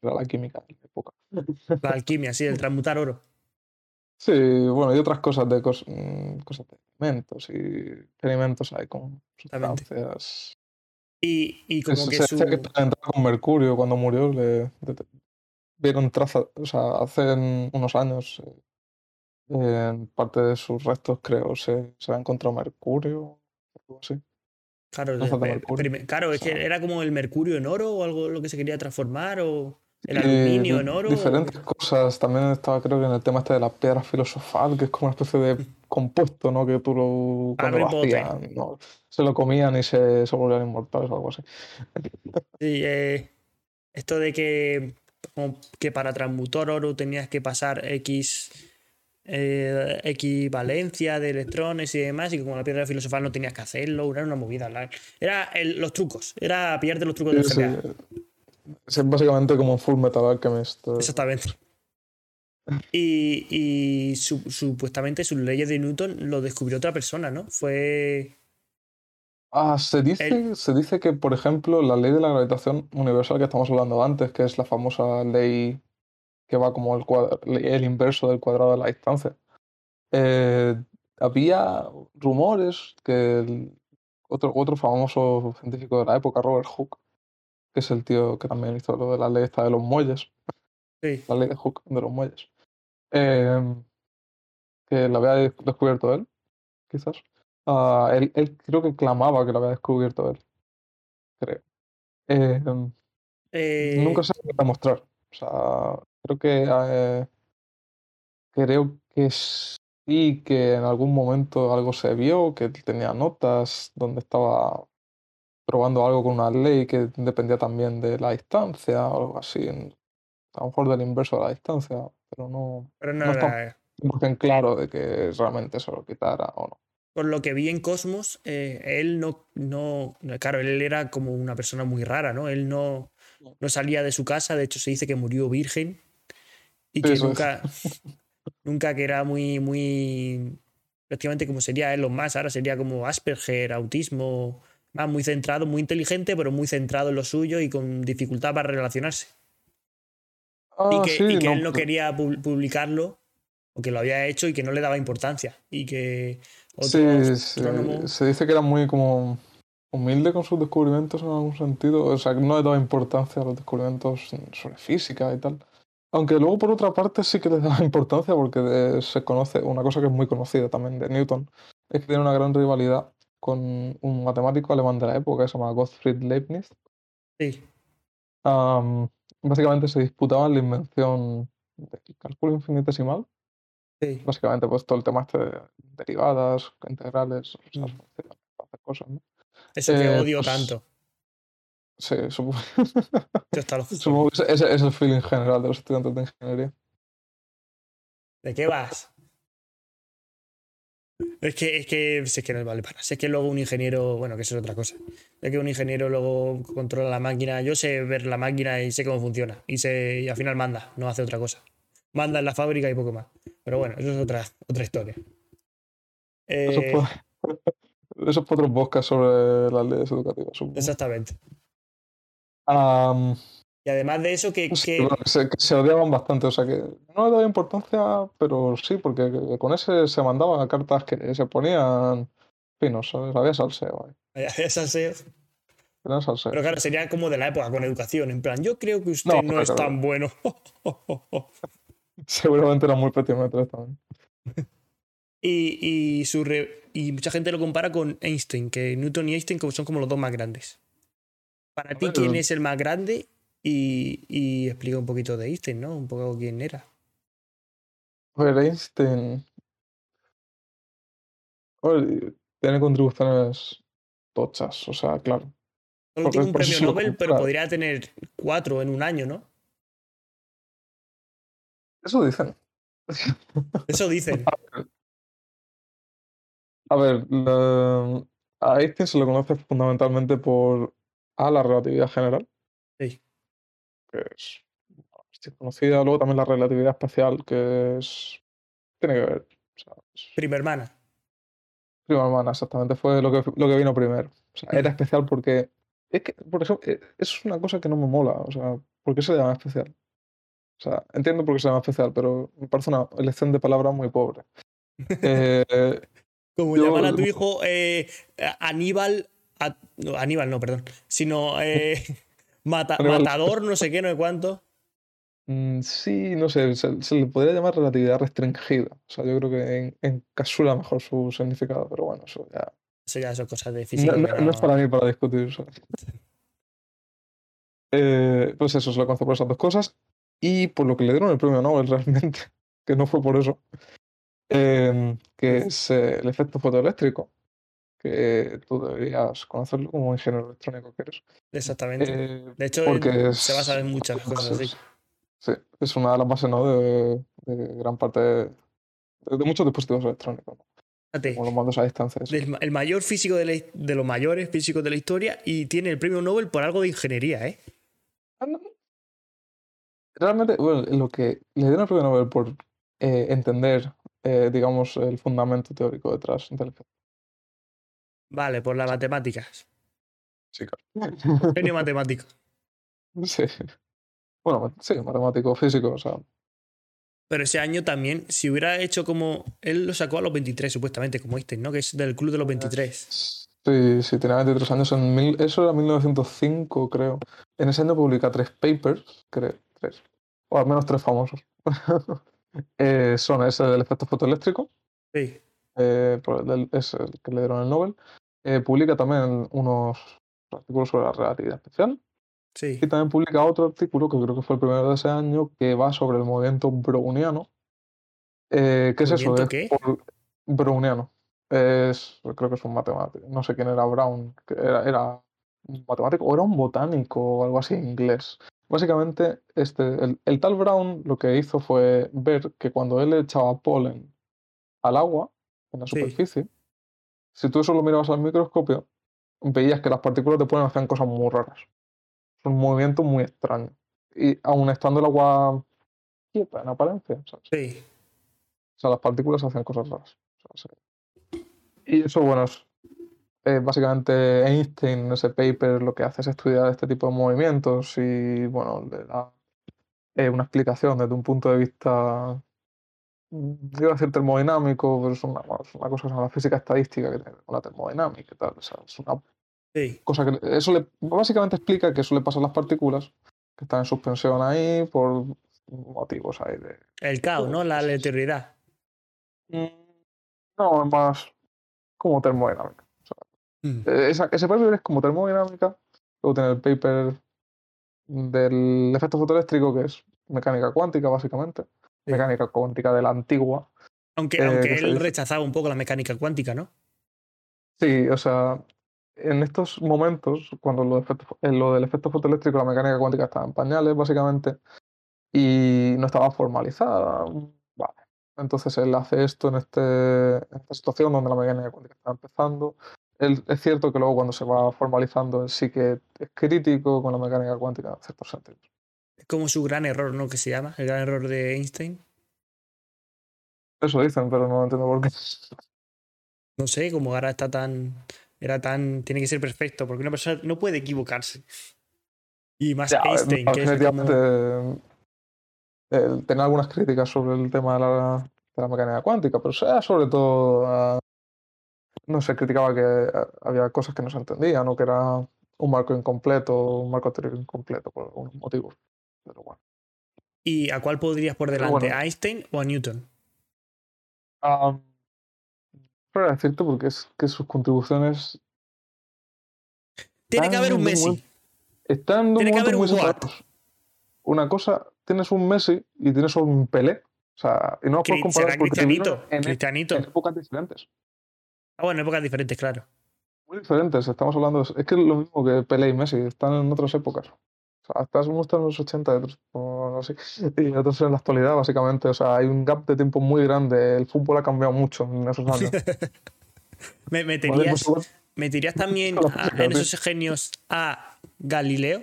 era la química de la época. La alquimia, sí, el transmutar oro. Sí, bueno, y otras cosas de cos- mm, cosas de alimentos y experimentos hay con sustancias. Y, y Se, como se que que su. entrado con mercurio cuando murió, le, vieron trazas, o sea, hace unos años, eh, en parte de sus restos, creo, se, se había encontrado mercurio, algo así. Claro, mercurio. claro, es O sea- que era como el mercurio en oro o algo lo que se quería transformar o el Y aluminio en di- oro. Diferentes cosas. También estaba, creo que en el tema este de la piedra filosofal, que es como una especie de compuesto, ¿no? Que tú lo, cuando Harry lo hacían, ¿no? Se lo comían y se, se volvían inmortales o algo así. Sí, eh, esto de que, que para transmutar oro tenías que pasar X eh, equivalencia de electrones y demás, y como la piedra filosofal no tenías que hacerlo, era una movida. Era el- los trucos, era pillarte los trucos Sí, sí. Es básicamente como un Full Metal Alchemist. Exactamente. Y, y su- supuestamente sus leyes de Newton lo descubrió otra persona, ¿no? Fue. Ah, se dice, El- se dice que, por ejemplo, la ley de la gravitación universal que estamos hablando antes, que es la famosa ley que va como el, el inverso del cuadrado de la distancia, eh, había rumores que el otro, otro famoso científico de la época, Robert Hooke, que es el tío que también hizo lo de la ley esta de los muelles, Sí, la ley de Hooke de los muelles, eh, que la había de- descubierto él, quizás. Ah, él, él creo que clamaba que la había descubierto él, creo. Eh, eh, nunca se puede demostrar. O sea, creo que eh, creo que sí que en algún momento algo se vio, que tenía notas donde estaba probando algo con una ley que dependía también de la distancia o algo así. A lo mejor del inverso de la distancia, pero no, pero no no está era. 100% claro de que realmente se lo quitara o no. Por lo que vi en Cosmos, eh, él no, no. Claro, él era como una persona muy rara, ¿no? Él no, no salía de su casa, de hecho se dice que murió virgen y que eso es. nunca, nunca que era muy, muy. Prácticamente como sería él, los más, ahora sería como Asperger, autismo, más muy centrado, muy inteligente, pero muy centrado en lo suyo y con dificultad para relacionarse. y Ah, que, sí, y que no, él no pero- quería pu- publicarlo, o que lo había hecho y que no le daba importancia. Y que otro Sí, se, astrónomo. se dice que era muy como humilde con sus descubrimientos en algún sentido. O sea, que no le daba importancia a los descubrimientos sobre física y tal. Aunque luego por otra parte sí que le da importancia porque de- se conoce una cosa que es muy conocida también de Newton, es que tiene una gran rivalidad con un matemático alemán de la época que se llama Gottfried Leibniz. Sí, Am, básicamente se disputaban la invención del cálculo infinitesimal. sí. Básicamente, pues todo el tema este de derivadas, integrales, Mm. hacer cosas, ¿no? Eso que Eh, odio pues- tanto. Sí, supongo, supongo que ese, ese es el feeling general de los estudiantes de ingeniería. ¿De qué vas? Es que, es que, si es que no vale para. Si es que luego un ingeniero, bueno, que eso es otra cosa. Es que un ingeniero luego controla la máquina. Yo sé ver la máquina y sé cómo funciona. Y, sé, y al final manda, no hace otra cosa. Manda en la fábrica y poco más. Pero bueno, eso es otra, otra historia. Eso, Eh, es por- eso es por otros podcasts sobre las leyes educativas, supongo. exactamente. Am, Y además de eso, que, sí, que- bueno, se, que se odiaban bastante, o sea que no le daba importancia, pero sí, porque con ese se mandaban cartas que se ponían finos, ¿sabes? Había salseo ahí. Era salseo. Pero claro, sería como de la época con educación. En plan, yo creo que usted No, es tan bueno. Seguramente eran muy petimetres también. Y, y, su re- y mucha gente lo compara con Einstein, que Newton y Einstein son como los dos más grandes. Para ti, ¿quién es el más grande? Y, y explica un poquito de Einstein, ¿no? Un poco quién era. Ver, Einstein. ver, tiene contribuciones tochas, o sea, claro. Solo tiene un premio Nobel, pero podría tener cuatro en un año, ¿no? Eso dicen. Eso dicen. A ver, a Einstein se lo conoce fundamentalmente por A, la relatividad general, Sí. Que es bastante conocida. Luego también la relatividad especial, que es. Tiene que ver. O sea, es Prima hermana. prima hermana, exactamente. Fue lo que, lo que vino primero. O sea, era especial porque. Es que, por ejemplo, eh, es una cosa que no me mola. O sea, ¿por qué se llama especial? O sea, entiendo por qué se llama especial, pero me parece una elección de palabras muy pobre. Eh, Como Yo- llamar a tu hijo eh, Aníbal. a- no, Aníbal, no, perdón. Sino eh, mata- matador, no sé qué, no sé cuánto. Mm, Sí, no sé, se, se le podría llamar relatividad restringida. O sea, yo creo que en- encapsula mejor su significado, pero bueno, eso ya. Eso ya son cosas de física. No, que no- no es para mí para discutir. Eh, pues eso, se lo conoce por esas dos cosas. Y por lo que le dieron el premio Nobel realmente, que no fue por eso, em, que es eh, el efecto fotoeléctrico, que tú deberías conocerlo como ingeniero electrónico que eres. Exactamente. Eh, de hecho, porque se basa en muchas cosas así. Sí, es una de las bases ¿no? de, de gran parte de, de muchos dispositivos electrónicos, ¿no? Como los mandos a distancia. el mayor físico de, la- de los mayores físicos de la historia y tiene el premio Nobel por algo de ingeniería, ¿eh? Ah. Realmente, bueno, lo que le dieron el premio Nobel por eh, entender, eh, digamos, el fundamento teórico detrás del efecto. Vale, por las matemáticas. Sí, claro. Genio matemático. Sí. Bueno, sí, matemático, físico, o sea. Pero ese año también, si hubiera hecho como. Él lo sacó a los 23, supuestamente, como Einstein, ¿no? Que es del club de los 23. Sí, sí, tenía 23 años. En mil- eso era 1905, creo. En ese año publica tres papers, creo, tres. O al menos tres famosos. Eh, son ese del efecto fotoeléctrico, Sí. eh, por el del- es el que le dieron el Nobel. Eh, publica también unos artículos sobre la relatividad especial. Sí. Y también publica otro artículo, que creo que fue el primero de ese año, que va sobre el movimiento browniano. Eh, ¿Qué es eso? ¿Movimiento Es qué? por- browniano. Es, creo que es un matemático. No sé quién era Brown. que era, era un matemático o era un botánico o algo así inglés. Básicamente, este, el, el tal Brown lo que hizo fue ver que cuando él echaba polen al agua, en la Sí. Si tú eso lo mirabas al microscopio, veías que las partículas de polen hacían cosas muy raras. Es un movimiento muy extraño. Y aun estando el agua quieta en apariencia, ¿sabes? Sí. O sea, las partículas hacen cosas raras. O sea, sí. Y eso, bueno, es eh, básicamente Einstein en ese paper lo que hace es estudiar este tipo de movimientos y, bueno, le da eh, una explicación desde un punto de vista, iba a decir termodinámico, pero es una, es una cosa que se llama física estadística que tiene con la termodinámica y tal. O sea, es una Sí. cosa que eso le básicamente explica que eso le pasa a las partículas que están en suspensión ahí por motivos ahí de. El caos, ¿no? La aleatoriedad. Mm, No, es más como termodinámica. Mm. Esa, ese paper es como termodinámica. Luego tiene el paper del efecto fotoeléctrico, que es mecánica cuántica, básicamente. Mecánica cuántica de la antigua. Aunque, Eh, aunque ¿qué se él rechazaba un poco la mecánica cuántica, ¿no? Sí, o sea, en estos momentos, cuando lo, de efecto- en lo del efecto fotoeléctrico, la mecánica cuántica estaba en pañales, básicamente, y no estaba formalizada. Vale. Entonces él hace esto en, este, en esta situación donde la mecánica cuántica está empezando. Él- es cierto que luego cuando se va formalizando, él sí que es crítico con la mecánica cuántica en ciertos sentidos. Es como su gran error, ¿no? Que se llama, el gran error de Einstein. Eso dicen, pero no entiendo por qué. No sé, como ahora está tan. Era tan. Tiene que ser perfecto, porque una persona no puede equivocarse. Y más Ya, Einstein, no, que es como. eh, tener algunas críticas sobre el tema de la, de la mecánica cuántica, pero sea sobre todo, ah, no sé, criticaba que ah, había cosas que no se entendían o que era un marco incompleto, un marco teórico incompleto por algunos motivos. Pero bueno. ¿Y a cuál podrías por delante? bueno. ¿A Einstein o a Newton? Ah, para decirte porque es que sus contribuciones Tiene que haber un Messi. bueno. están en Tiene que haber un. Una cosa, tienes un Messi y tienes un Pelé. O sea, y no puedes comparar Será porque Cristianito. en, Cristianito. en épocas diferentes. Ah, bueno, épocas diferentes, claro. Muy diferentes, estamos hablando. Es que es lo mismo que Pelé y Messi, están en otras épocas. Hasta uno está en los 80 y otros, o no sé, y otros en la actualidad, básicamente. O sea, hay un gap de tiempo muy grande. El fútbol ha cambiado mucho en esos años. ¿Me Vale, meterías, meterías también a- en esos genios a Galileo?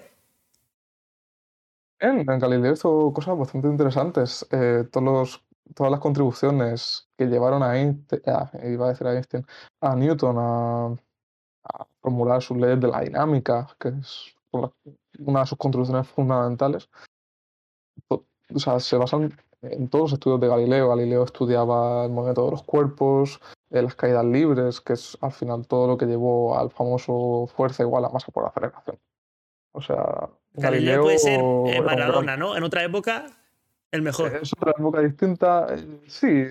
En, en Galileo hizo cosas bastante interesantes. Eh, todos los- todas las contribuciones que llevaron a Einstein, ah, iba a decir a Einstein, a Newton a, a formular sus leyes de la dinámica, que es por la- una de sus contribuciones fundamentales. To- O sea, se basan en todos los estudios de Galileo. Galileo estudiaba el movimiento de los cuerpos, eh, las caídas libres, que es al final todo lo que llevó al famoso fuerza igual a masa por aceleración. O sea, Galileo puede ser Galileo eh, Maradona, ¿no? En otra época, el mejor. es otra época distinta. eh, Sí,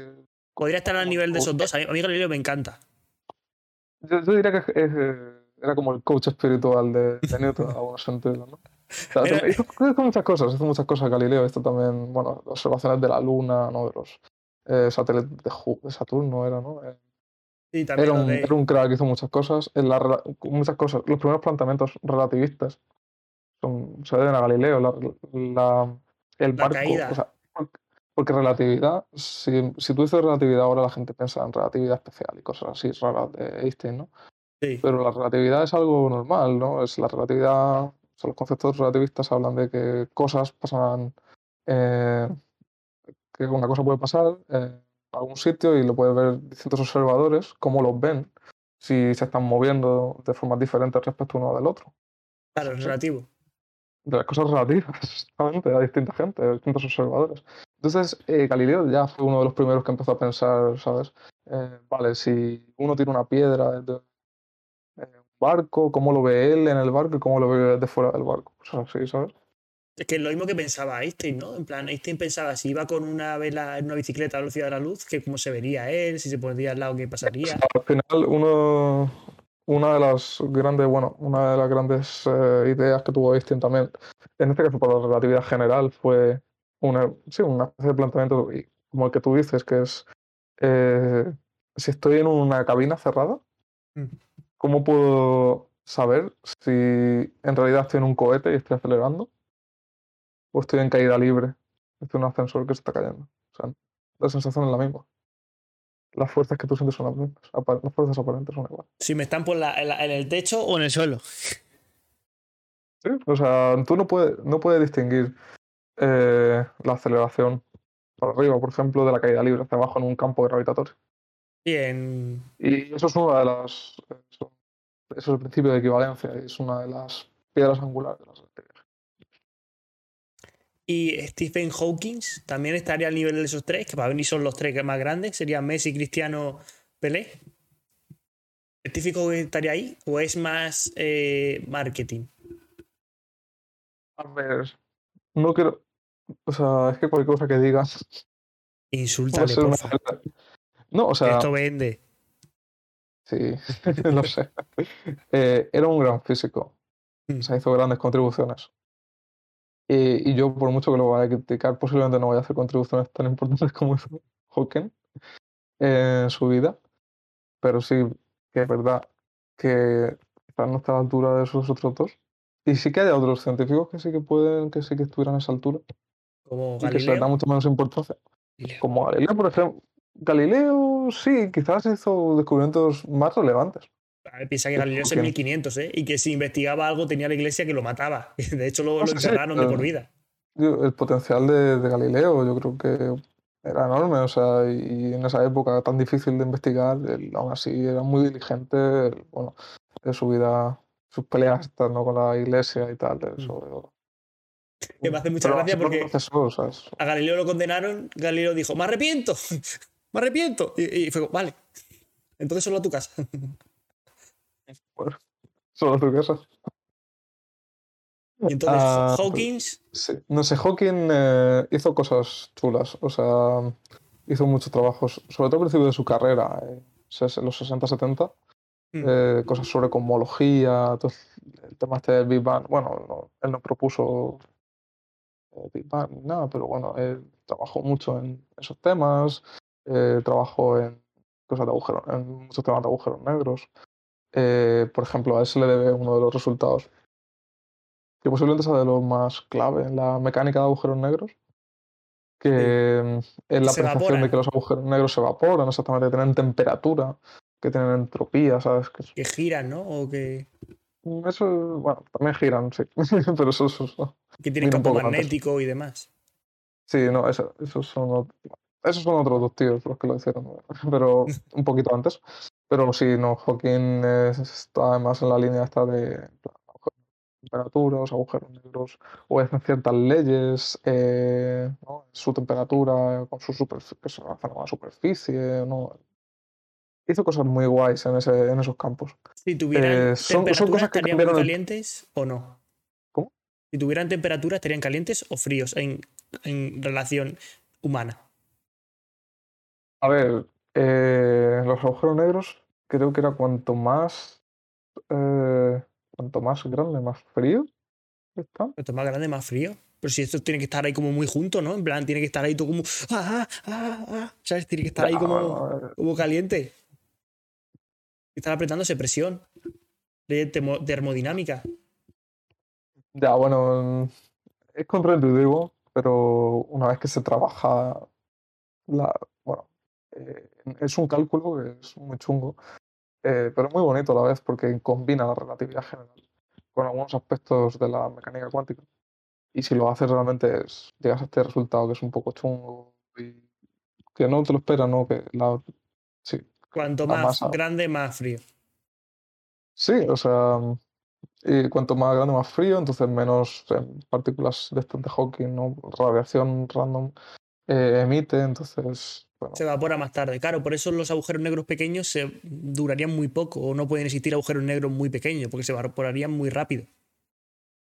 Podría estar al nivel de esos dos. A mí, a mí Galileo me encanta. yo, yo diría que es- es, eh, era como el coach espiritual de, de Newton, en algunos sentidos, ¿no? O sea, hizo, hizo muchas cosas, hizo muchas cosas Galileo. Esto también, bueno, observaciones de la Luna, ¿no? De los eh, satélites de, de Saturno, era, ¿no? Eh, Sí, también Era un, era un crack, hizo muchas cosas. En la muchas cosas. Los primeros planteamientos relativistas son, se deben a Galileo. La, la- el La barco. caída. o sea, porque, porque relatividad, si, si tú dices relatividad ahora, la gente piensa en relatividad especial y cosas así raras de Einstein, ¿no? Sí. Pero la relatividad es algo normal, ¿no? Es la relatividad. o sea, los conceptos relativistas hablan de que cosas pasan. eh, que una cosa puede pasar eh, a algún sitio y lo pueden ver distintos observadores, cómo los ven, si se están moviendo de formas diferentes respecto uno del otro. Claro, es relativo. De las cosas relativas, exactamente, a distinta gente, a distintos observadores. Entonces, eh, Galileo ya fue uno de los primeros que empezó a pensar, ¿sabes? Eh, vale, si uno tiene una piedra de eh, barco, ¿cómo lo ve él en el barco y cómo lo ve desde fuera del barco? Cosas así, ¿sabes? Es que es lo mismo que pensaba Einstein, ¿no? En plan, Einstein pensaba si iba con una vela en una bicicleta a la velocidad de la luz, que cómo se vería él, si se pondría al lado, qué pasaría. Al final, uno, una de las grandes, bueno, una de las grandes eh, ideas que tuvo Einstein también, en este caso por la relatividad general, fue una, sí, una especie de planteamiento como el que tú dices, que es eh, si estoy en una cabina cerrada, Mm. ¿Cómo puedo saber si en realidad estoy en un cohete y estoy acelerando? ¿O estoy en caída libre? Estoy en un ascensor que se está cayendo. O sea, la sensación es la misma. Las fuerzas que tú sientes son las mismas. Las fuerzas aparentes son iguales. Si me están por la- en, la- en el techo o en el suelo. Sí, o sea, tú no puedes, no puedes distinguir eh, la aceleración para arriba, por ejemplo, de la caída libre hacia abajo en un campo gravitatorio. Y en. Y eso es una de las. Eso, eso es el principio de equivalencia, es una de las piedras angulares de la relatividad. Y Stephen Hawking también estaría al nivel de esos tres, que para mí son los tres más grandes, serían Messi, Cristiano, Pelé. ¿Stephen Hawking estaría ahí? ¿O es más eh, marketing? A ver, no quiero. O sea, es que cualquier cosa que digas. Insúltale, una porfa. mierda. No, o sea, Esto vende. sí, lo sé. Eh, era un gran físico. Mm. O sea, hizo grandes contribuciones. Y, y yo, por mucho que lo vaya a criticar, posiblemente no vaya a hacer contribuciones tan importantes como hizo Hawking en su vida. Pero sí que es verdad que quizás no está a la altura de esos otros dos. Y sí que hay otros científicos que sí que pueden, que sí que estuvieran a esa altura. Como Y que se les da Galileo. mucho menos importancia. Galileo. Como Galileo, por ejemplo. Galileo sí, quizás hizo descubrimientos más relevantes. Piensa que Galileo es en Hawking. 1500, ¿eh? Y que si investigaba algo tenía la iglesia que lo mataba. De hecho, lo, No lo sé, sí, encerraron de por pero- vida. El potencial de, de Galileo yo creo que era enorme, o sea, y en esa época tan difícil de investigar, él aún así era muy diligente, él, bueno, de su vida, sus peleas ¿no? con la iglesia y tal, Mm. eso. Que me hace mucha Pero gracia porque- A Galileo lo condenaron. Galileo dijo: ¡Me arrepiento! ¡Me arrepiento! Y, y fue como, vale. Entonces solo a tu casa. bueno, solo tu casa. Y entonces Ah, Hawkins. Sí. No sé, Hawking eh, hizo cosas chulas, o sea, hizo muchos trabajos, sobre todo al principio de su carrera, eh, los 60-70, mm, eh, cosas sobre cosmología, todo el tema este del Big Bang. Bueno, no- él no propuso eh, Big Bang ni nada, pero bueno, él trabajó mucho en esos temas, eh, trabajó en cosas de agujeros, en muchos temas de agujeros negros. Eh, por ejemplo, a él se le debe uno de los resultados que posiblemente sea de los más clave en la mecánica de agujeros negros, que mm, es la Se de evaporan. que los agujeros negros se evaporan, exactamente, que tienen temperatura, que tienen entropía, ¿sabes? Que Que giran, ¿no? O que, Mm, Eso, bueno, también giran, sí, pero eso, eso, eso- que tienen campo poco antes. magnético y demás. sí, no, eso- esos son, esos son otros dos tíos los que lo hicieron, pero un poquito antes. Pero sí, no, Hawking es- está además en la línea esta de temperaturas, agujeros negros, obedecen ciertas leyes, eh, ¿no? su temperatura, con su superficie, la superficie, ¿no? Hizo cosas muy guays en, ese, en esos campos. Si tuvieran Eh, son- son cosas que ¿estarían cambiaron el- calientes o no? ¿Cómo? Si tuvieran temperatura, ¿estarían calientes o fríos en, en relación humana? A ver, eh, los agujeros negros creo que era cuanto más eh, cuanto más grande, más frío están. Esto es más grande, más frío. Pero si esto tiene que estar ahí como muy junto, ¿no? En plan, tiene que estar ahí todo como. ¡Ah, ah, ah, ah! ¿Sabes? Tiene que estar ahí como, como caliente. Están apretándose presión. De termo- termodinámica. ya, bueno, es contraintuitivo, pero una vez que se trabaja la, eh, es un cálculo que es muy chungo, eh, pero es muy bonito a la vez porque combina la relatividad general con algunos aspectos de la mecánica cuántica. Y si lo haces realmente es- llegas a este resultado que es un poco chungo y que no te lo esperas, ¿no? Que la, sí, Cuanto la más masa. grande, más frío. Sí, o sea, y cuanto más grande, más frío, entonces menos eh, partículas de estas de Hawking, ¿no? Radiación random eh, emite, entonces, bueno, Se evapora más tarde. Claro, por eso los agujeros negros pequeños se durarían muy poco. O no pueden existir agujeros negros muy pequeños, porque se evaporarían muy rápido.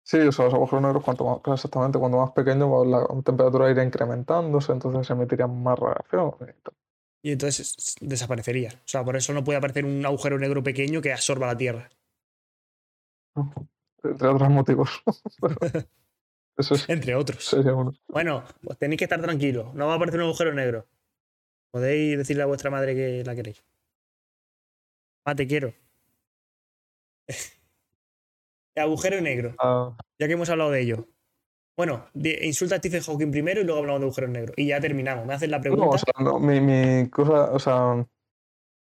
sí, o sea, los agujeros negros, cuanto más, exactamente, cuanto más pequeño, pues, la temperatura irá incrementándose, entonces se emitirían más radiación. y. Y entonces desaparecería. O sea, por eso no puede aparecer un agujero negro pequeño que absorba la Tierra. Entre otros motivos. Pero eso es- Entre otros. sería uno. Bueno, pues tenéis que estar tranquilos. No va a aparecer un agujero negro. Podéis decirle a vuestra madre que la queréis. Ah, te quiero. Agujero negro. Ah, Ya que hemos hablado de ello. Bueno, insulta a Stephen Hawking primero y luego hablamos de agujeros negros. Y ya terminamos. Me haces la pregunta. No, o sea, no, mi, mi cosa, o sea,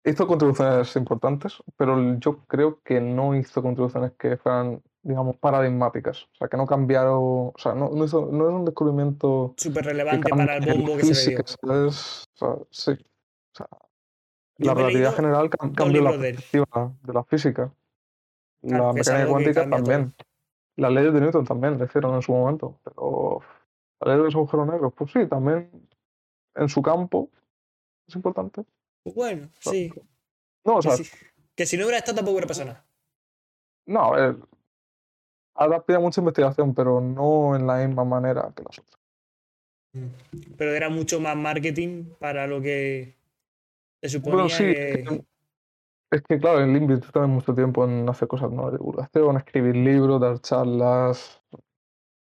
hizo contribuciones importantes, pero yo creo que no hizo contribuciones que fueran, digamos, paradigmáticas. O sea, que no cambiaron, o sea, no, no, hizo, no es un descubrimiento Súper que relevante para el bombo que se le dio. O sea, sí. O sea, la relatividad general cambió la perspectiva de la física. Claro, la que mecánica que cuántica cambia todo. también. Las leyes de Newton también le hicieron en su momento, pero la ley de los agujeros negros, pues sí, también en su campo es importante. Bueno, sí. No, o Que sea, si, que si no hubiera estado tampoco hubiera pasado nada. no, a ver, ahora pide mucha investigación, pero no en la misma manera que las otras. Mm. Pero era mucho más marketing para lo que se suponía Bueno, sí, que... es que, es que, claro, el también mucho tiempo en hacer cosas no de divulgación, escribir libros, dar charlas.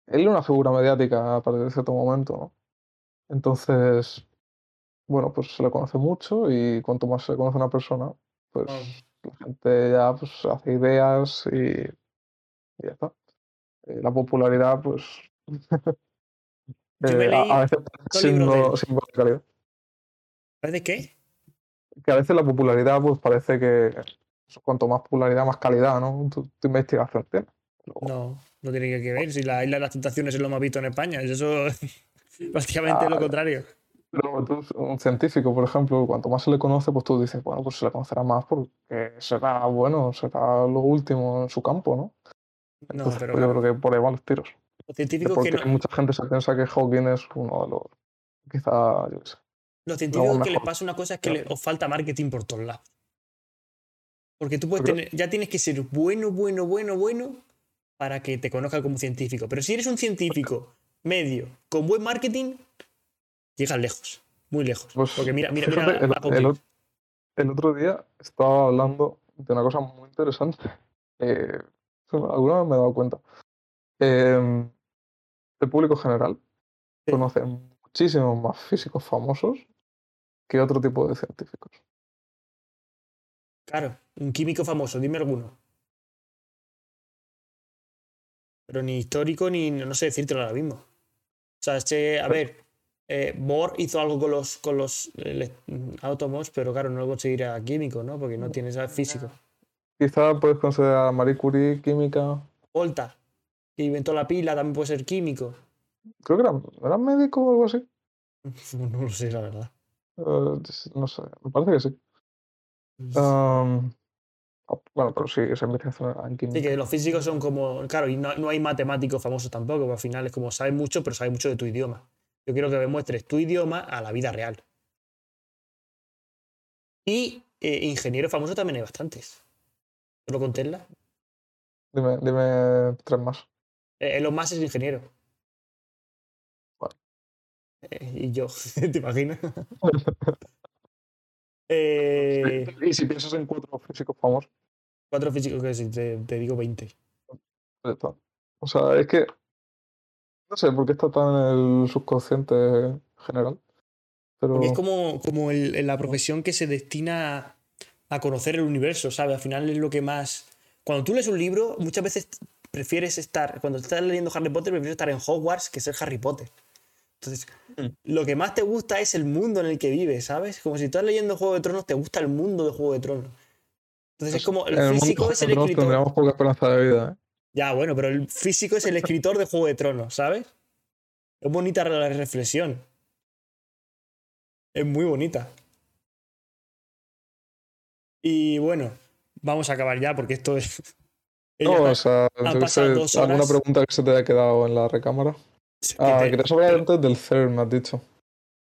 Él es una figura mediática a partir de cierto momento, ¿no? Entonces, bueno, pues se le conoce mucho y cuanto más se conoce a una persona, pues la gente ya pues, hace ideas y, y ya está. Eh, la popularidad, pues, Yo me eh, a, veces él. símbolo de calidad. ¿Sabes de qué? Que a veces la popularidad, pues parece que cuanto más popularidad, más calidad, ¿no? Tu, tu investigación tiene. Luego, No, no tiene que ver. Si la isla de las tentaciones es lo más visto en España, eso prácticamente es lo Ah, contrario. Luego tú, un científico, por ejemplo, cuanto más se le conoce, pues tú dices, bueno, pues se le conocerá más porque será bueno, será lo último en su campo, ¿no? No, Entonces, pero pues yo creo que por ahí van los tiros. los científicos que no, mucha gente se piensa que Hawking es uno de los, quizá, yo qué sé, los no, científicos que les pasa una cosa es que les, os falta marketing por todos lados. Porque tú puedes tener, ya tienes que ser bueno, bueno, bueno, bueno para que te conozcan como científico. Pero si eres un científico medio con buen marketing, llegas lejos, muy lejos. Pues Porque mira, mira, mira el, a Hawking. el el otro día estaba hablando de una cosa muy interesante. eh, alguna vez me he dado cuenta. Em, el público general Sí. conoce muchísimos más físicos famosos que otro tipo de científicos. Claro, un químico famoso, dime alguno. Pero ni histórico ni no sé decírtelo ahora mismo. O sea, es que, a ver, eh, Bohr hizo algo con los, con los ele- átomos, pero claro, no lo conseguirá químico, ¿no? Porque no tiene ese físico. Quizá puedes considerar a Marie Curie química. Volta, que inventó la pila, también puede ser químico. Creo que era, ¿era médico o algo así. No lo sé, la verdad. Eh, no sé, me parece que sí. Am, ah, bueno, pero sí, esa investigación en Sí, química. que los físicos son como. Claro, y no, no hay matemáticos famosos tampoco, porque al final es como sabes mucho, pero sabes mucho de tu idioma. Yo quiero que demuestres tu idioma a la vida real. Y eh, ingenieros famosos también hay bastantes. ¿Solo con Tesla? Dime, dime tres más. Eh, Elon Musk es ingeniero. Vale. Eh, y yo, ¿te imaginas? Eh, Y si piensas en cuatro físicos famosos, cuatro físicos que sí, te, te digo 20. ya está. O sea, es que no sé por qué está tan en el subconsciente general. Pero Porque es como, como el- la profesión que se destina a conocer el universo, ¿sabes? Al final es lo que más. Cuando tú lees un libro, muchas veces prefieres estar. Cuando estás leyendo Harry Potter, prefieres estar en Hogwarts que ser Harry Potter. Entonces, Mm. lo que más te gusta es el mundo en el que vives, ¿sabes? Como si estás leyendo Juego de Tronos, te gusta el mundo de Juego de Tronos. Entonces, es como. en El físico es el Tronos escritor. tendríamos poca esperanza de vida, ¿eh? Ya, bueno, pero el físico es el escritor de Juego de Tronos, ¿sabes? Es bonita la reflexión. Es muy bonita. Y bueno, vamos a acabar ya porque esto es. No, o sea, dos alguna pregunta que se te haya quedado en la recámara. que Ah, te- querías hablar antes del CERN, me has dicho.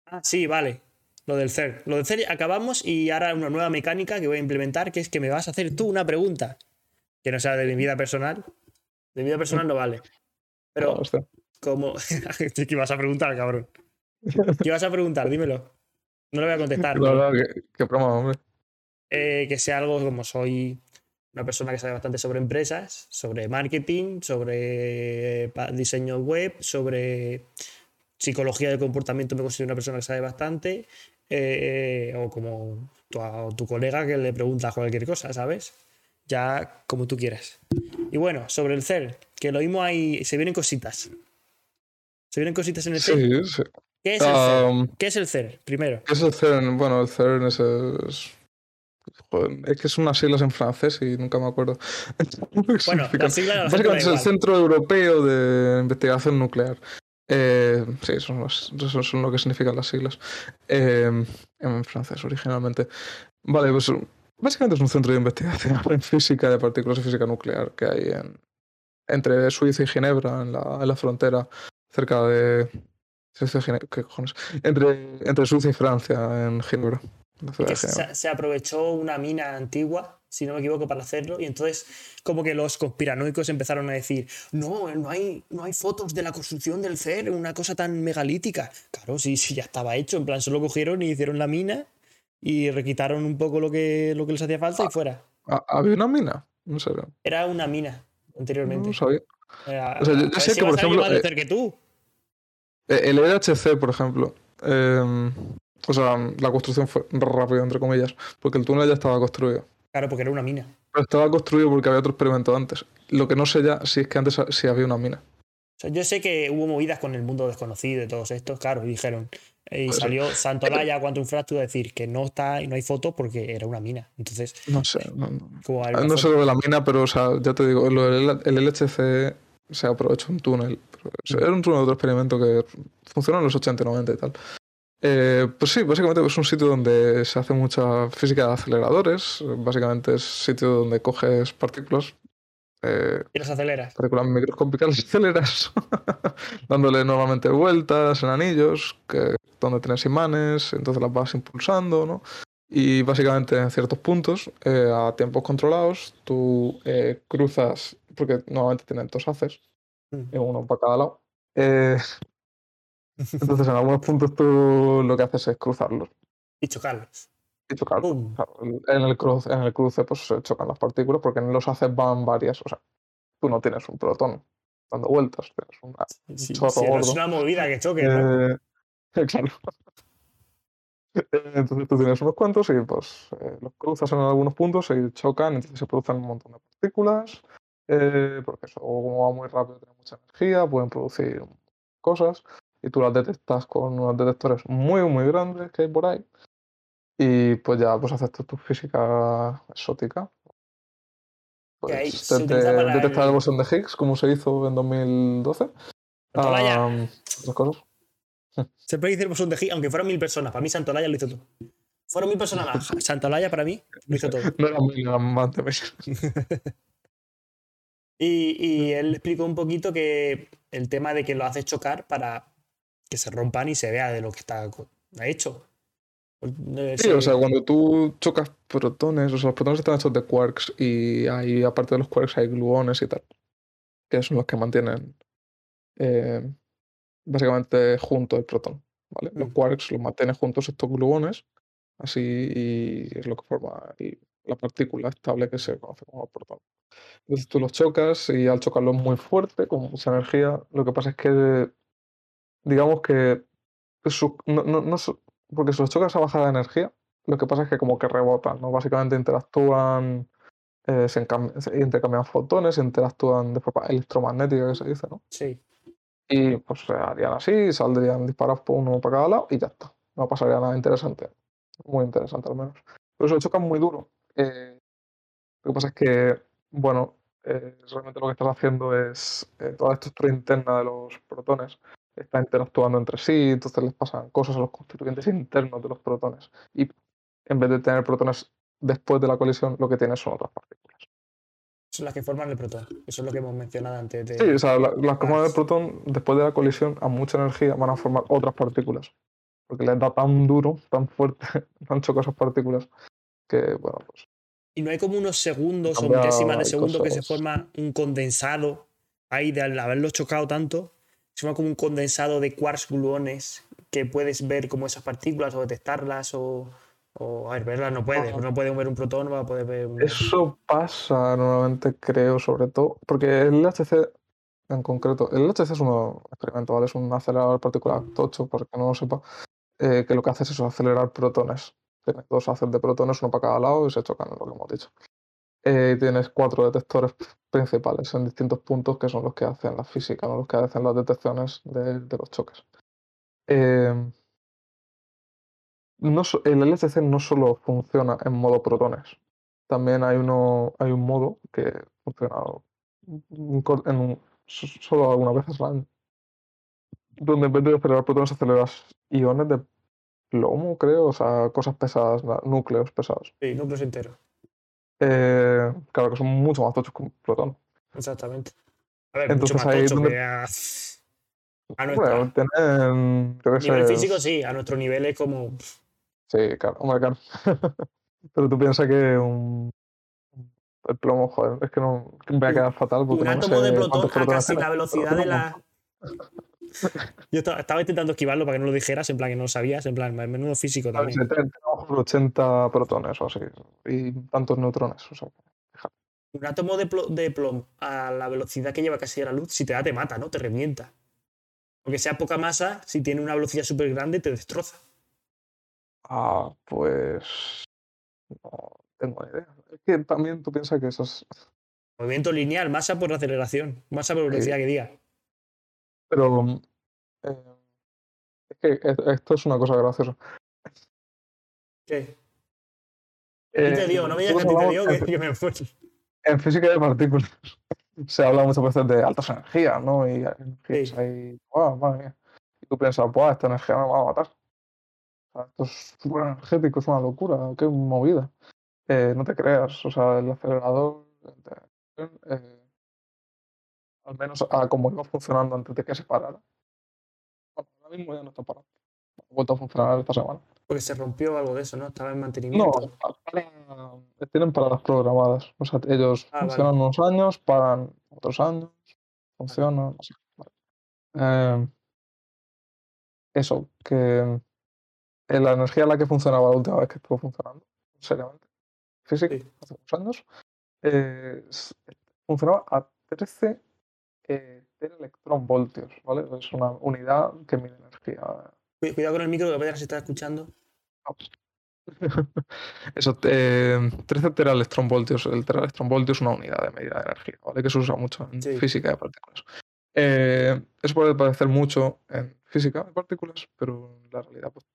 Ah, sí, vale. Lo del CERN. Lo del CERN acabamos y ahora una nueva mecánica que voy a implementar, que es que me vas a hacer tú una pregunta. Que no sea de mi vida personal. De mi vida personal no vale. Pero Ah, como... ¿Qué ibas a preguntar, cabrón? ¿Qué ibas a preguntar? Dímelo. No lo voy a contestar. La pero, verdad, qué, qué broma, hombre. Eh, que sea algo como soy una persona que sabe bastante sobre empresas, sobre marketing, sobre eh, diseño web, sobre psicología del comportamiento, me considero una persona que sabe bastante. eh, o como tu, colega que le pregunta cualquier cosa, ¿sabes? Ya como tú quieras. Y bueno, sobre el CERN, que lo mismo hay. Se vienen cositas. Se vienen cositas en el CERN. Sí, sí. ¿Qué es el CERN? Um, ¿Qué es el CERN? Primero. ¿Qué es el CERN? Bueno, el CERN es, es- joder, es que son unas siglas en francés y nunca me acuerdo. Bueno, las siglas Básicamente es el. Centro Europeo de Investigación Nuclear. Eh, sí, son, son lo que significan las siglas. Eh, en francés originalmente. Vale, pues básicamente es un centro de investigación en física de partículas y física nuclear que hay en, entre Suiza y Ginebra, en la, en la frontera, cerca de. ¿Qué cojones? Entre, entre Suiza y Francia, en Ginebra. Que se, se aprovechó una mina antigua si no me equivoco, para hacerlo. Y entonces, como que los conspiranoicos empezaron a decir: No, no hay, no hay fotos de la construcción del CER, una cosa tan megalítica. Claro, sí, sí, ya estaba hecho. En plan, solo cogieron y hicieron la mina y requitaron un poco lo que, lo que les hacía falta y fuera. ¿Ha- ¿Había una mina? No sé. No Era una mina anteriormente. sabía. Era- O sea, yo- yo sé si que, por ejemplo, eh, que tú. Eh, El EHC, por ejemplo. eh, o sea, la construcción fue rápida, entre comillas, porque el túnel ya estaba construido. Claro, porque era una mina. Pero estaba construido porque había otro experimento antes. Lo que no sé ya si es que antes sí había una mina. O sea, yo sé que hubo movidas con el mundo desconocido y todos estos, claro, y dijeron. Y Puede ser. salió Santolaya Quantum Fracture a decir que no está y no hay fotos porque era una mina. Entonces, No sé. No, no- no foto- sé lo de la mina, pero o sea, ya te digo, lo del- el LHC se aprovechó un túnel. sea, era un túnel de otro experimento que funcionó en los 80 y 90 y tal. Eh, pues sí, básicamente es un sitio donde se hace mucha física de aceleradores. Básicamente es sitio donde coges partículas. eh, y las aceleras. partículas microscópicas las aceleras, dándole normalmente vueltas en anillos, que, donde tienes imanes, entonces las vas impulsando, ¿no? Y básicamente en ciertos puntos, eh, a tiempos controlados, tú eh, cruzas, porque normalmente tienen dos haces, Mm. eh, uno para cada lado. Entonces en algunos puntos tú lo que haces es cruzarlos y chocarlos. y chocar. ¡Pum! Claro, en el cruce, en el cruce pues se chocan las partículas porque en los haces van varias. O sea, tú no tienes un protón dando vueltas, tienes una, un Sí, chorro sí, no es una movida que choque, ¿no? Eh, claro. Entonces tú tienes unos cuantos y pues eh, los cruzas en algunos puntos y chocan, entonces se producen un montón de partículas, eh, porque eso como va muy rápido, tiene mucha energía, pueden producir cosas y tú las detectas con unos detectores muy muy grandes que hay por ahí y pues ya pues haces tu, tu física exótica. Pues te- te- detectar el el- bosón de Higgs como se hizo en 2012. Santolaya. Am, otras cosas. Se puede decir bosón de Higgs, aunque fueran mil personas. Para mí, Santolaya lo hizo todo. Fueron mil personas más. Santolaya, para mí, lo hizo todo. No eran mil, eran más de mil. Y, y él explicó un poquito que el tema de que lo hace chocar para que se rompan y se vea de lo que está hecho. Sí, o sea, cuando tú chocas protones, o sea, los protones están hechos de quarks y hay, aparte de los quarks, hay gluones y tal, que son los que mantienen eh, básicamente junto el protón, ¿vale? Los quarks los mantienen juntos estos gluones, así, y es lo que forma el- la partícula estable que se conoce como protón. Entonces tú los chocas y al chocarlos muy fuerte, con mucha energía, lo que pasa es que, digamos que, su- no, no, no porque si los chocas a baja energía, lo que pasa es que como que rebotan, ¿no? Básicamente interactúan, eh, se, se intercambian fotones, interactúan de forma electromagnética, que se dice, ¿no? Sí. Y pues se harían así, saldrían disparados por uno para cada lado y ya está. No pasaría nada interesante. Muy interesante al menos. Pero eso chocan muy duro. Eh, lo que pasa es que, bueno, eh, realmente lo que estás haciendo es eh, toda la estructura interna de los protones está interactuando entre sí, entonces les pasan cosas a los constituyentes internos de los protones. Y en vez de tener protones después de la colisión, lo que tienes son otras partículas. Son las que forman el protón. Eso es lo que hemos mencionado antes. De... Sí, o sea, la- las que forman el protón, después de la colisión, a mucha energía van a formar otras partículas. Porque les da tan duro, tan fuerte, tan choca esas partículas, que, bueno, pues. Y no hay como unos segundos o milésimas de segundo que se forma un condensado ahí de al haberlo chocado tanto. Se forma como un condensado de quarks gluones que puedes ver como esas partículas o detectarlas o. o a ver, verlas no puedes. Ajá. No puedes ver un protón, no va a poder ver un. Eso pasa normalmente, creo, sobre todo, porque el LHC en concreto, el LHC es un experimento, ¿vale? Es un acelerador particular tocho, para que no lo sepa, eh, que lo que hace es eso, acelerar protones. Tienes dos haces de protones, uno para cada lado, y se chocan, lo que hemos dicho. Eh, tienes cuatro detectores principales en distintos puntos que son los que hacen la física, ¿no? los que hacen las detecciones de, los choques. Eh, el LHC no solo funciona en modo protones, también hay, uno, hay un modo que funciona solo algunas veces al año, donde en vez de acelerar protones aceleras iones de plomo, creo, o sea, cosas pesadas, núcleos pesados. Sí, núcleos enteros. Eh, claro que son mucho más tochos que un protón. Exactamente. A ver, Entonces, mucho más ahí tocho donde- que a, a nuestra- Bueno, yo qué nivel físico, sí. A nuestro nivel es como. Sí, claro, hombre, claro. Pero tú piensas que un, el plomo, joder, es que no me voy a quedar fatal. Porque un no átomo sé de cuántos a casi la velocidad de la. Yo estaba, estaba intentando esquivarlo para que no lo dijeras, en plan que no lo sabías, en plan, menudo físico también. si tenemos 80 protones o así, y tantos neutrones. O sea, Un átomo de, de plomo a la velocidad que lleva casi a la luz, si te da, te mata, ¿no? Te revienta. Aunque sea poca masa, si tiene una velocidad súper grande, te destroza. ah, pues. No tengo idea. Es que también tú piensas que esas. Movimiento lineal, masa por aceleración, masa por velocidad que diga. Pero. eh, es que esto es una cosa graciosa. ¿Qué? ¿Qué te Eh, dio? No me digas que a ti nosotros te hablamos que, que me fue. En física de partículas se habla muchas veces de altas energías, ¿no? Y energías Sí. ahí, ¡guau, madre mía! Y tú piensas, ¡buah, esta energía me va a matar! O sea, esto es súper energético, es una locura, qué movida. Eh, no te creas, o sea, el acelerador, eh, al menos a como iba funcionando antes de que se parara. Bueno, ahora mismo ya no está parado. Ha vuelto a funcionar esta semana. Porque se rompió algo de eso, ¿no? Estaba en No, mantenimiento. para- tienen paradas programadas. O sea, ellos Ah, funcionan unos años, paran otros años, funcionan. así. Vale. Eh, eso, que la energía a la que funcionaba la última vez que estuvo funcionando, seriamente, física, Sí. hace unos años, eh, funcionaba a 13 eh, teraelectronvoltios, ¿vale? Es una unidad que mide energía. Cu- Cuidado con el micro que apenas se está escuchando. Eso, eh, 13 teraelectronvoltios. El teraelectronvoltio es una unidad de medida de energía, ¿vale? Que se usa mucho en Sí. física de partículas. Eh, eso puede parecer mucho en física de partículas, pero en la realidad pues,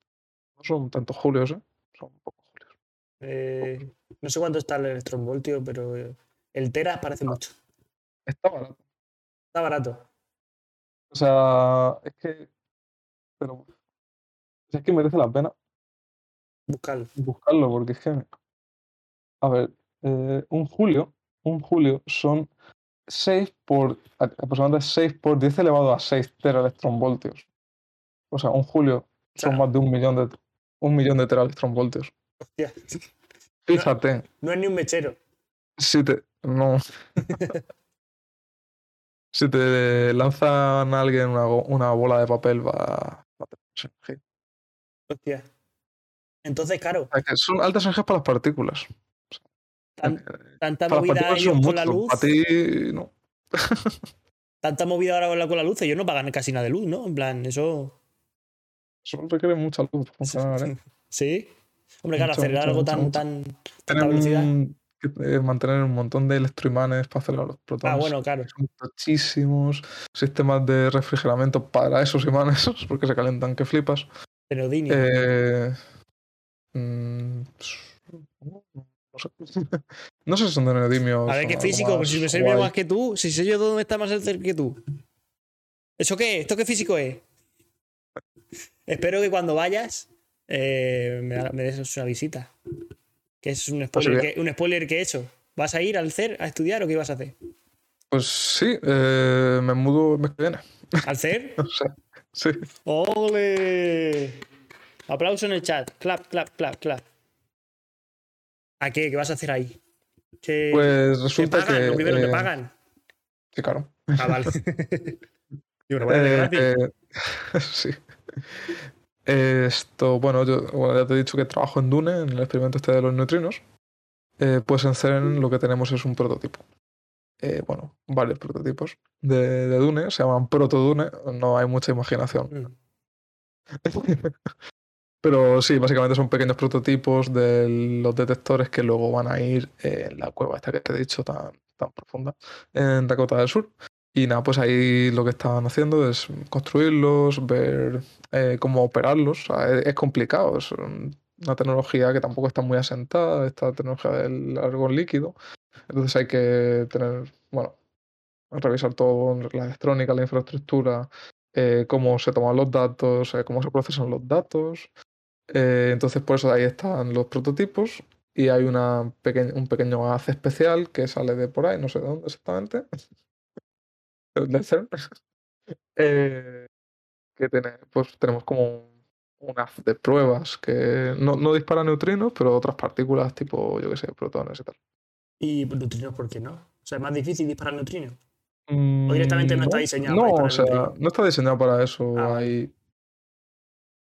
no son tantos julios, ¿eh? Son pocos julios. Eh, no sé cuánto está el electronvoltio, pero el tera parece mucho. Está barato. Está barato. O sea, es que. Pero. Es que merece la pena Buscarlo. buscarlo, porque es que. A ver, eh, un julio. Un julio son 6 por. aproximadamente 6 por 10 elevado a 6 teraelectronvoltios. O sea, un julio son más de un millón de. Un millón de teraelectronvoltios. Hostia. Fíjate, No es ni un mechero. si te. No. si te lanzan a alguien una, una bola de papel, va, va a tener energía. Hostia. Entonces, claro, son altas energías para las partículas. tan- tanta para movida ellos con la mucho, luz. Para ti, no. Tanta movida ahora con la, la luz, ellos no pagan casi nada de luz, ¿no? En plan, eso. Eso requiere mucha luz para funcionar, ¿eh? Sí. Hombre, claro, Mucho, acelerar mucho, algo tan, tan. tanta velocidad. Que eh, mantener un montón de electroimanes para acelerar los protones. Ah, bueno, claro. Son muchísimos sistemas de refrigeramiento para esos imanes, porque se calentan que flipas. Neodimio. Eh, mm, no sé. No sé si son de neodimio. A ver, qué físico, más si me guay. más que tú, si sé yo dónde está más cerca que tú. ¿Eso qué es? ¿Esto qué físico es? Espero que cuando vayas eh, me des una visita. Que es un spoiler, Posible. que, un spoiler que he hecho. ¿Vas a ir al CER a estudiar o qué vas a hacer? Pues sí, eh, me mudo el mes que viene. ¿Al CER? Sí. ¡Ole! Aplauso en el chat. Clap, clap, clap, clap. ¿A qué? ¿Qué vas a hacer ahí? ¿Qué, Pues ¿qué resulta pagan? que. Lo primero eh, pagan. Sí, claro. Ah, vale. y una buena Eh, gratis. eh, sí. Esto, bueno, yo bueno, ya te he dicho que trabajo en Dune, en el experimento este de los neutrinos. Eh, pues en CERN lo que tenemos es un prototipo. Eh, bueno, varios prototipos de, de Dune, se llaman Proto-Dune, no hay mucha imaginación. Mm. Pero sí, básicamente son pequeños prototipos de los detectores que luego van a ir en la cueva esta que te he dicho tan, tan profunda en Dakota del Sur. Y nada, pues ahí lo que están haciendo es construirlos, ver eh, cómo operarlos. Es, complicado, es una tecnología que tampoco está muy asentada, esta tecnología del argón líquido. Entonces hay que tener, bueno, revisar todo, la electrónica, la infraestructura, eh, cómo se toman los datos, eh, cómo se procesan los datos. Entonces, por eso ahí están los prototipos y hay una peque- un pequeño haz especial que sale de por ahí, no sé de dónde exactamente, eh, que tiene, pues tenemos como un, un haz de pruebas que no, no dispara neutrinos, pero otras partículas tipo, yo qué sé, protones y tal. ¿Y neutrinos por qué no? O sea, es más difícil disparar neutrinos. O directamente no, está Mm, diseñado No, para o sea, neutrinos. no está diseñado para eso. Ah. Hay...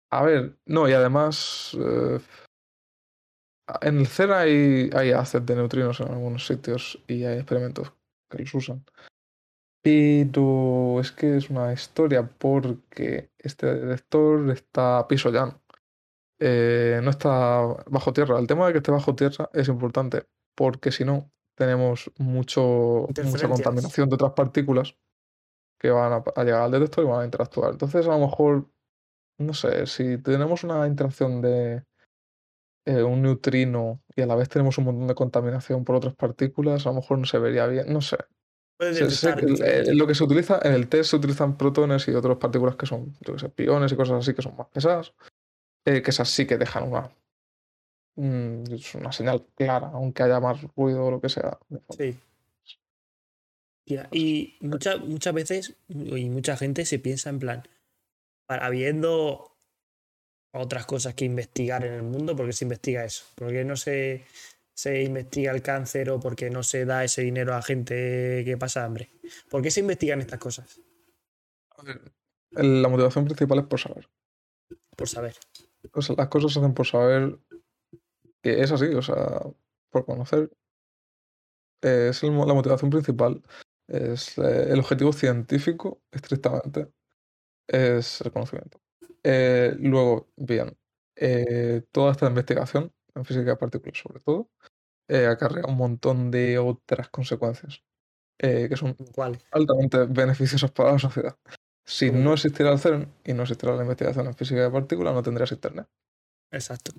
A ver, no, y además. eh, En el CERN hay, hay haces de neutrinos en algunos sitios y hay experimentos que los usan. Pero es que es una historia porque este detector está a piso llano. Eh, no está bajo tierra. El tema de que esté bajo tierra es importante porque si no tenemos mucho, mucha contaminación de otras partículas que van a, a llegar al detector y van a interactuar. Entonces a lo mejor, no sé, si tenemos una interacción de eh, un neutrino y a la vez tenemos un montón de contaminación por otras partículas, a lo mejor no se vería bien, no sé. Se- eh, lo que se utiliza en el test se utilizan protones y otras partículas que son, yo que sé, piones y cosas así que son más pesadas, eh, que esas sí que dejan una, mm, una señal clara, aunque haya más ruido o lo que sea. Sí. Y muchas muchas veces, y mucha gente se piensa en plan, para habiendo otras cosas que investigar en el mundo, ¿por qué se investiga eso? ¿Por qué no se, se investiga el cáncer o por qué no se da ese dinero a gente que pasa hambre? ¿Por qué se investigan estas cosas? La motivación principal es por saber. Por saber. O sea, las cosas se hacen por saber que es así, o sea, por conocer. Eh, es el la motivación principal. Es eh, el objetivo científico, estrictamente, es el conocimiento. Eh, luego, bien, eh, toda esta investigación, en física de partículas sobre todo, eh, acarrea un montón de otras consecuencias eh, que son ¿Cuál? altamente beneficiosas para la sociedad. Si ¿Cómo no cuál? existiera el CERN y no existiera la investigación en física de partículas, no tendrías internet. Exacto.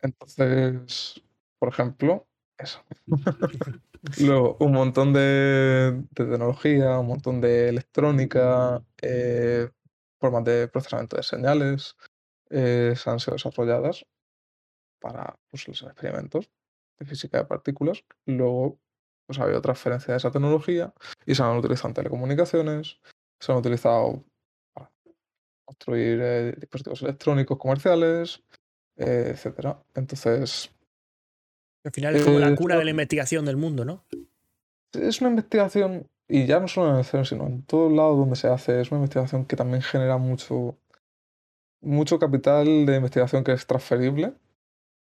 Entonces, por ejemplo, eso. Luego, un montón de, de tecnología, un montón de electrónica, eh, formas de procesamiento de señales, eh, se han sido desarrolladas para pues, los experimentos de física de partículas. Luego, pues ha habido transferencia de esa tecnología y se han utilizado en telecomunicaciones, se han utilizado para construir eh, dispositivos electrónicos comerciales, eh, etcétera. Entonces, Al final es como la Eh, cuna de la investigación del mundo, ¿no? es una investigación, y ya no solo en el CERN, sino en todos lados donde se hace, es una investigación que también genera mucho, mucho capital de investigación que es transferible.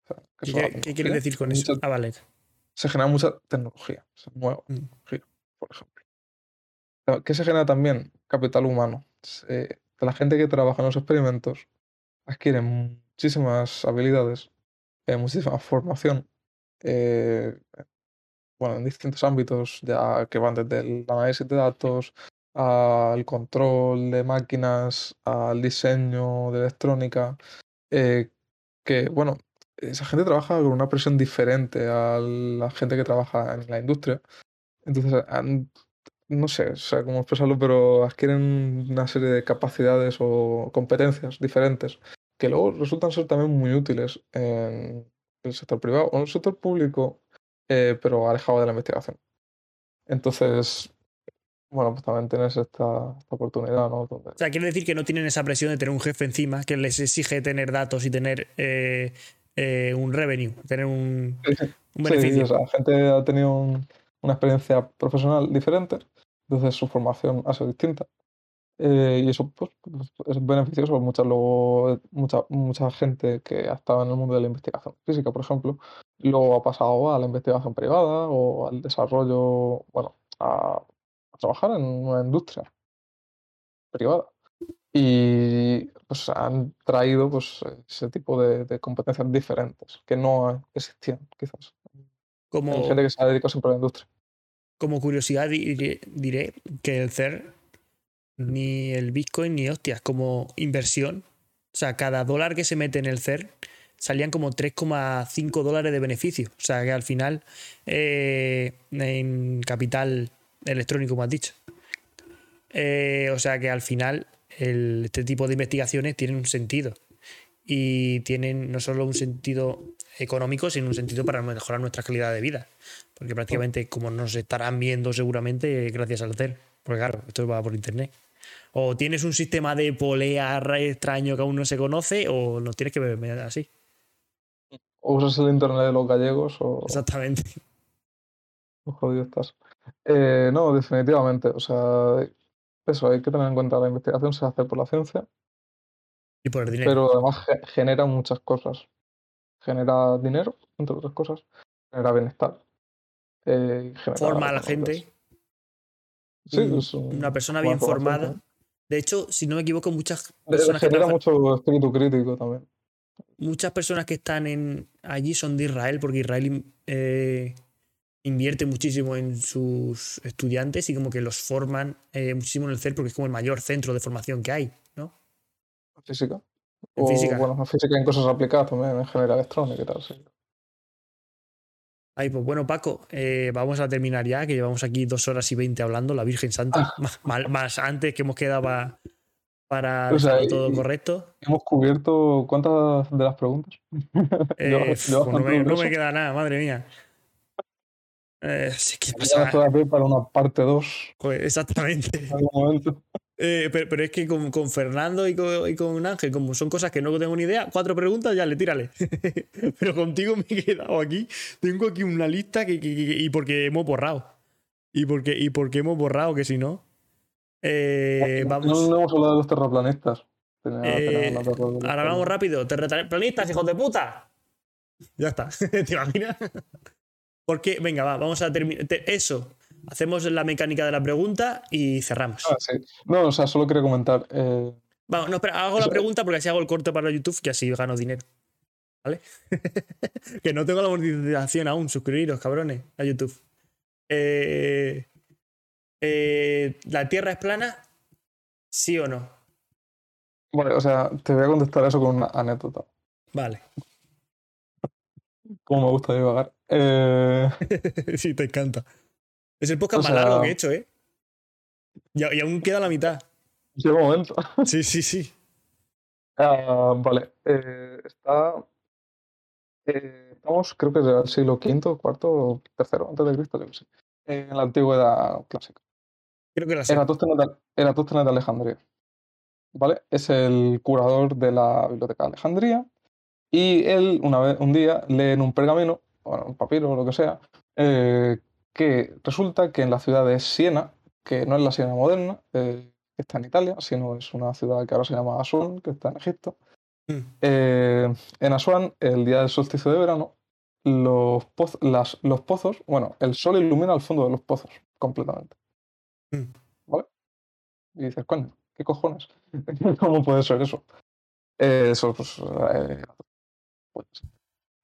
¿Qué, qué- tecnología. decir con eso? Mucha- Ah, vale. se genera mucha tecnología, o sea, nueva Mm. tecnología, por ejemplo. ¿Qué se genera también? Capital humano. Se- la gente que trabaja en los experimentos adquiere muchísimas habilidades, eh, muchísima formación, eh, bueno, en distintos ámbitos, ya que van desde el análisis de datos al control de máquinas, al diseño de electrónica, eh, que, bueno, esa gente trabaja con una presión diferente a la gente que trabaja en la industria. Entonces, han- no sé, o sea, cómo expresarlo, pero adquieren una serie de capacidades o competencias diferentes que luego resultan ser también muy útiles en el sector privado o en el sector público, eh, pero alejado de la investigación. Entonces, bueno, pues también tienes esta, esta oportunidad, ¿no? Donde- O sea, quiere decir que no tienen esa presión de tener un jefe encima que les exige tener datos y tener eh, eh, un revenue, tener un, un Sí, beneficio. o sea, la gente ha tenido un- una experiencia profesional diferente, entonces su formación ha sido distinta. Eh, y eso pues, pues, es beneficioso. Mucha, luego, mucha, mucha gente que ha estado en el mundo de la investigación física, por ejemplo, luego ha pasado a la investigación privada o al desarrollo, bueno, a, a trabajar en una industria privada. Y pues han traído pues, ese tipo de, de competencias diferentes que no existían, quizás. Como, Hay gente que se ha dedicado siempre a la industria. como curiosidad diré, diré que el CER ni el Bitcoin ni hostias como inversión. O sea, cada dólar que se mete en el CER salían como 3,5 dólares de beneficio. O sea, que al final eh, en capital electrónico, como has dicho. Eh, o sea, que al final el- este tipo de investigaciones tienen un sentido. Y tienen no solo un sentido económico, sino un sentido para mejorar nuestra calidad de vida. Porque prácticamente, como nos estarán viendo seguramente, gracias al CER. Porque claro, esto va por internet. O tienes un sistema de polea ra- extraño que aún no se conoce, o nos tienes que ver así. O usas el internet de los gallegos o... Exactamente. jodido estás. Eh, no, definitivamente. O sea, eso, hay que tener en cuenta la investigación se hace por la ciencia, Y por el dinero. pero además ge- genera muchas cosas. Genera dinero, entre otras cosas, genera bienestar. eh, genera Forma a la gente. Sí, es un- una persona bien formada. De hecho, si no me equivoco, muchas personas que, genera trabajan- mucho espíritu crítico también. muchas personas que están en, allí son de Israel, porque Israel eh, invierte muchísimo en sus estudiantes y como que los forman eh, muchísimo en el CER porque es como el mayor centro de formación que hay, ¿no? Física. En o, física. Bueno, en física en cosas aplicadas también, en general electrónica y tal, sí. Ay, pues bueno, Paco, eh, vamos a terminar ya, que llevamos aquí dos horas y veinte hablando, la Virgen Santa, más, más- más antes que hemos quedado pa- para O sea, dejarlo todo y- correcto. Hemos cubierto cuántas de las preguntas. Eh, pf, llevas pues no, me, no queda nada, madre mía. Eh, sí, ¿qué Ya pasa? para una parte 2 Joder, exactamente. en algún momento. Eh, pero, pero es que con, con Fernando y con, y con Ángel, como son cosas que no tengo ni idea, cuatro preguntas, ya le tírale. pero contigo me he quedado aquí. Tengo aquí una lista que, que- que- y porque hemos borrado. Y porque, y porque hemos borrado, que si no. eh, No, vamos. no hemos hablado de los terraplanistas. Tenía- Eh, tenía ahora vamos rápido. Terraplanistas, hijos de puta. Ya está. ¿Te imaginas? Porque, venga, va, vamos a terminar. Eso. Hacemos la mecánica de la pregunta y cerramos. Ah, sí. No, o sea, solo quería comentar. eh, Vamos, no, espera, hago la Eso- pregunta porque así hago el corte para YouTube que así gano dinero. ¿Vale? que no tengo la monetización aún, suscribiros, cabrones, a YouTube. Eh, eh, ¿La Tierra es plana? ¿Sí o no? Vale, o sea, te voy a contestar eso con una anécdota. Vale. Como me gusta divagar. Eh, sí, te encanta. Es el podcast O más sea- largo que he hecho, ¿eh? Y, y aún queda la mitad. llega un momento. Sí, sí, sí. Ah, vale. eh, está. eh, estamos, creo que es del siglo V, IV, o III antes de Cristo, yo sé. en la antigüedad clásica. Creo que la sé. Eratóstenes de Alejandría. ¿Vale? Es el curador de la Biblioteca de Alejandría. Y él, una vez, un día, lee en un pergamino, bueno, un papiro o lo que sea, eh, que resulta que en la ciudad de Siena, que no es la Siena moderna, eh, que está en Italia, sino es una ciudad que ahora se llama Asuán, que está en Egipto. Mm. Eh, en Asuán, el día del solsticio de verano, los, poz- las- los pozos, bueno, el sol ilumina el fondo de los pozos completamente. Mm. ¿Vale? Y dices, coño, ¿qué cojones? ¿Cómo puede ser eso? Eh, eso, pues. eh, pues,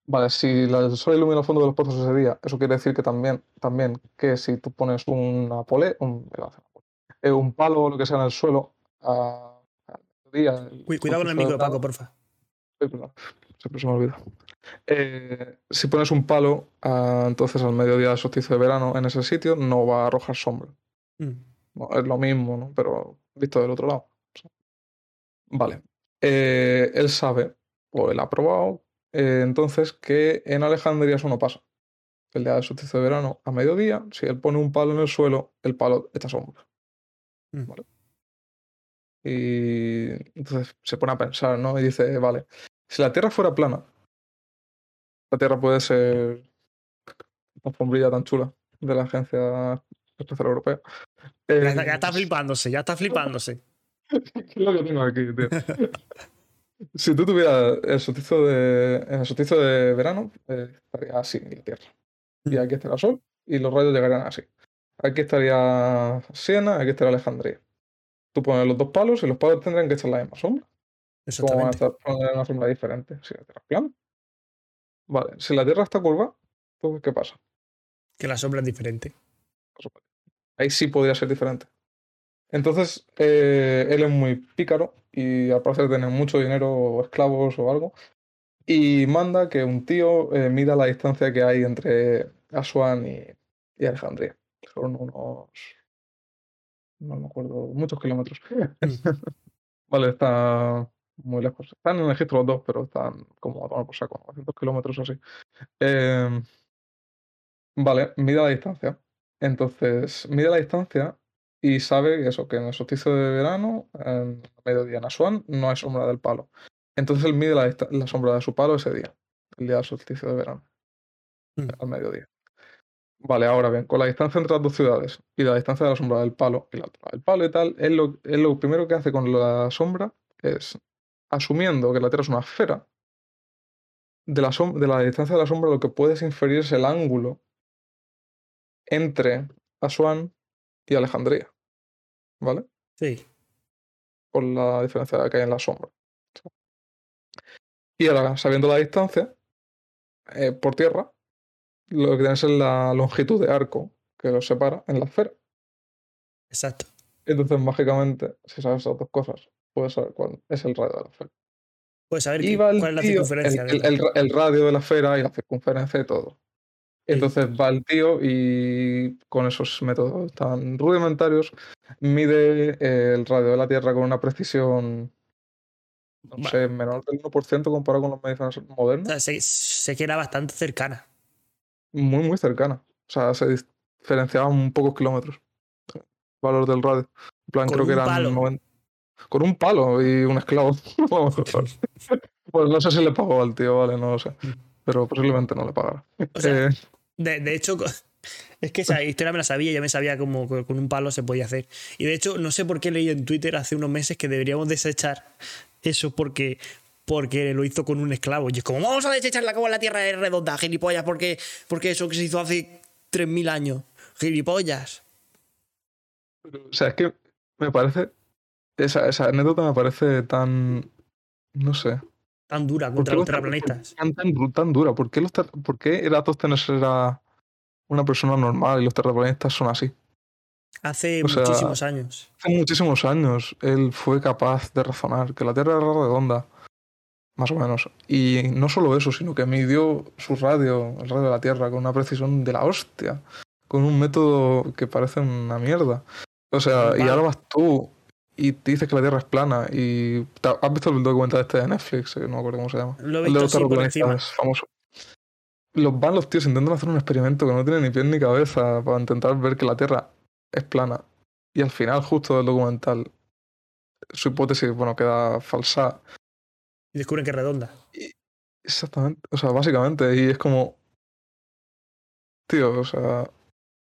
Vale, si la- el sol ilumina el fondo de los pozos ese día, eso quiere decir que también, también que si tú pones una pole, un, a pole, eh, un palo o lo que sea en el suelo, a, mediodía, el Cu- Cuidado con el micro, Paco, porfa. Siempre se me olvida. Eh, si pones un palo, ah, entonces al mediodía del solsticio de verano en ese sitio no va a arrojar sombra. Mm. No, es lo mismo, ¿no? Pero visto del otro lado. Vale. Eh, él sabe, o él ha probado, eh, entonces que en Alejandría eso no pasa. El día del solsticio de verano, a mediodía, si él pone un palo en el suelo, el palo echa sombra. Mm. ¿Vale? Y entonces se pone a pensar, ¿no? Y dice, vale, si la Tierra fuera plana, la Tierra puede ser la alfombrilla tan chula de la Agencia Espacial Europea. Ya, Eh, está- ya está flipándose, ya está flipándose. ¿Qué es lo que tengo aquí, tío? Si tú tuvieras el solsticio de, en el solsticio de verano, eh, estaría así la Tierra. Y aquí estaría el Sol y los rayos llegarían así. Aquí estaría Siena, aquí estaría Alejandría. Tú pones los dos palos y los palos tendrían que echar la misma sombra. ¿Cómo van a Exactamente. estar poner una sombra diferente si la Tierra es plana? Vale, si la Tierra está curva, pues ¿qué pasa? Que la sombra es diferente. ahí sí podría ser diferente. Entonces, eh, él es muy pícaro y al parecer tiene mucho dinero o esclavos o algo. Y manda que un tío eh, mida la distancia que hay entre Asuán y, y Alejandría. Son unos. No me acuerdo, muchos kilómetros. vale, está muy lejos. Están en Egipto los dos, pero están como a tomar por saco, 900 kilómetros o así. Eh, vale, mide la distancia. Entonces, mide la distancia y sabe eso, que en el solsticio de verano, en mediodía en Asuán, no hay sombra del palo. Entonces él mide la, la sombra de su palo ese día, el día del solsticio de verano, Mm. al mediodía. Vale, ahora bien, con la distancia entre las dos ciudades y la distancia de la sombra del palo y la altura del palo y tal, es lo, es lo primero que hace con la sombra es, asumiendo que la Tierra es una esfera, de la, som- de la distancia de la sombra lo que puedes inferir es el ángulo entre Asuán y Alejandría, ¿vale? Sí. Por la diferencia que hay en la sombra. Y ahora, sabiendo la distancia, eh, por tierra, lo que tienes es la longitud de arco que los separa en la esfera. Exacto. Entonces, mágicamente, si sabes esas dos cosas, puedes saber cuál es el radio de la esfera. Puedes saber cuál es la circunferencia. el, de el- el ra- el radio de la esfera y la circunferencia y todo. Entonces va el tío y con esos métodos tan rudimentarios mide eh, el radio de la Tierra con una precisión, no sé, menor del 1% comparado con las mediciones O modernas. sea, sé, sé que era bastante cercana. Muy, muy cercana. O sea, se diferenciaban un pocos kilómetros. Valor del radio. En plan, Con creo que eran palo. 90 Con un palo y un esclavo. pues no sé si le pagó al tío, vale, no lo sé. Pero posiblemente no le pagara. O sea, Eh, De, de hecho, es que esa historia me la sabía, ya me sabía como que con un palo se podía hacer. Y de hecho, no sé por qué leí en Twitter hace unos meses que deberíamos desechar eso porque, porque lo hizo con un esclavo. Y es como, vamos a desecharla como la tierra es redonda, gilipollas, porque, porque eso que se hizo hace 3.000 años. Gilipollas. O sea, es que me parece. Esa, esa anécdota me parece tan. No sé. Tan dura ¿Por contra los los ter- terraplanistas. Tan, tan, tan dura. ¿Por qué, los ter- ¿Por qué Eratóstenes era una persona normal y los terraplanistas son así? Hace O sea, muchísimos años. Hace muchísimos años él fue capaz de razonar que la Tierra era redonda. Más o menos. Y no solo eso, sino que midió su radio, el radio de la Tierra, con una precisión de la hostia. Con un método que parece una mierda. O sea, y ahora vas tú y te dices que la Tierra es plana. Y ¿Has visto el documental este de Netflix? Eh, No me acuerdo cómo se llama. Lo he el de visto los es famoso. Los van los tíos intentan hacer un experimento que no tiene ni pies ni cabeza para intentar ver que la Tierra es plana. Y al final, justo del documental, su hipótesis, bueno, queda falsa. Y descubren que es redonda. Exactamente. O sea, básicamente. Y es como. Tío, o sea.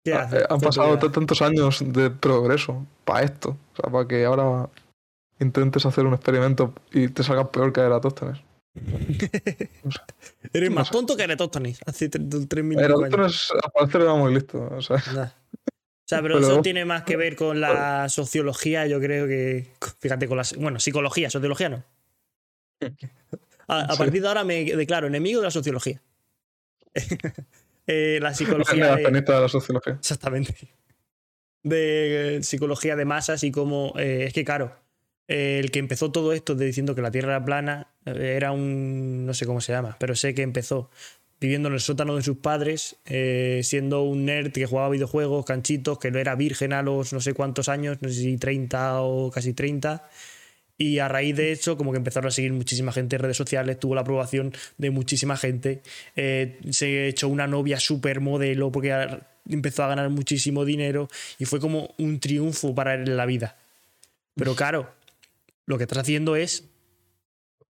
¿Qué ha- haces? han pasado tantos años de progreso para esto. O sea, para que ahora intentes hacer un experimento y te salgas peor que Eratóstenes. Eres no más sé. tonto que Eratóstenes. Hace 3.000 años. Eratóstenes al parecer era muy listo. O sea, Nah. O sea, pero, Pero- eso tiene más que ver con la sociología, yo creo que. Fíjate, con la. Bueno, psicología, sociología no. A, a Sí. partir de ahora me declaro enemigo de la sociología. Eh, la psicología. de- la sociología. Exactamente. De eh, psicología de masas y cómo. eh, es que, claro, el que empezó todo esto de diciendo que la Tierra era plana era un. No sé cómo se llama, pero sé que empezó viviendo en el sótano de sus padres, siendo un nerd que jugaba videojuegos, canchitos, que no era virgen a los no sé cuántos años, no sé si 30 o casi 30. Y a raíz de eso, como que empezaron a seguir muchísima gente en redes sociales, tuvo la aprobación de muchísima gente. eh, se echó una novia super modelo porque empezó a ganar muchísimo dinero y fue como un triunfo para él en la vida. Pero claro, lo que estás haciendo es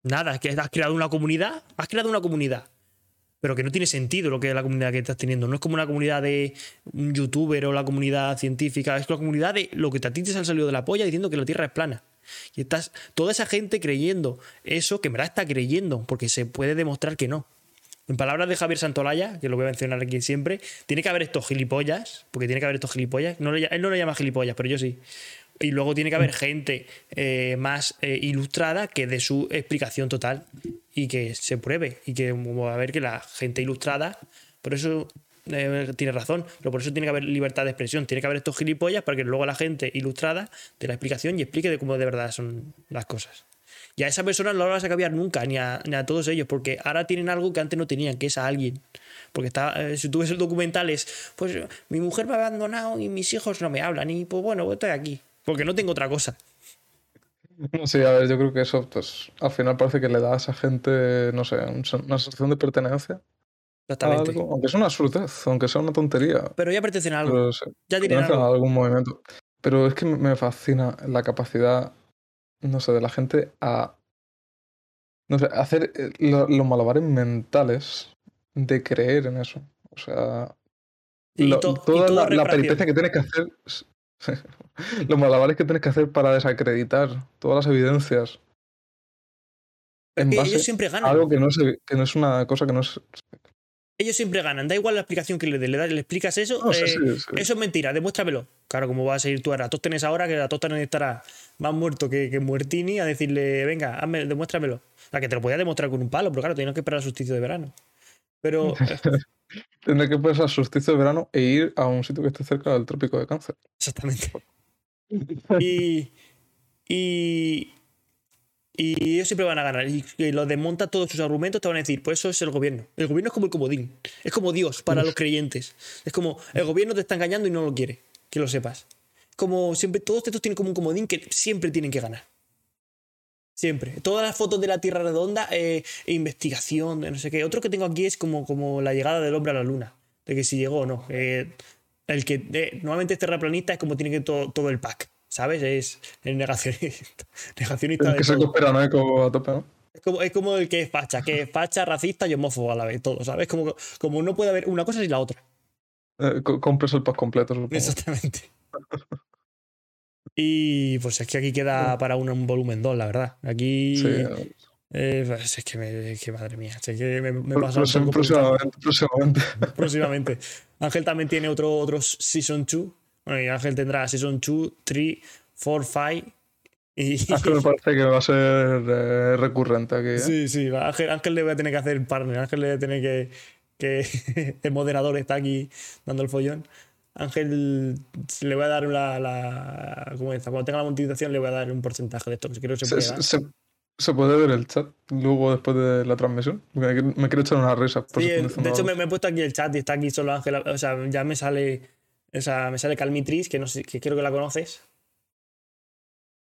nada, es que has creado una comunidad, has creado una comunidad, pero que no tiene sentido lo que es la comunidad que estás teniendo. No es como una comunidad de un youtuber o la comunidad científica, es la comunidad de lo que a ti te han salido de la polla diciendo que la Tierra es plana. Y estás toda esa gente creyendo eso, que en verdad está creyendo, porque se puede demostrar que no. En palabras de Javier Santolaya, que lo voy a mencionar aquí siempre, tiene que haber estos gilipollas, porque tiene que haber estos gilipollas. No le- él no lo llama gilipollas, pero yo sí. Y luego tiene que haber gente eh, más eh, ilustrada que dé su explicación total y que se pruebe. Y que va a ver que la gente ilustrada, por eso eh, tiene razón, pero por eso tiene que haber libertad de expresión. Tiene que haber estos gilipollas para que luego la gente ilustrada dé la explicación y explique de cómo de verdad son las cosas. Y a esa persona no la vas a cambiar nunca, ni a, todos ellos, porque ahora tienen algo que antes no tenían, que es a alguien. Porque está, eh, si tú ves el documental es, pues mi mujer me ha abandonado y mis hijos no me hablan, y pues bueno, pues estoy aquí, porque no tengo otra cosa. Sí, a ver, yo creo que eso, pues, al final parece que le da a esa gente, no sé, una sensación de pertenencia Exactamente. algo, aunque sea una absurdez, aunque sea una tontería, Pero ya pertenecen a algo, pero sí, ya tienen a algo. algún movimiento. Pero es que me- fascina la capacidad, no sé, de la gente a, no sé, hacer eh, lo- los malabares mentales de creer en eso. O sea, Y lo- to- y toda la, la peripecia que tienes que hacer, los malabares que tienes que hacer para desacreditar todas las evidencias en Que base ellos siempre a ganan. algo que no, es, que no es una cosa que no es... Ellos siempre ganan. Da igual la explicación que le des. Le, das- le explicas eso. No, eh, sí, sí. Eso es mentira, demuéstramelo. Claro, como vas a ir tú a Eratóstenes ahora, que Eratóstenes estará más muerto que, que Muertini, a decirle, venga, hazme, demuéstramelo. O sea, que te lo podía demostrar con un palo, pero claro, tienes que esperar al solsticio de verano. Pero eh, Tendré que pasar solsticio de verano e ir a un sitio que esté cerca del trópico de cáncer. Exactamente. Y, y, y ellos siempre van a ganar. Y, y los desmonta todos sus argumentos, te van a decir, pues eso es el gobierno. El gobierno es como el comodín. Es como Dios para los creyentes. Es como el gobierno te está engañando y no lo quiere. Que lo sepas. Como siempre, todos estos tienen como un comodín que siempre tienen que ganar. Siempre. Todas las fotos de la Tierra redonda, eh, e investigación, de no sé qué. Otro que tengo aquí es como, como la llegada del hombre a la luna. De que si llegó o no. Eh, el que eh, normalmente es terraplanista es como tiene que todo, todo el pack. ¿Sabes? Es el negacionista. negacionista de que ser todo. conspiranoico a tope, ¿no? Es como, es como el que es facha, que es facha, racista y homófobo a la vez, todo, ¿sabes? Como, como no puede haber una cosa sin la otra. Eh, co- compres el pack completo, supongo. Exactamente. Y pues es que aquí queda para un, un volumen 2, la verdad. Aquí. Sí, eh, pues es que, me, es que madre mía. Es que me, me pasa próximamente, próximamente. Ángel también tiene otro, otro Season 2. Bueno, y Ángel tendrá Season 2, 3, 4, 5. Y, que me parece que va a ser eh, recurrente aquí. ¿eh? Sí, sí, Ángel, Ángel le voy a tener que hacer partner, Ángel le voy a tener que. que el moderador está aquí dando el follón. Ángel le voy a dar la. la ¿Cómo es? Cuando tenga la monetización le voy a dar un porcentaje de esto, creo que se puede se- dar. se- se puede ver el chat luego después de la transmisión. Me, me quiero echar una risa. Por Sí, de hecho, me he puesto aquí el chat y está aquí solo Ángel. O sea, ya me sale. O sea, me sale Calmitris, que no sé, que creo que la conoces.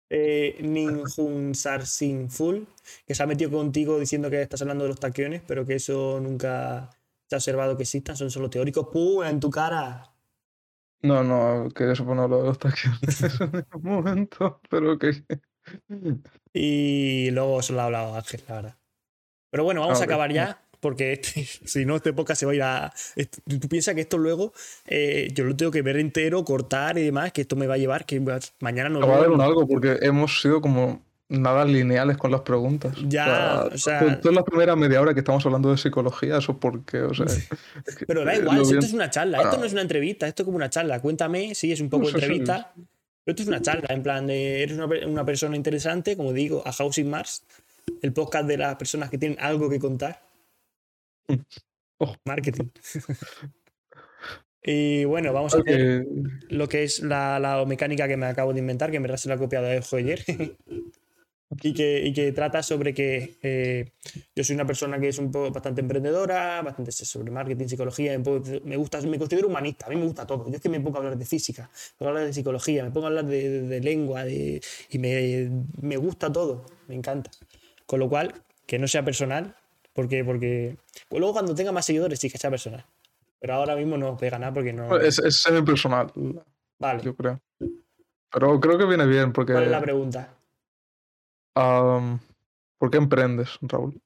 Eh, Ninjun Sarsin Full, que se ha metido contigo diciendo que estás hablando de los taquiones, pero que eso nunca se ha observado que existan, son solo teóricos. ¡Pum! En tu cara. No, no, que eso no lo de los taquiones en ningún momento. Pero que. Y luego se lo ha hablado Ángel, la verdad. Pero bueno, vamos Ah, a acabar ya, porque este- si no, este podcast se va a ir a. Tú piensas que esto luego eh, yo lo tengo que ver entero, cortar y demás, que esto me va a llevar, que mañana no Va a haber un algo porque hemos sido como nada lineales con las preguntas. Ya, o sea- to- Toda la primera media hora que estamos hablando de psicología, eso porque, o sea. es Pero da igual, si bien- esto es una charla, esto no es una entrevista, esto es como una charla. Cuéntame, sí, es un poco sí, sí. entrevista, pero esto es una charla, en plan, de, eres una, una persona interesante, como digo, a Housing Mars, el podcast de las personas que tienen algo que contar. Ojo. Marketing. y bueno, vamos a porque- lo que es la, la mecánica que me acabo de inventar, que en verdad se la he copiado de ayer. y, que, y que trata sobre que eh, yo soy una persona que es un poco bastante emprendedora, bastante sobre marketing, psicología, me gusta, me considero humanista, a mí me gusta todo. Yo es que me pongo a hablar de física, me pongo a hablar de psicología, me pongo a hablar de, de- de lengua, de, y me, me gusta todo, me encanta. Con lo cual, que no sea personal, porque, porque pues luego cuando tenga más seguidores sí que sea personal. Pero ahora mismo no pega nada porque no. Es, es semi-personal, Vale. yo creo. Pero creo que viene bien porque. ¿Cuál es la pregunta? am, ¿Por qué emprendes, Raúl?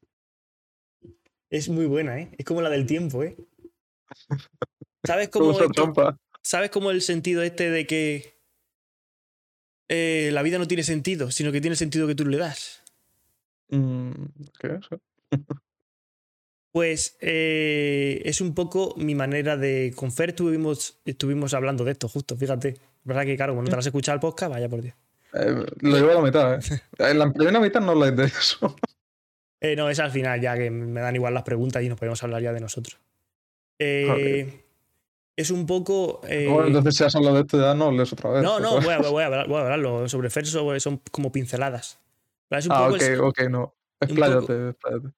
Es muy buena, ¿eh? Es como la del tiempo, ¿eh? ¿Sabes cómo, esto-. ¿Sabes cómo el sentido este de que eh, la vida no tiene sentido, sino que tiene sentido que tú le das? Mm, ¿Qué? Sí. Pues eh, es un poco mi manera de. Con Fer estuvimos, estuvimos hablando de esto, justo, fíjate. ¿Verdad que, claro, cuando te has escuchado el podcast, vaya por Dios. Eh, lo llevo a la mitad, ¿eh? En la primera mitad no habláis de eso. Eh, no, es al final, ya que me dan igual las preguntas y nos podemos hablar ya de nosotros. Eh, Es un poco. eh, Bueno, entonces si has hablado de esto ya no lees otra vez. no, no, voy a, vez. voy a hablar- voy a hablarlo. Sobre Fer son como pinceladas. Pero es un Ah, poco ok, el- ok, no. Expláyate, expláyate.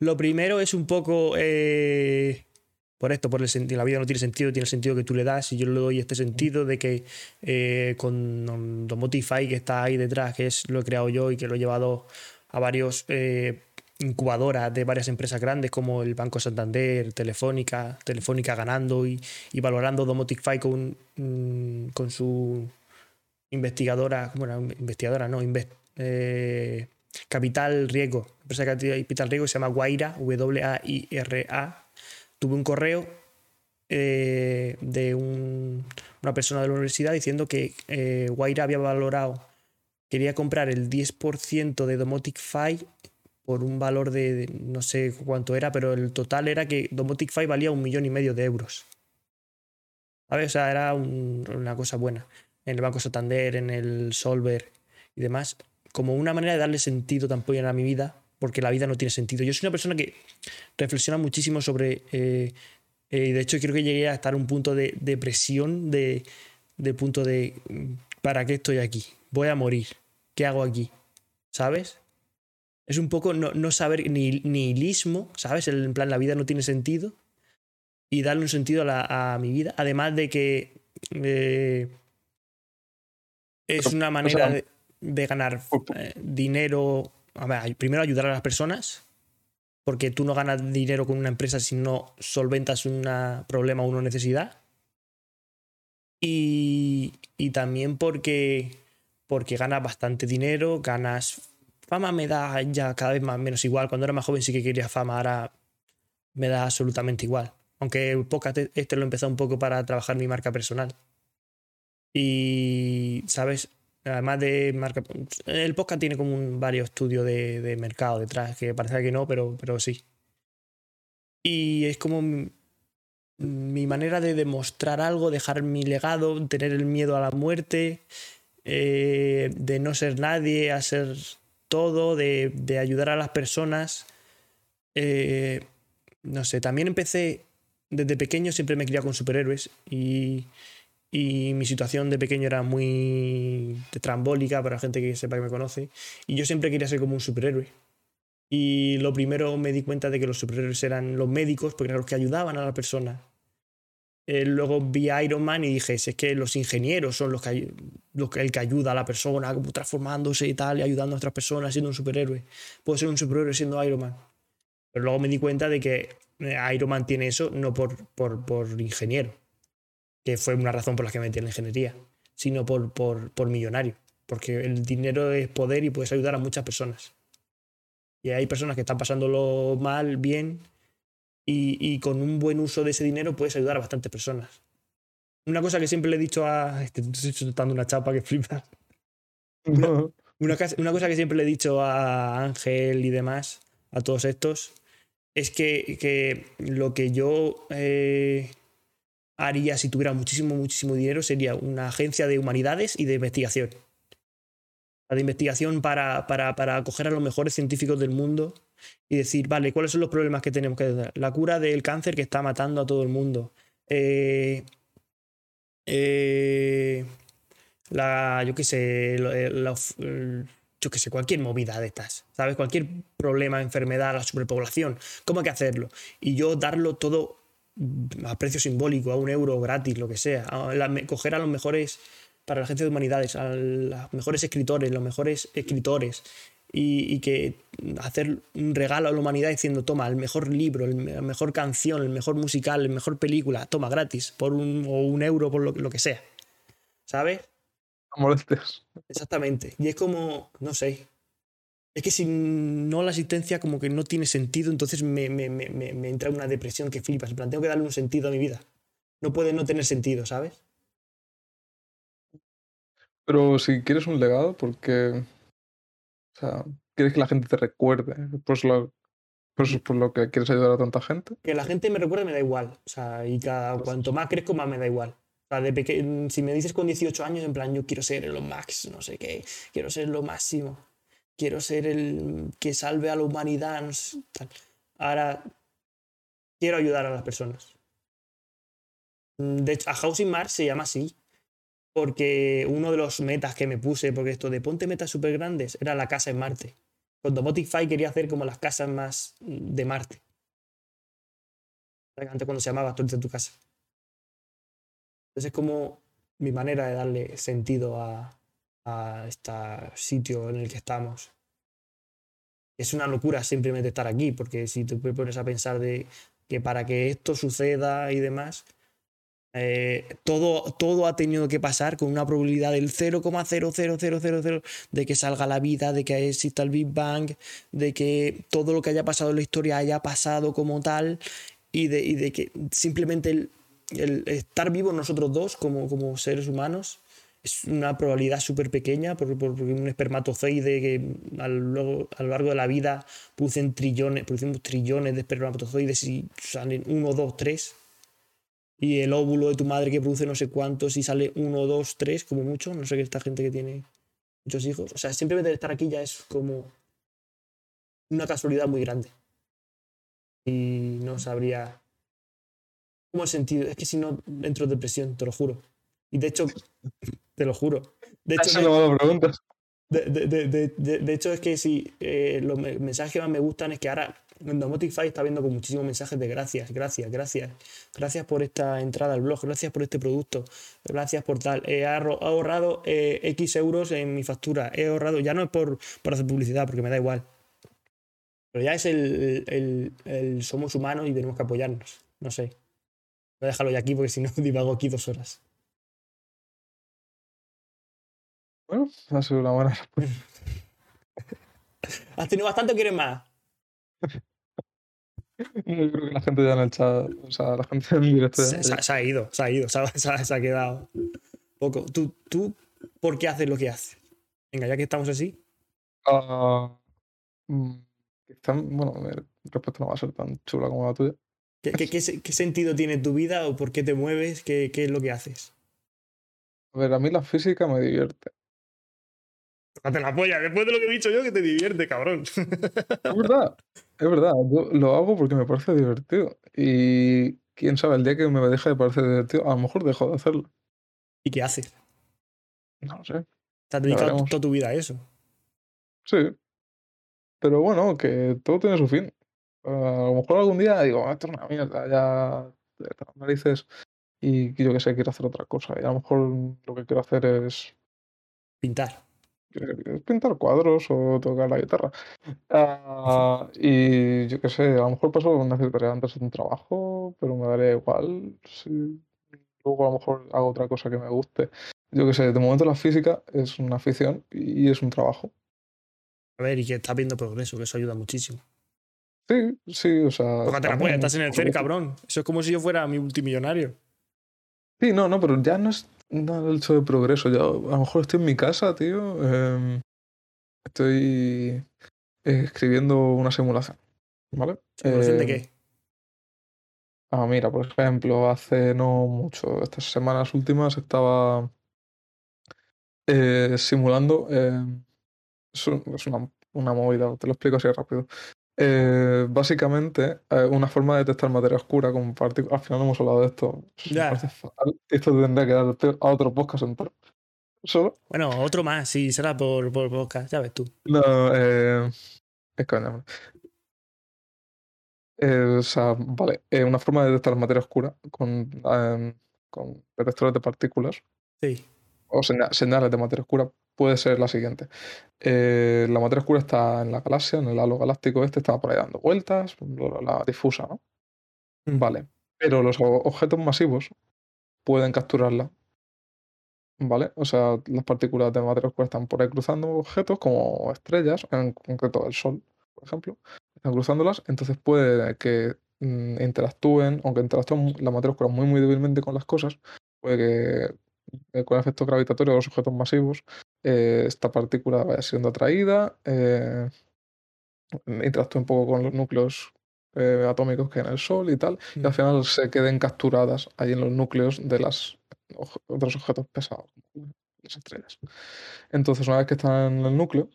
Lo primero es un poco eh, por esto, por el sentido. La vida no tiene sentido, tiene sentido que tú le das. Y yo le doy este sentido de que eh, con Domotify, que está ahí detrás, que es lo he creado yo y que lo he llevado a varios eh, incubadoras de varias empresas grandes como el Banco Santander, Telefónica, Telefónica ganando y, valorando Domotify con, mm, con su investigadora, bueno, investigadora, no, invest- Capital Riesgo, empresa de Capital Riesgo se llama Guaira, W-A-I-R-A. Tuve un correo eh, de un- una persona de la universidad diciendo que eh, Guaira había valorado, quería comprar el 10% de Domotic Fi por un valor de, no sé cuánto era, pero el total era que Domotic Fi valía un millón y medio de euros. ¿Sabes? O sea, era un- una cosa buena. En el Banco Santander, en el Solver y demás, como una manera de darle sentido tampoco a mi vida, porque la vida no tiene sentido. Yo soy una persona que reflexiona muchísimo sobre... eh, eh, de hecho creo que llegué a estar en un punto de depresión, de, de punto de mm, ¿para qué estoy aquí? Voy a morir. ¿Qué hago aquí? ¿Sabes? Es un poco no, no saber ni nihilismo, ¿sabes? El- En plan, la vida no tiene sentido. Y darle un sentido a, la- a mi vida. Además de que eh, es una o manera sea, de, de ganar eh, dinero. A ver, primero ayudar a las personas. Porque tú no ganas dinero con una empresa si no solventas un problema o una necesidad. Y, y también porque, porque ganas bastante dinero, ganas fama, me da ya cada vez más menos igual. Cuando era más joven sí que quería fama, ahora me da absolutamente igual. Aunque podcast este lo he empezado un poco para trabajar mi marca personal. Y, ¿sabes? Además de marca... El podcast tiene como un, varios estudios de, de mercado detrás, que parece que no, pero, pero sí. Y es como mi, manera de demostrar algo, dejar mi legado, tener el miedo a la muerte, eh, de no ser nadie, a ser todo, de, de ayudar a las personas. Eh, no sé, también empecé desde pequeño, siempre me criaba con superhéroes y, y mi situación de pequeño era muy trambólica para la gente que sepa que me conoce. Y yo siempre quería ser como un superhéroe. Y lo primero me di cuenta de que los superhéroes eran los médicos, porque eran los que ayudaban a la persona. Eh, luego vi a Iron Man y dije, es que los ingenieros son los que, los que, el que ayuda a la persona, como transformándose y tal, y ayudando a otras personas, siendo un superhéroe. Puedo ser un superhéroe siendo Iron Man. Pero luego me di cuenta de que eh, Iron Man tiene eso no por, por, por ingeniero, que fue una razón por la que me metí en la ingeniería, sino por, por, por millonario. Porque el dinero es poder y puedes ayudar a muchas personas. Y hay personas que están pasándolo mal, bien, y, y con un buen uso de ese dinero puedes ayudar a bastantes personas. Una cosa que siempre le he dicho a. Es que te estoy soltando una chapa que flipas. No. Una cosa que siempre le he dicho a Ángel y demás, a todos estos, es que, que lo que yo eh, haría si tuviera muchísimo, muchísimo dinero sería una agencia de humanidades y de investigación. La de investigación para, para, para coger a los mejores científicos del mundo y decir, vale, ¿cuáles son los problemas que tenemos que dar? La cura del cáncer que está matando a todo el mundo. Eh, eh, la, yo qué sé, yo qué sé, cualquier movida de estas, ¿sabes? Cualquier problema, enfermedad, la superpoblación, ¿cómo hay que hacerlo? Y yo darlo todo a precio simbólico, a un euro gratis, lo que sea, a la- me- coger a los mejores, para la agencia de humanidades, a los mejores escritores, los mejores escritores, y, y que hacer un regalo a la humanidad diciendo, toma, el mejor libro, la mejor canción, el mejor musical, la mejor película, toma, gratis, por un, o un euro, por lo, lo que sea. ¿Sabes? No molestes. Exactamente. Y es como, no sé. Es que si no la asistencia como que no tiene sentido, entonces me, me, me, me- entra una depresión que flipas. En plan, tengo que darle un sentido a mi vida. No puede no tener sentido, ¿sabes? Pero si quieres un legado, porque. O sea, quieres que la gente te recuerde. Pues lo, pues por lo que quieres ayudar a tanta gente. Que la gente me recuerde me da igual. O sea, y cada cuanto más crezco, más me da igual. O sea, de peque- si me dices con 18 años, en plan, yo quiero ser lo max, no sé qué, quiero ser lo máximo, quiero ser el que salve a la humanidad, tal. Ahora, quiero ayudar a las personas. De hecho, a Housing Mars se llama así, porque uno de los metas que me puse, porque esto de ponte metas súper grandes, era la casa en Marte. Cuando Motify quería hacer como las casas más de Marte. Antes cuando se llamaba Actualiza tu casa. Entonces es como mi manera de darle sentido a, a este sitio en el que estamos. Es una locura simplemente estar aquí, porque si te pones a pensar de que para que esto suceda y demás, eh, todo, todo ha tenido que pasar con una probabilidad del 0,00000 de que salga la vida, de que exista el Big Bang, de que todo lo que haya pasado en la historia haya pasado como tal y de, y de que simplemente el- el estar vivos nosotros dos como, como seres humanos es una probabilidad súper pequeña, porque, porque un espermatozoide que a lo, a lo largo de la vida producen trillones, producimos trillones de espermatozoides y salen uno, dos, tres. Y el óvulo de tu madre que produce no sé cuántos y sale uno, dos, tres, como mucho. No sé qué esta gente que tiene muchos hijos. O sea, simplemente estar aquí ya es como una casualidad muy grande. Y no sabría cómo el sentido. Es que si no entro en depresión, te lo juro. Y de hecho, te lo juro. De hecho, me de, de- de- de- hecho, es que si eh, los me- mensajes que más me gustan es que ahora en Domoticfy está viendo con muchísimos mensajes de gracias, gracias, gracias. Gracias por esta entrada al blog, gracias por este producto, gracias por tal. He he ahorrado eh, X euros en mi factura, he ahorrado, ya no es por, por hacer publicidad, porque me da igual. Pero ya es el, el- el somos humanos y tenemos que apoyarnos. No sé. Voy a dejarlo ya aquí porque si no divago aquí dos horas. Bueno, ha sido una buena respuesta. ¿Has tenido bastante o quieres más? Yo creo que la gente ya en el chat, o sea, la gente en directo Se, se- se ha ido, se ha ido, se ha, se quedado poco. ¿Tú, ¿Tú por qué haces lo que haces? Venga, ya que estamos así. Están- bueno, mi respuesta no va a ser tan chula como la tuya. ¿Qué, qué- qué se- qué sentido tiene tu vida o por qué te mueves? ¿Qué, qué es lo que haces? A ver, a mí la física me divierte. Tócate la polla, después de lo que he dicho yo, que te divierte, cabrón. Es verdad, es verdad. Yo lo hago porque me parece divertido. Y quién sabe, el día que me deje de parecer divertido, a lo mejor dejo de hacerlo. ¿Y qué haces? No lo sé. Te has dedicado toda tu vida a eso. Sí. Pero bueno, que todo tiene su fin. A lo mejor algún día digo, "Ah, esto es una mierda, ya las narices. Y yo que sé, quiero hacer otra cosa. Y a lo mejor lo que quiero hacer es Pintar. Qué sé, pintar cuadros o tocar la guitarra. Ah, y yo qué sé, a lo mejor paso necesitaría antes un trabajo, pero me daría igual. si Luego a lo mejor hago otra cosa que me guste. Yo qué sé, de momento la física es una afición y es un trabajo. A ver, y que estás viendo progreso, que eso ayuda muchísimo. Sí, sí, o sea. Tócate la en- estás en el CER, cabrón. Eso es como si yo fuera mi multimillonario. Sí, no, no, pero ya no es nada hecho de progreso. Ya, a lo mejor estoy en mi casa, tío. em, estoy eh, escribiendo una simulación. ¿Vale? ¿Simulación de Em, qué? Ah, mira, por ejemplo, hace no mucho, estas semanas últimas estaba eh, simulando. eh, es un- es una, una movida, te lo explico así rápido. Eh, básicamente, eh, una forma de detectar materia oscura con partículas. Al final no hemos hablado de esto. Ya. Esto tendría que dar a otro podcast entero. Solo. Bueno, otro más, sí, será por, por podcast, ya ves tú. No, eh, es coña. Eh, o sea, vale, una forma de detectar materia oscura con, con detectores de partículas Sí. o seña- señales de materia oscura puede ser la siguiente. Eh, la materia oscura está en la galaxia, en el halo galáctico este, está por ahí dando vueltas, la, difusa, ¿no? Vale, pero los objetos masivos pueden capturarla. ¿Vale? O sea, las partículas de materia oscura están por ahí cruzando objetos como estrellas, en concreto el Sol, por ejemplo. Están cruzándolas, entonces puede que mm, interactúen, aunque interactúen la materia oscura muy, muy débilmente con las cosas, puede que eh, con el efecto gravitatorio de los objetos masivos, eh, esta partícula vaya siendo atraída, eh, interactúe un poco con los núcleos eh, atómicos que hay en el Sol y tal, y al Mm. final se queden capturadas ahí en los núcleos de, las, de los objetos pesados, las estrellas. Entonces, una vez que están en el núcleo,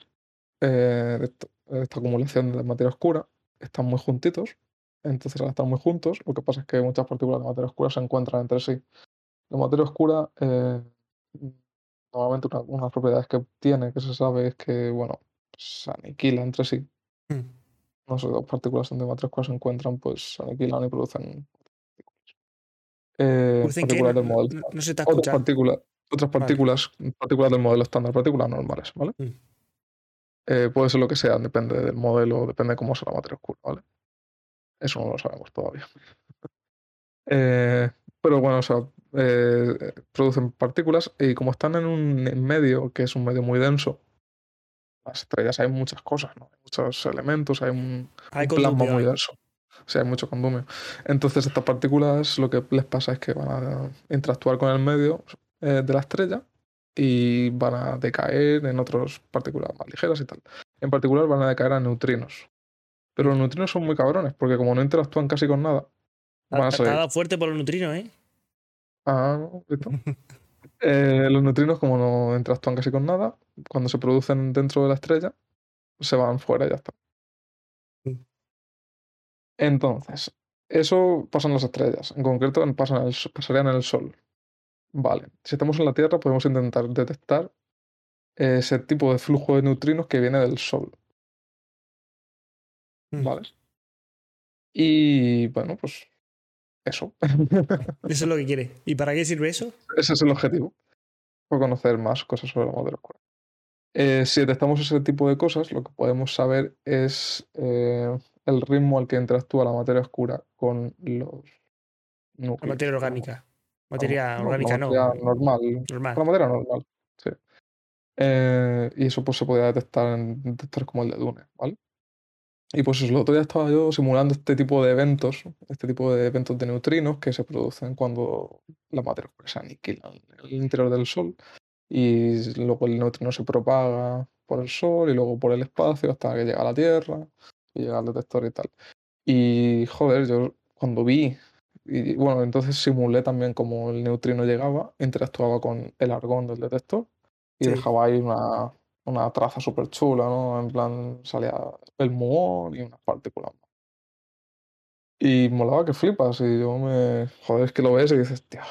eh, esto- esta acumulación de materia oscura están muy juntitos. Entonces, al estar muy juntos, lo que pasa es que muchas partículas de materia oscura se encuentran entre sí. La materia oscura, eh, normalmente una, una propiedades que tiene, que se sabe, es que, bueno, se aniquila entre sí. Mm. No sé, dos partículas de materia oscura se encuentran, pues se aniquilan y producen eh, partículas No, del modelo no- no se te Otras partículas, otras Vale. partículas, partículas del modelo estándar, partículas normales, ¿vale? Mm. Eh, puede ser lo que sea, depende del modelo, depende de cómo sea la materia oscura, ¿vale? Eso no lo sabemos todavía. Eh, pero bueno, o sea, eh, producen partículas y como están en un medio que es un medio muy denso, las estrellas hay muchas cosas, ¿no? Hay muchos elementos, hay un, Hay un plasma muy denso. O sea, hay mucho condumio. Entonces estas partículas lo que les pasa es que van a interactuar con el medio eh, de la estrella y van a decaer en otras partículas más ligeras y tal. En particular van a decaer a neutrinos. Pero los neutrinos son muy cabrones, porque como no interactúan casi con nada, van a dado fuerte por los neutrinos, ¿eh? Ah, ¿visto? Eh, los neutrinos, como no interactúan casi con nada, cuando se producen dentro de la estrella, se van fuera y ya está. Entonces, eso pasa en las estrellas. En concreto, pasa en el, pasaría en el Sol. Vale. Si estamos en la Tierra, podemos intentar detectar ese tipo de flujo de neutrinos que viene del Sol. Mm. Vale. Y bueno, pues eso. Eso es lo que quiere. ¿Y para qué sirve eso? Ese es el objetivo. Por conocer más cosas sobre la materia oscura. Eh, si detectamos ese tipo de cosas, lo que podemos saber es eh, el ritmo al que interactúa la materia oscura con los La núcleos. materia orgánica. Materia No, orgánica, la no. materia normal. Normal. La materia normal, sí. Eh, y eso pues se podría detectar en detectores como el de Dune, ¿vale? Y pues el otro día estaba yo simulando este tipo de eventos, este tipo de eventos de neutrinos que se producen cuando la materia oscura se aniquila en el interior del Sol y luego el neutrino se propaga por el Sol y luego por el espacio hasta que llega a la Tierra y llega al detector y tal. Y joder, yo cuando vi, y bueno, entonces simulé también como el neutrino llegaba, interactuaba con el argón del detector y Sí. dejaba ahí una, una traza súper chula, ¿no? En plan, salía el muón y unas partículas más. Y molaba que flipas, y yo me. Joder, es que lo ves y dices, tío.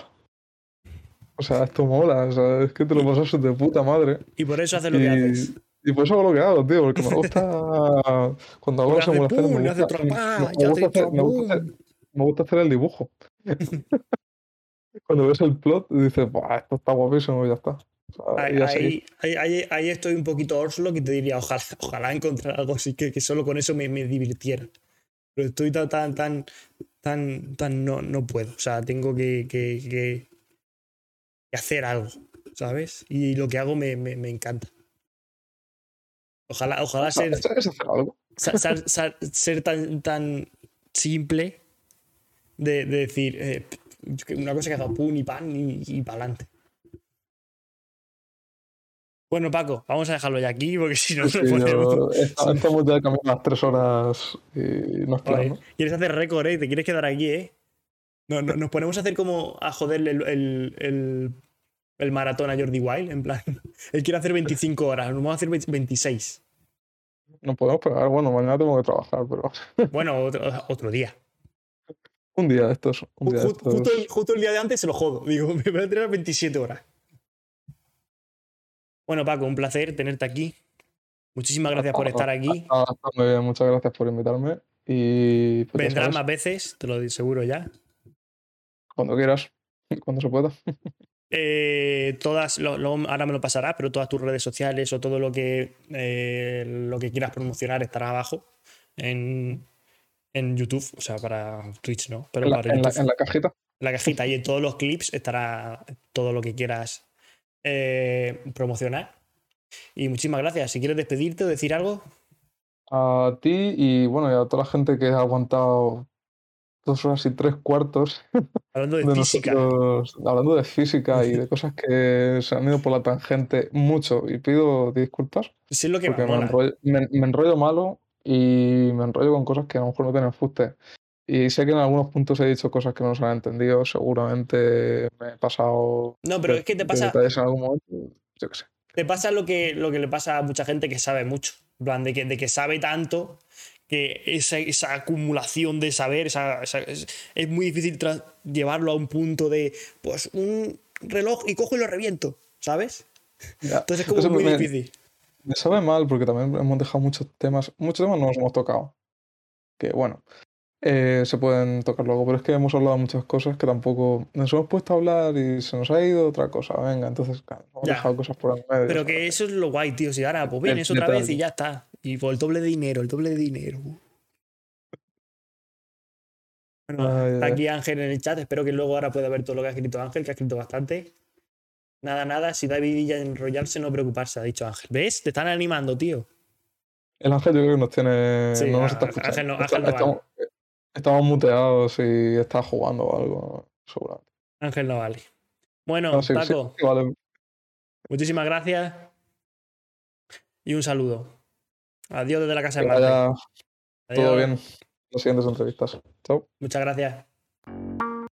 O sea, esto mola, o sea, es que te lo pasas de puta madre. Y por eso haces lo que haces. y por eso hago lo que hago, tío, porque me gusta. Cuando hago las simulaciones, me gusta, me- hacer- me gusta hacer- pum. me gusta hacer el dibujo. Cuando ves el plot, dices, Buah, esto está guapísimo y ya está. Ahí, ahí, ahí, estoy un poquito Orslo que te diría, ojalá, ojalá encontrar algo así que, que solo con eso me, me divirtiera. Pero estoy tan, tan, tan, tan, tan no, no puedo. O sea, tengo que, que, hacer algo, ¿sabes? Y lo que hago me, me, me encanta. Ojalá, ojalá ser, algo. ser tan, tan simple de, de decir eh, una cosa que haga pum y pan y, y para adelante. Bueno, Paco, vamos a dejarlo ya aquí porque si no Sí, nos esta- estamos ya camino las tres horas y no es plan, Joder, ¿no? Quieres hacer récord, ¿eh? Te quieres quedar aquí, ¿eh? No, no- nos ponemos a hacer como a joderle el, el, el, el maratón a Jordi Wild, en plan. Él quiere hacer 25 horas, nos vamos a hacer 26. No podemos pegar. Bueno, mañana tengo que trabajar, pero Bueno, otro, otro día. un día de estos. Un día de Ju- estos. justo, el, justo el día de antes se lo jodo. Digo, me voy a tener 27 horas. Bueno, Paco, un placer tenerte aquí. Muchísimas gracias por estar aquí. Está muy bien, muchas gracias por invitarme. Y pues Vendrás más veces, te lo seguro ya. cuando quieras, cuando se pueda. Eh, todas, lo- ahora me lo pasarás, pero todas tus redes sociales o todo lo que, eh, lo que quieras promocionar estará abajo en, en YouTube, o sea, para Twitch no, pero En la, para en la- en la cajita. la cajita y en todos los clips estará todo lo que quieras eh, promocionar. Y muchísimas gracias. Si quieres despedirte o decir algo, A ti y bueno, y a toda la gente que ha aguantado dos horas y tres cuartos hablando de, de física. nosotros hablando de física y de cosas que se han ido por la tangente mucho. Y pido disculpas es lo que porque me enrollo, me- me enrollo malo y me enrollo con cosas que a lo mejor no tienen fuste. Y sé que en algunos puntos he dicho cosas que no se han entendido. Seguramente me he pasado No, pero de- es que te pasa, detalles en algún momento. Yo qué sé. te pasa lo que, lo que le pasa a mucha gente que sabe mucho. En plan, de que, de que sabe tanto que esa, esa acumulación de saber esa- esa- es, es muy difícil llevarlo a un punto de, pues, un reloj y cojo y lo reviento, ¿sabes? Ya. Entonces es como muy me- difícil. Me sabe mal porque también hemos dejado muchos temas, muchos temas no los hemos tocado. Que bueno, eh, se pueden tocar luego, pero es que hemos hablado de muchas cosas que tampoco nos hemos puesto a hablar y se nos ha ido otra cosa. Venga, entonces claro, hemos Ya. dejado cosas por medio. Pero ¿sabes? que eso es lo guay, tío. Si ahora, pues vienes otra vez y ya está. Y por el doble de dinero, el doble de dinero. Bueno, Ay, está aquí Ángel en el chat. Espero que luego ahora pueda ver todo lo que ha escrito Ángel, que ha escrito bastante. Nada, nada. Si David Villa enrollarse, no preocuparse, ha dicho Ángel. ¿Ves? Te están animando, tío. El ángel yo creo que nos tiene. Sí, no nos está Ángel escuchando. no- Ángel no va. Estamos, muteados y está jugando o algo, seguramente. Ángel no vale. Bueno, No, sí, sí, Paco, sí, vale. muchísimas gracias y un saludo. Adiós desde la casa de Marte. todo bien en las siguientes entrevistas. Chao. Muchas gracias.